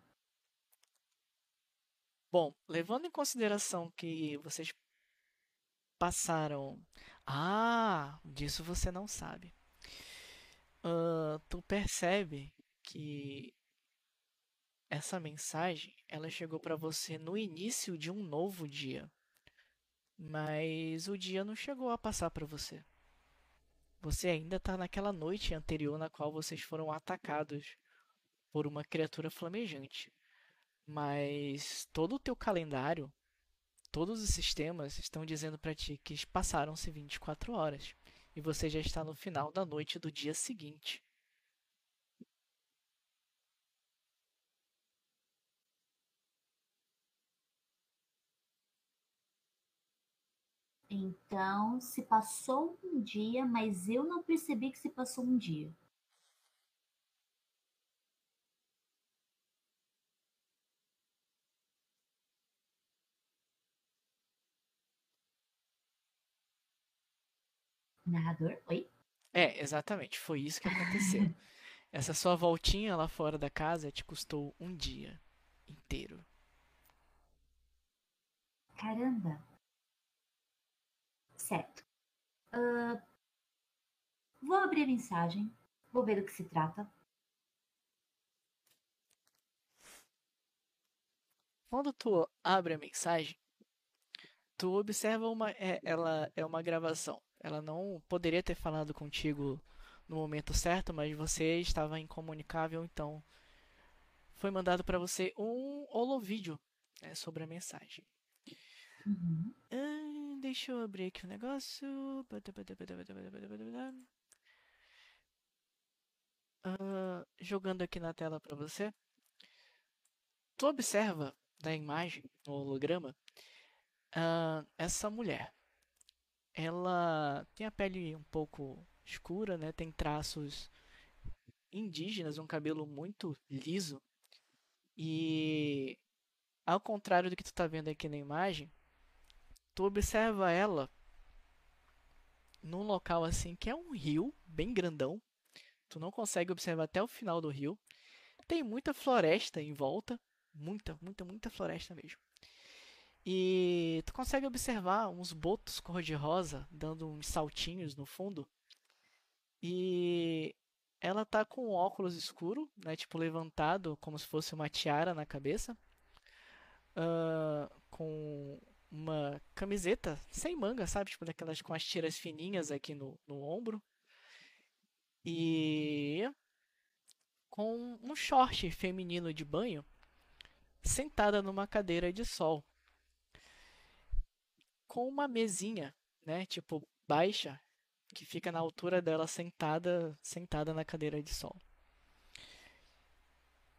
Bom, levando em consideração que vocês passaram. Ah, disso você não sabe. Ah, tu percebe que essa mensagem ela chegou para você no início de um novo dia, mas o dia não chegou a passar para você. Você ainda está naquela noite anterior na qual vocês foram atacados por uma criatura flamejante. Mas todo o teu calendário, todos os sistemas estão dizendo para ti que passaram-se 24 horas e você já está no final da noite do dia seguinte.
Então, se passou um dia, mas eu não percebi que se passou um dia. Narrador, oi?
É, exatamente, foi isso que aconteceu. Essa sua voltinha lá fora da casa te custou um dia inteiro.
Caramba. Certo. Ah, vou abrir a mensagem. Vou ver do que se trata.
Quando tu abre a mensagem, tu observa uma, é, ela é uma gravação. Ela não poderia ter falado contigo no momento certo, mas você estava incomunicável, então foi mandado para você um holovídeo né, sobre a mensagem.
Uhum.
Ah, deixa eu abrir aqui o negócio. Ah, jogando aqui na tela para você. Tu observa da imagem, no holograma, ah, essa mulher. Ela tem a pele um pouco escura, né? Tem traços indígenas, um cabelo muito liso. E ao contrário do que tu tá vendo aqui na imagem, tu observa ela num local assim que é um rio bem grandão. Tu não consegue observar até o final do rio. Tem muita floresta em volta, muita, muita, muita floresta mesmo. E tu consegue observar uns botos cor-de-rosa dando uns saltinhos no fundo. E ela tá com um óculos escuro, né, tipo levantado como se fosse uma tiara na cabeça. Ah, com uma camiseta sem manga, sabe? Tipo daquelas com as tiras fininhas aqui no, no ombro. E com um short feminino de banho sentada numa cadeira de sol. Com uma mesinha, né, tipo baixa, que fica na altura dela sentada, sentada na cadeira de sol.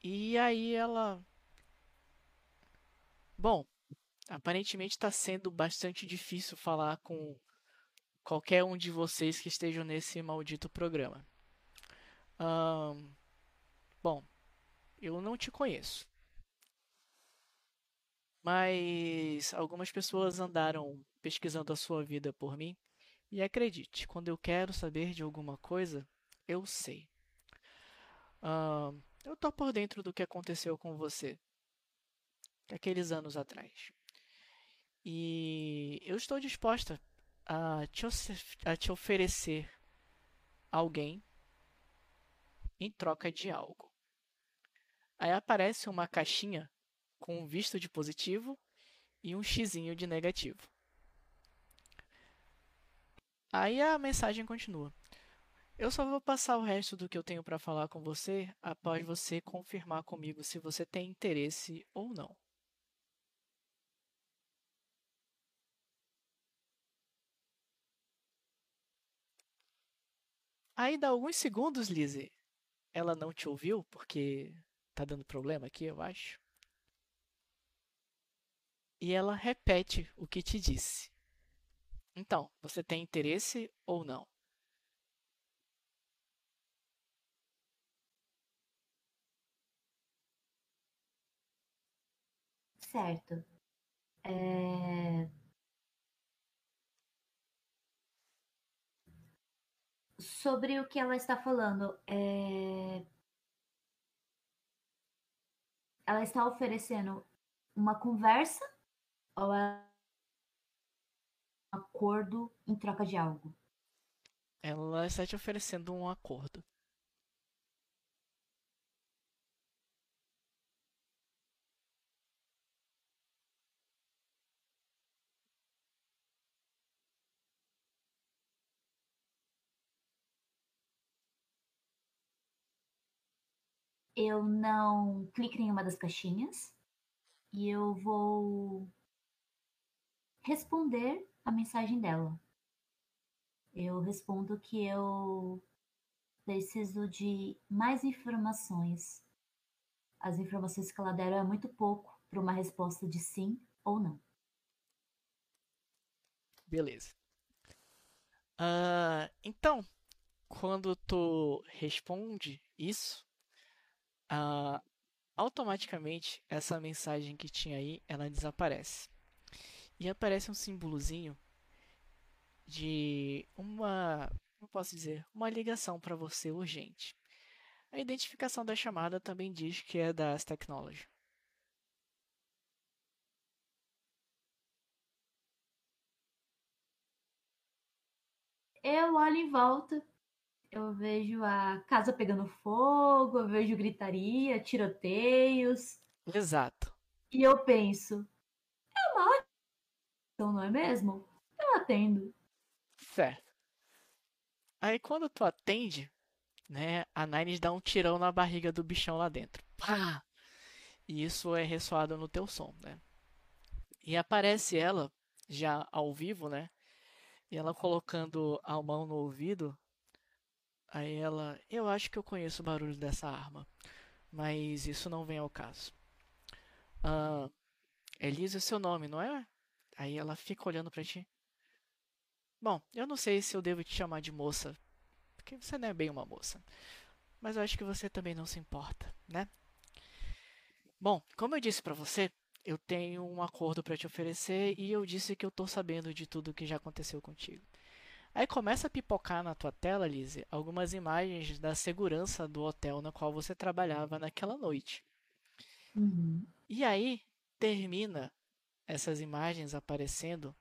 E aí ela Bom, aparentemente está sendo bastante difícil falar com qualquer um de vocês que estejam nesse maldito programa. Ahn, bom, eu não te conheço. Mas algumas pessoas andaram pesquisando a sua vida por mim. E acredite, quando eu quero saber de alguma coisa, eu sei. Eu tô por dentro do que aconteceu com você aqueles anos atrás. E eu estou disposta a te, a te oferecer alguém em troca de algo. Aí aparece uma caixinha com um visto de positivo e um xizinho de negativo. Aí a mensagem continua. Eu só vou passar o resto do que eu tenho para falar com você após você confirmar comigo se você tem interesse ou não. Dá alguns segundos, Lizzie. Ela não te ouviu porque tá dando problema aqui, eu acho. E ela repete o que te disse. Então, você tem interesse ou não?
Certo. É, Sobre o que ela está falando, é, ela está oferecendo uma conversa ou é um acordo em troca de algo?
Ela está te oferecendo um acordo.
Eu não clico em nenhuma das caixinhas e eu vou responder a mensagem dela. Eu respondo que eu preciso de mais informações. As informações que ela deram é muito pouco para uma resposta de sim ou não.
Beleza. Ah, então, quando tu responde isso, ah, automaticamente essa mensagem que tinha aí, ela desaparece. E aparece um símbolozinho de uma, como posso dizer, uma ligação para você urgente. A identificação da chamada também diz que é da As Technology.
Eu olho em volta, eu vejo a casa pegando fogo, eu vejo gritaria, tiroteios,
Exato.
e eu penso, é uma ótima, então não é mesmo? Eu atendo.
Certo. Aí quando tu atende, né, a Nines dá um tirão na barriga do bichão lá dentro. Pá! E isso é ressoado no teu som, né? E aparece ela já ao vivo, né? E ela colocando a mão no ouvido. Aí ela, eu acho que eu conheço o barulho dessa arma, mas isso não vem ao caso. Ah, Elisa é seu nome, não é? Aí ela fica olhando para ti. Bom, eu não sei se eu devo te chamar de moça, porque você não é bem uma moça. Mas eu acho que você também não se importa, né? Bom, como eu disse para você, eu tenho um acordo para te oferecer e eu disse que eu tô sabendo de tudo que já aconteceu contigo. Aí começa a pipocar na tua tela, Lizzie, algumas imagens da segurança do hotel na qual você trabalhava naquela noite.
Uhum.
E aí termina essas imagens aparecendo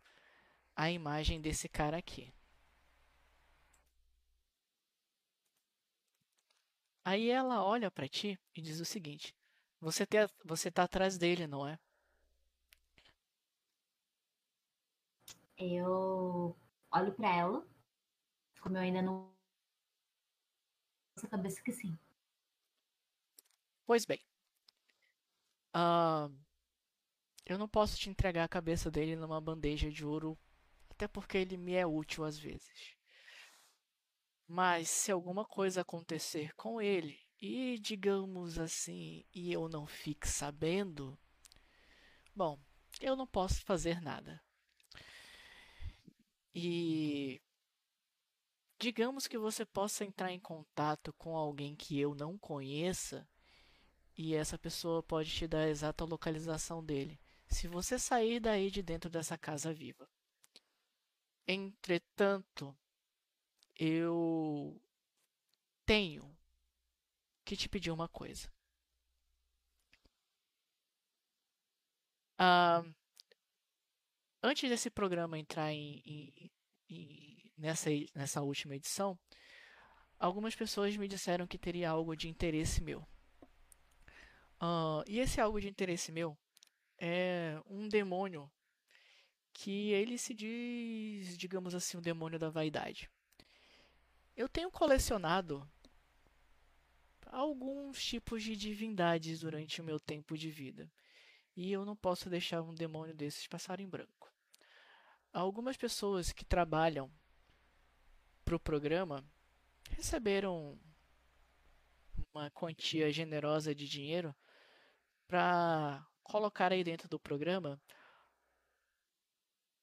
a imagem desse cara aqui. Aí ela olha para ti e diz o seguinte: você, te, você tá atrás dele, não é?
Eu olho pra ela, como eu ainda não. Essa cabeça que sim.
Pois bem. Ah, eu não posso te entregar a cabeça dele numa bandeja de ouro, até porque ele me é útil às vezes. Mas se alguma coisa acontecer com ele, e digamos assim, e eu não fique sabendo, bom, eu não posso fazer nada. E digamos que você possa entrar em contato com alguém que eu não conheça e essa pessoa pode te dar a exata localização dele, se você sair daí de dentro dessa casa viva. Entretanto, eu tenho que te pedir uma coisa. Ah, antes desse programa entrar em, em, em, nessa, nessa última edição, algumas pessoas me disseram que teria algo de interesse meu. Ah, e esse algo de interesse meu é um demônio que ele se diz, digamos assim, o demônio da vaidade. Eu tenho colecionado alguns tipos de divindades durante o meu tempo de vida. E eu não posso deixar um demônio desses passar em branco. Algumas pessoas que trabalham para o programa receberam uma quantia generosa de dinheiro para colocar aí dentro do programa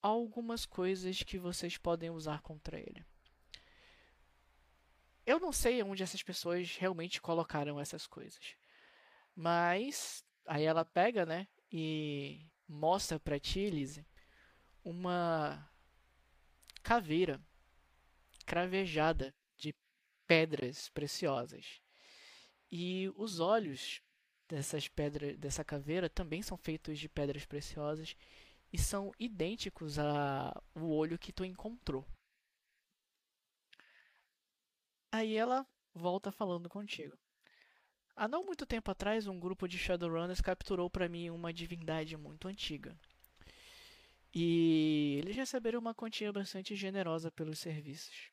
algumas coisas que vocês podem usar contra ele. Eu não sei onde essas pessoas realmente colocaram essas coisas. Mas aí ela pega, né, e mostra para ti, Lizzie, uma caveira cravejada de pedras preciosas. E os olhos dessas pedras, dessa caveira também são feitos de pedras preciosas e são idênticos ao olho que tu encontrou. Aí ela volta falando contigo. Há não muito tempo atrás, um grupo de Shadowrunners capturou para mim uma divindade muito antiga. E eles receberam uma quantia bastante generosa pelos serviços.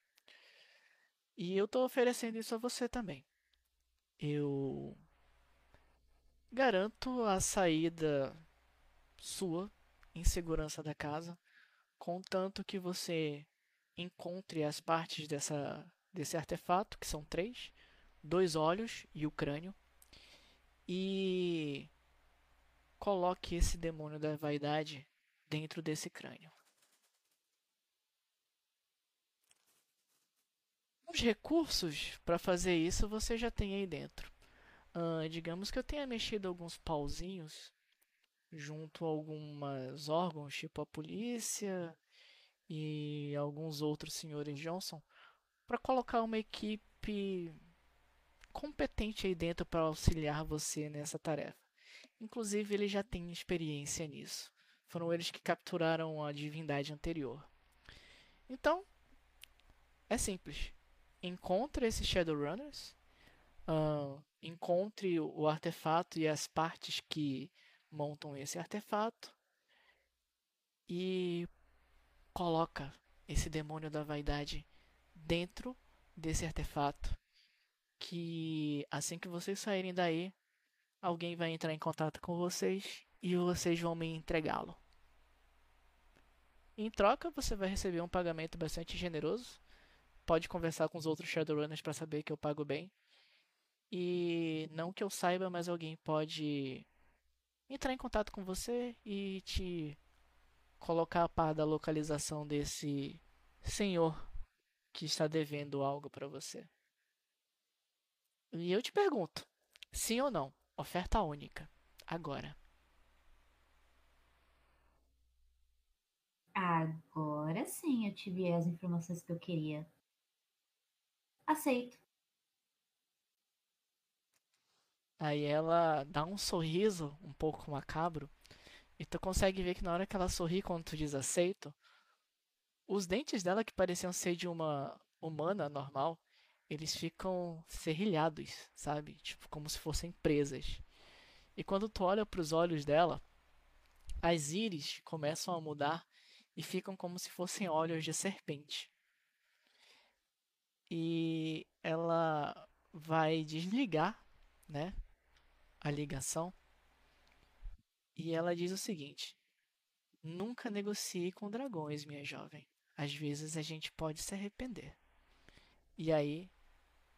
E eu estou oferecendo isso a você também. Eu garanto a saída sua em segurança da casa, contanto que você encontre as partes dessa desse artefato, que são três, dois olhos e o crânio, e coloque esse demônio da vaidade dentro desse crânio. Os recursos para fazer isso você já tem aí dentro. Uh, digamos que eu tenha mexido alguns pauzinhos junto a alguns órgãos, tipo a polícia e alguns outros senhores Johnson, para colocar uma equipe competente aí dentro para auxiliar você nessa tarefa. Inclusive, ele já tem experiência nisso. Foram eles que capturaram a divindade anterior. Então, é simples. Encontre esses Shadowrunners, uh, encontre o artefato e as partes que montam esse artefato e coloca esse demônio da vaidade dentro desse artefato. Que assim que vocês saírem daí, alguém vai entrar em contato com vocês e vocês vão me entregá-lo. Em troca, você vai receber um pagamento bastante generoso. Pode conversar com os outros Shadowrunners para saber que eu pago bem. E não que eu saiba, mas alguém pode entrar em contato com você e te colocar a par da localização desse senhor que está devendo algo para você. E eu te pergunto, sim ou não? Oferta única. Agora.
Agora sim eu tive as informações que eu queria. Aceito.
Aí ela dá um sorriso um pouco macabro. E tu consegue ver que na hora que ela sorri quando tu diz aceito, os dentes dela que pareciam ser de uma humana normal, eles ficam serrilhados, sabe? Tipo, como se fossem presas. E quando tu olha para os olhos dela, as íris começam a mudar e ficam como se fossem olhos de serpente. E ela vai desligar, né, a ligação. E ela diz o seguinte: Nunca negocie com dragões, minha jovem. Às vezes a gente pode se arrepender. E aí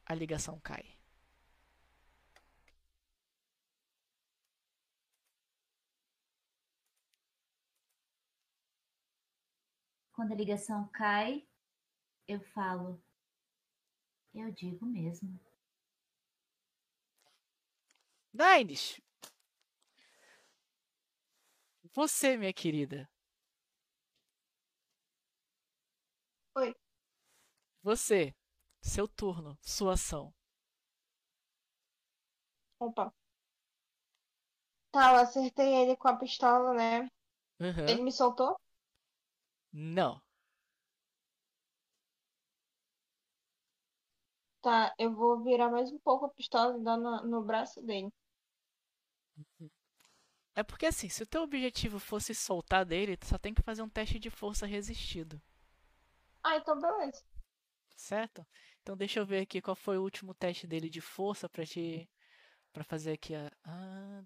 a ligação cai.
Quando a ligação cai, eu falo. Eu digo mesmo.
Nines! Você, minha querida.
Oi.
Você. Seu turno. Sua ação.
Opa. Tá, eu acertei ele com a pistola, né?
Uhum.
Ele me soltou?
Não.
Tá, eu vou virar mais um pouco a pistola e dar no, no braço dele.
É porque assim, se o teu objetivo fosse soltar dele, tu só tem que fazer um teste de força resistido.
Ah, então beleza.
Certo? Então deixa eu ver aqui qual foi o último teste dele de força pra te. pra fazer aqui a. Ah,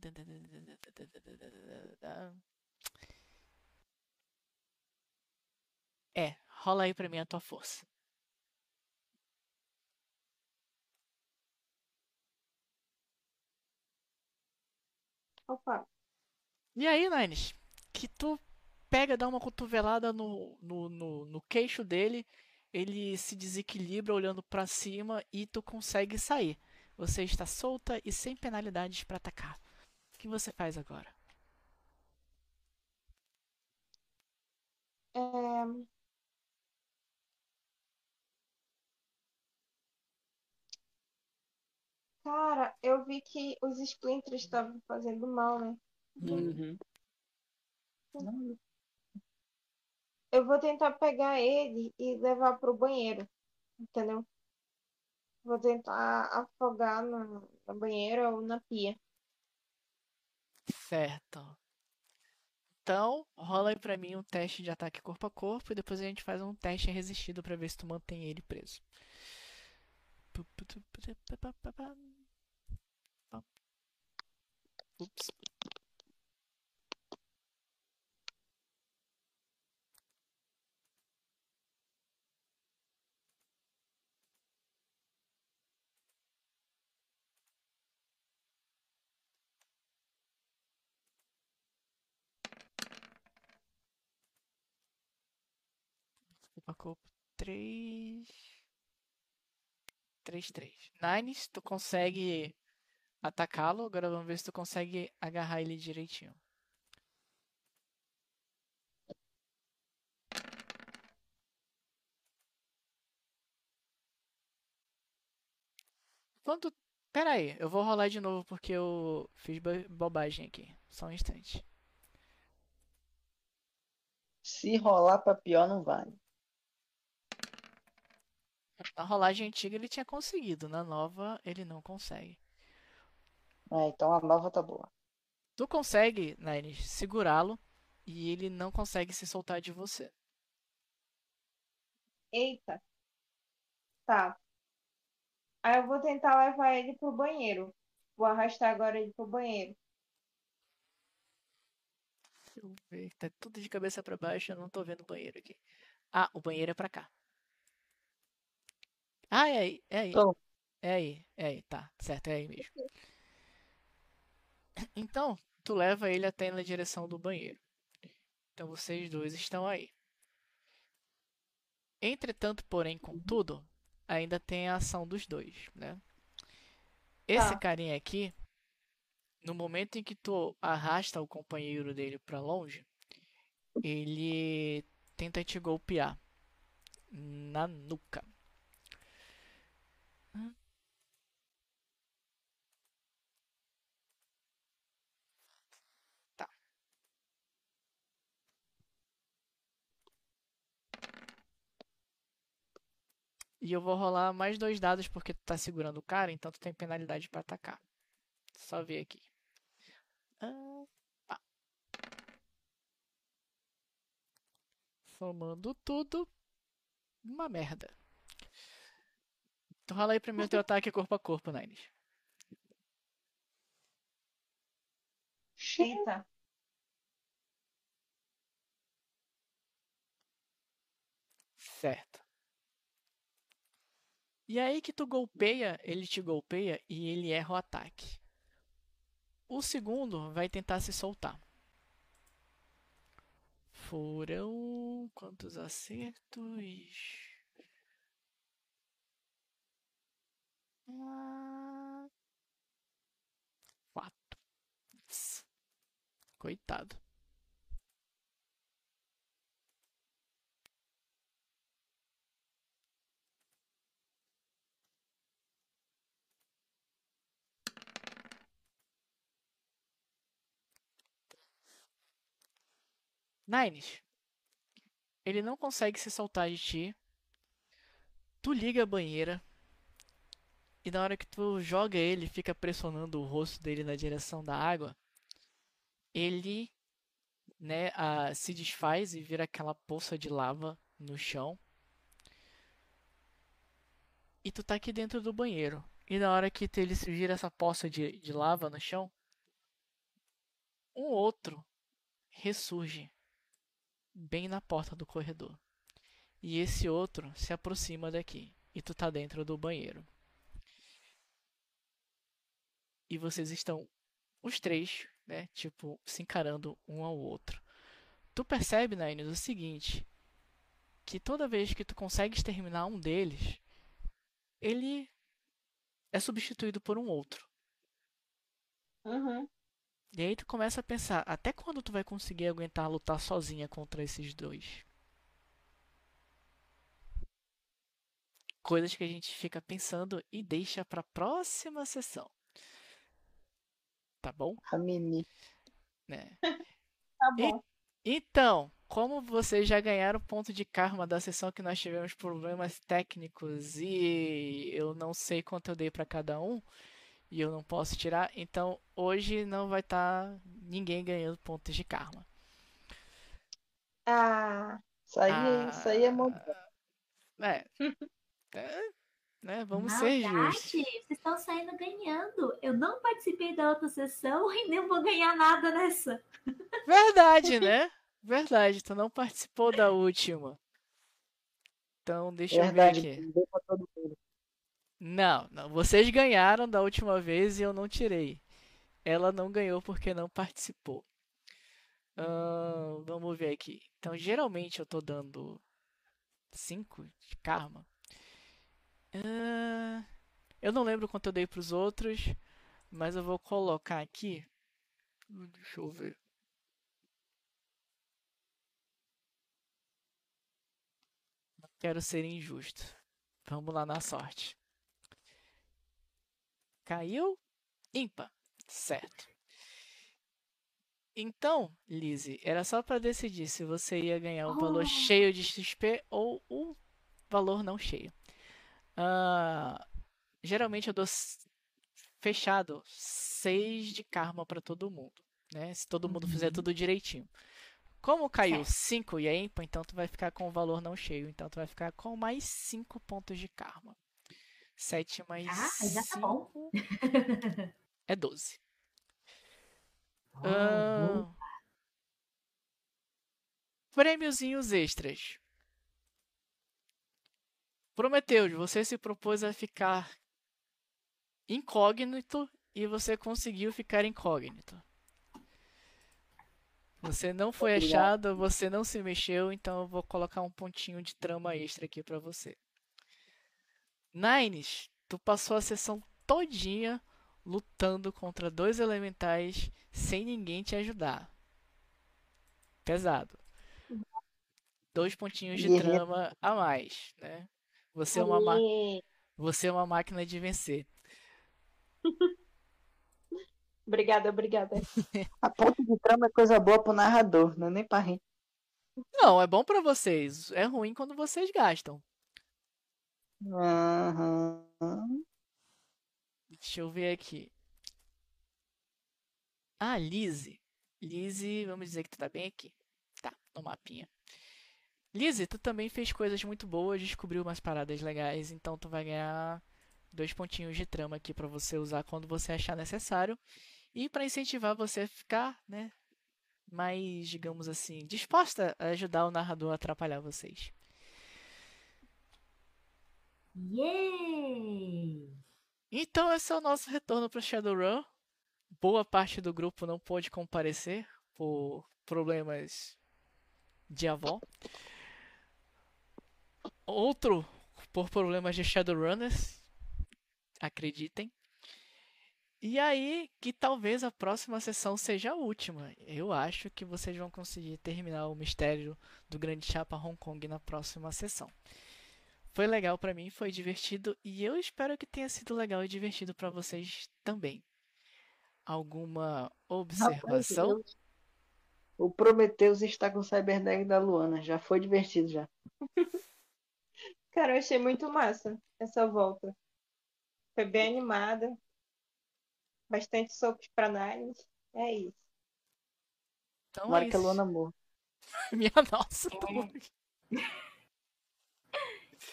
É, rola aí pra mim a tua força.
Opa.
E aí, Nines, que tu pega, dá uma cotovelada no, no, no, no queixo dele, ele se desequilibra olhando pra cima e tu consegue sair. Você está solta e sem penalidades pra atacar. O que você faz agora?
É... Cara, eu vi que os splinters estavam fazendo mal, né?
Uhum.
Eu vou tentar pegar ele e levar pro banheiro, entendeu? Vou tentar afogar na, na banheira ou na pia.
Certo. Então, rola aí pra mim um teste de ataque corpo a corpo e depois a gente faz um teste resistido pra ver se tu mantém ele preso. Ups. Corpo a corpo 3. 3, 3. Nines, tu consegue atacá-lo. Agora vamos ver se tu consegue agarrar ele direitinho. Quando. Pera aí, eu vou rolar de novo porque eu fiz bo- bobagem aqui. Só um instante.
Se rolar pra pior, não vale.
Na rolagem antiga ele tinha conseguido, na nova ele não consegue.
Ah, então a nova tá boa.
Tu consegue, Nines, segurá-lo e ele não consegue se soltar de você.
Eita. Tá. Aí eu vou tentar levar ele pro banheiro. Vou arrastar agora ele pro banheiro.
Deixa eu ver. Tá tudo de cabeça pra baixo, eu não tô vendo o banheiro aqui. Ah, o banheiro é pra cá. Ah, é aí, é aí.
Então.
É aí, é aí, tá, certo, é aí mesmo. Então, tu leva ele até na direção do banheiro. Então vocês dois estão aí. Entretanto, porém, contudo, ainda tem a ação dos dois, né? Esse
Tá.
carinha aqui, no momento em que tu arrasta o companheiro dele pra longe, ele tenta te golpear na nuca. E eu vou rolar mais dois dados porque tu tá segurando o cara, então tu tem penalidade pra atacar. Só ver aqui. Ah, pá. Somando tudo, uma merda. Então rola aí primeiro teu ataque corpo a corpo, Nines.
Eita.
Certo. E aí que tu golpeia, ele te golpeia e ele erra o ataque. O segundo vai tentar se soltar. Foram quantos acertos? Ah, Quatro. Coitado. Nines, ele não consegue se soltar de ti. Tu liga a banheira. E na hora que tu joga ele, fica pressionando o rosto dele na direção da água. Ele, né, se desfaz e vira aquela poça de lava no chão. E tu tá aqui dentro do banheiro. E na hora que ele se vira essa poça de, de lava no chão, um outro ressurge bem na porta do corredor. E esse outro se aproxima daqui. E tu tá dentro do banheiro. E vocês estão, os três, né? Tipo, se encarando um ao outro. Tu percebe, Nines, o seguinte: que toda vez que tu consegue exterminar um deles, ele é substituído por um outro.
Uhum.
E aí tu começa a pensar, até quando tu vai conseguir aguentar lutar sozinha contra esses dois? Coisas que a gente fica pensando e deixa pra próxima sessão. Tá bom?
A Mimi.
Né?
Tá bom.
Então, como vocês já ganharam ponto de karma da sessão que nós tivemos problemas técnicos e eu não sei quanto eu dei pra cada um e eu não posso tirar, então hoje não vai estar ninguém ganhando pontos de karma.
Ah,
Isso aí, isso aí é mó-
É. É, né? Vamos
Na
ser
verdade,
justos.
vocês estão saindo ganhando. Eu não participei da outra sessão e nem vou ganhar nada nessa.
Verdade, né? Verdade, tu não participou da última. Então, deixa eu ver
Verdade,
aqui.
deu pra todo.
Não, não, vocês ganharam da última vez e eu não tirei. Ela não ganhou porque não participou. Ahn, vamos ver aqui. Então, geralmente eu tô dando 5 de karma. Ahn, eu não lembro quanto eu dei pros outros, mas eu vou colocar aqui. Deixa eu ver. Não quero ser injusto. Vamos lá na sorte. Caiu? Ímpar. Certo. Então, Lizzie, era só para decidir se você ia ganhar o valor
Oh.
cheio de XP ou o valor não cheio. Ah, geralmente eu dou fechado 6 de karma para todo mundo, né? Se todo mundo fizer tudo direitinho. Como caiu 5 e é ímpar, então tu vai ficar com o valor não cheio. Então tu vai ficar com mais 5 pontos de karma. 7 mais
Ah, já tá bom.
5. é 12.
Oh,
Ah, prêmiozinhos extras. Prometeus, você se propôs a ficar incógnito e você conseguiu ficar incógnito. Você não foi achado, você não se mexeu, então eu vou colocar um pontinho de trama extra aqui pra você. Nines, tu passou a sessão todinha lutando contra dois elementais sem ninguém te ajudar. Pesado. Dois pontinhos de
Guerreiro.
trama a mais, né? Você é uma, ma-
Aí,
você é uma máquina de vencer.
Obrigada, obrigada.
A ponto de trama é coisa boa pro narrador, não é nem pra gente.
Não, é bom pra vocês. É ruim quando vocês gastam.
Aham.
Deixa eu ver aqui. Ah, Lizzie. Lizzie, vamos dizer que tu tá bem aqui. Tá, no mapinha. Lizzie, tu também fez coisas muito boas, descobriu umas paradas legais, então tu vai ganhar dois pontinhos de trama aqui pra você usar quando você achar necessário e pra incentivar você a ficar, né, mais, digamos assim, disposta a ajudar o narrador a atrapalhar vocês.
Yay!
Então esse é o nosso retorno para Shadowrun. Boa parte do grupo não pôde comparecer por problemas de avó. Outro por problemas de Shadowrunners, acreditem. E aí que talvez a próxima sessão seja a última. Eu acho que vocês vão conseguir terminar o mistério do Grande Chapa Hong Kong na próxima sessão. Foi legal pra mim, foi divertido e eu espero que tenha sido legal e divertido pra vocês também. Alguma observação?
Rapaz, eu- O Prometheus está com o Cyberneck da Luana. Já foi divertido já.
Cara, eu achei muito massa essa volta. Foi bem animada. Bastante socos pra Nines. É isso.
Então
Tomara
é
que a
isso.
Luana morra.
Minha nossa, tô-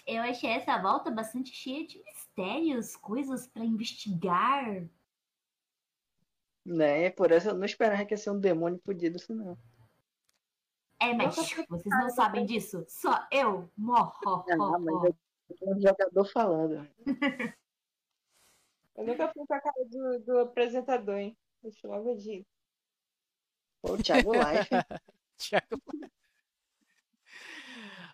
Eu achei essa volta bastante cheia de mistérios, coisas pra investigar.
Né? Por isso eu não esperava que ia ser um demônio fudido assim, não.
É, mas vocês não sabem disso. Só eu. Morro.
Ah, mas eu tenho um jogador falando.
Eu nunca fui com a cara do, do apresentador, hein? Deixa eu logo dizer.
Pô, o Thiago Life.
Thiago.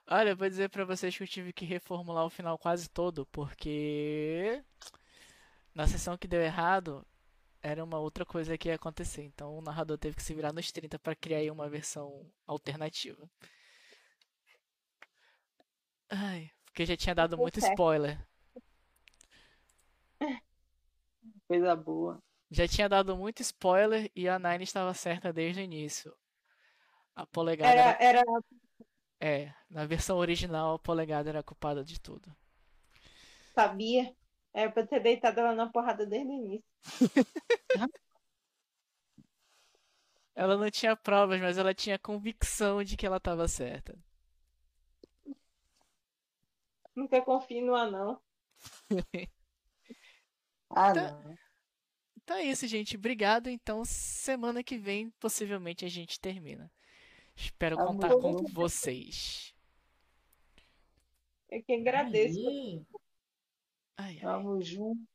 Olha, eu vou dizer pra vocês que eu tive que reformular o final quase todo, porque na sessão que deu errado era uma outra coisa que ia acontecer. Então o narrador teve que se virar nos 30 pra criar aí uma versão alternativa. Ai, porque já tinha dado muito spoiler.
Coisa boa.
Já tinha dado muito spoiler e a Nine estava certa desde o início. A polegada era
Era, era
É, na versão original a polegada era a culpada de tudo.
sabia. Era pra ter deitado ela na porrada desde o início.
Ela não tinha provas, mas ela tinha convicção de que ela estava certa.
Nunca confie no anão.
Ah,
Tá.
não.
Então é isso, gente. Obrigado. Então, semana que vem, possivelmente a gente termina. Espero
Ah,
contar com vocês.
Eu que agradeço.
Aê.
Ai, ai.
Tamo junto.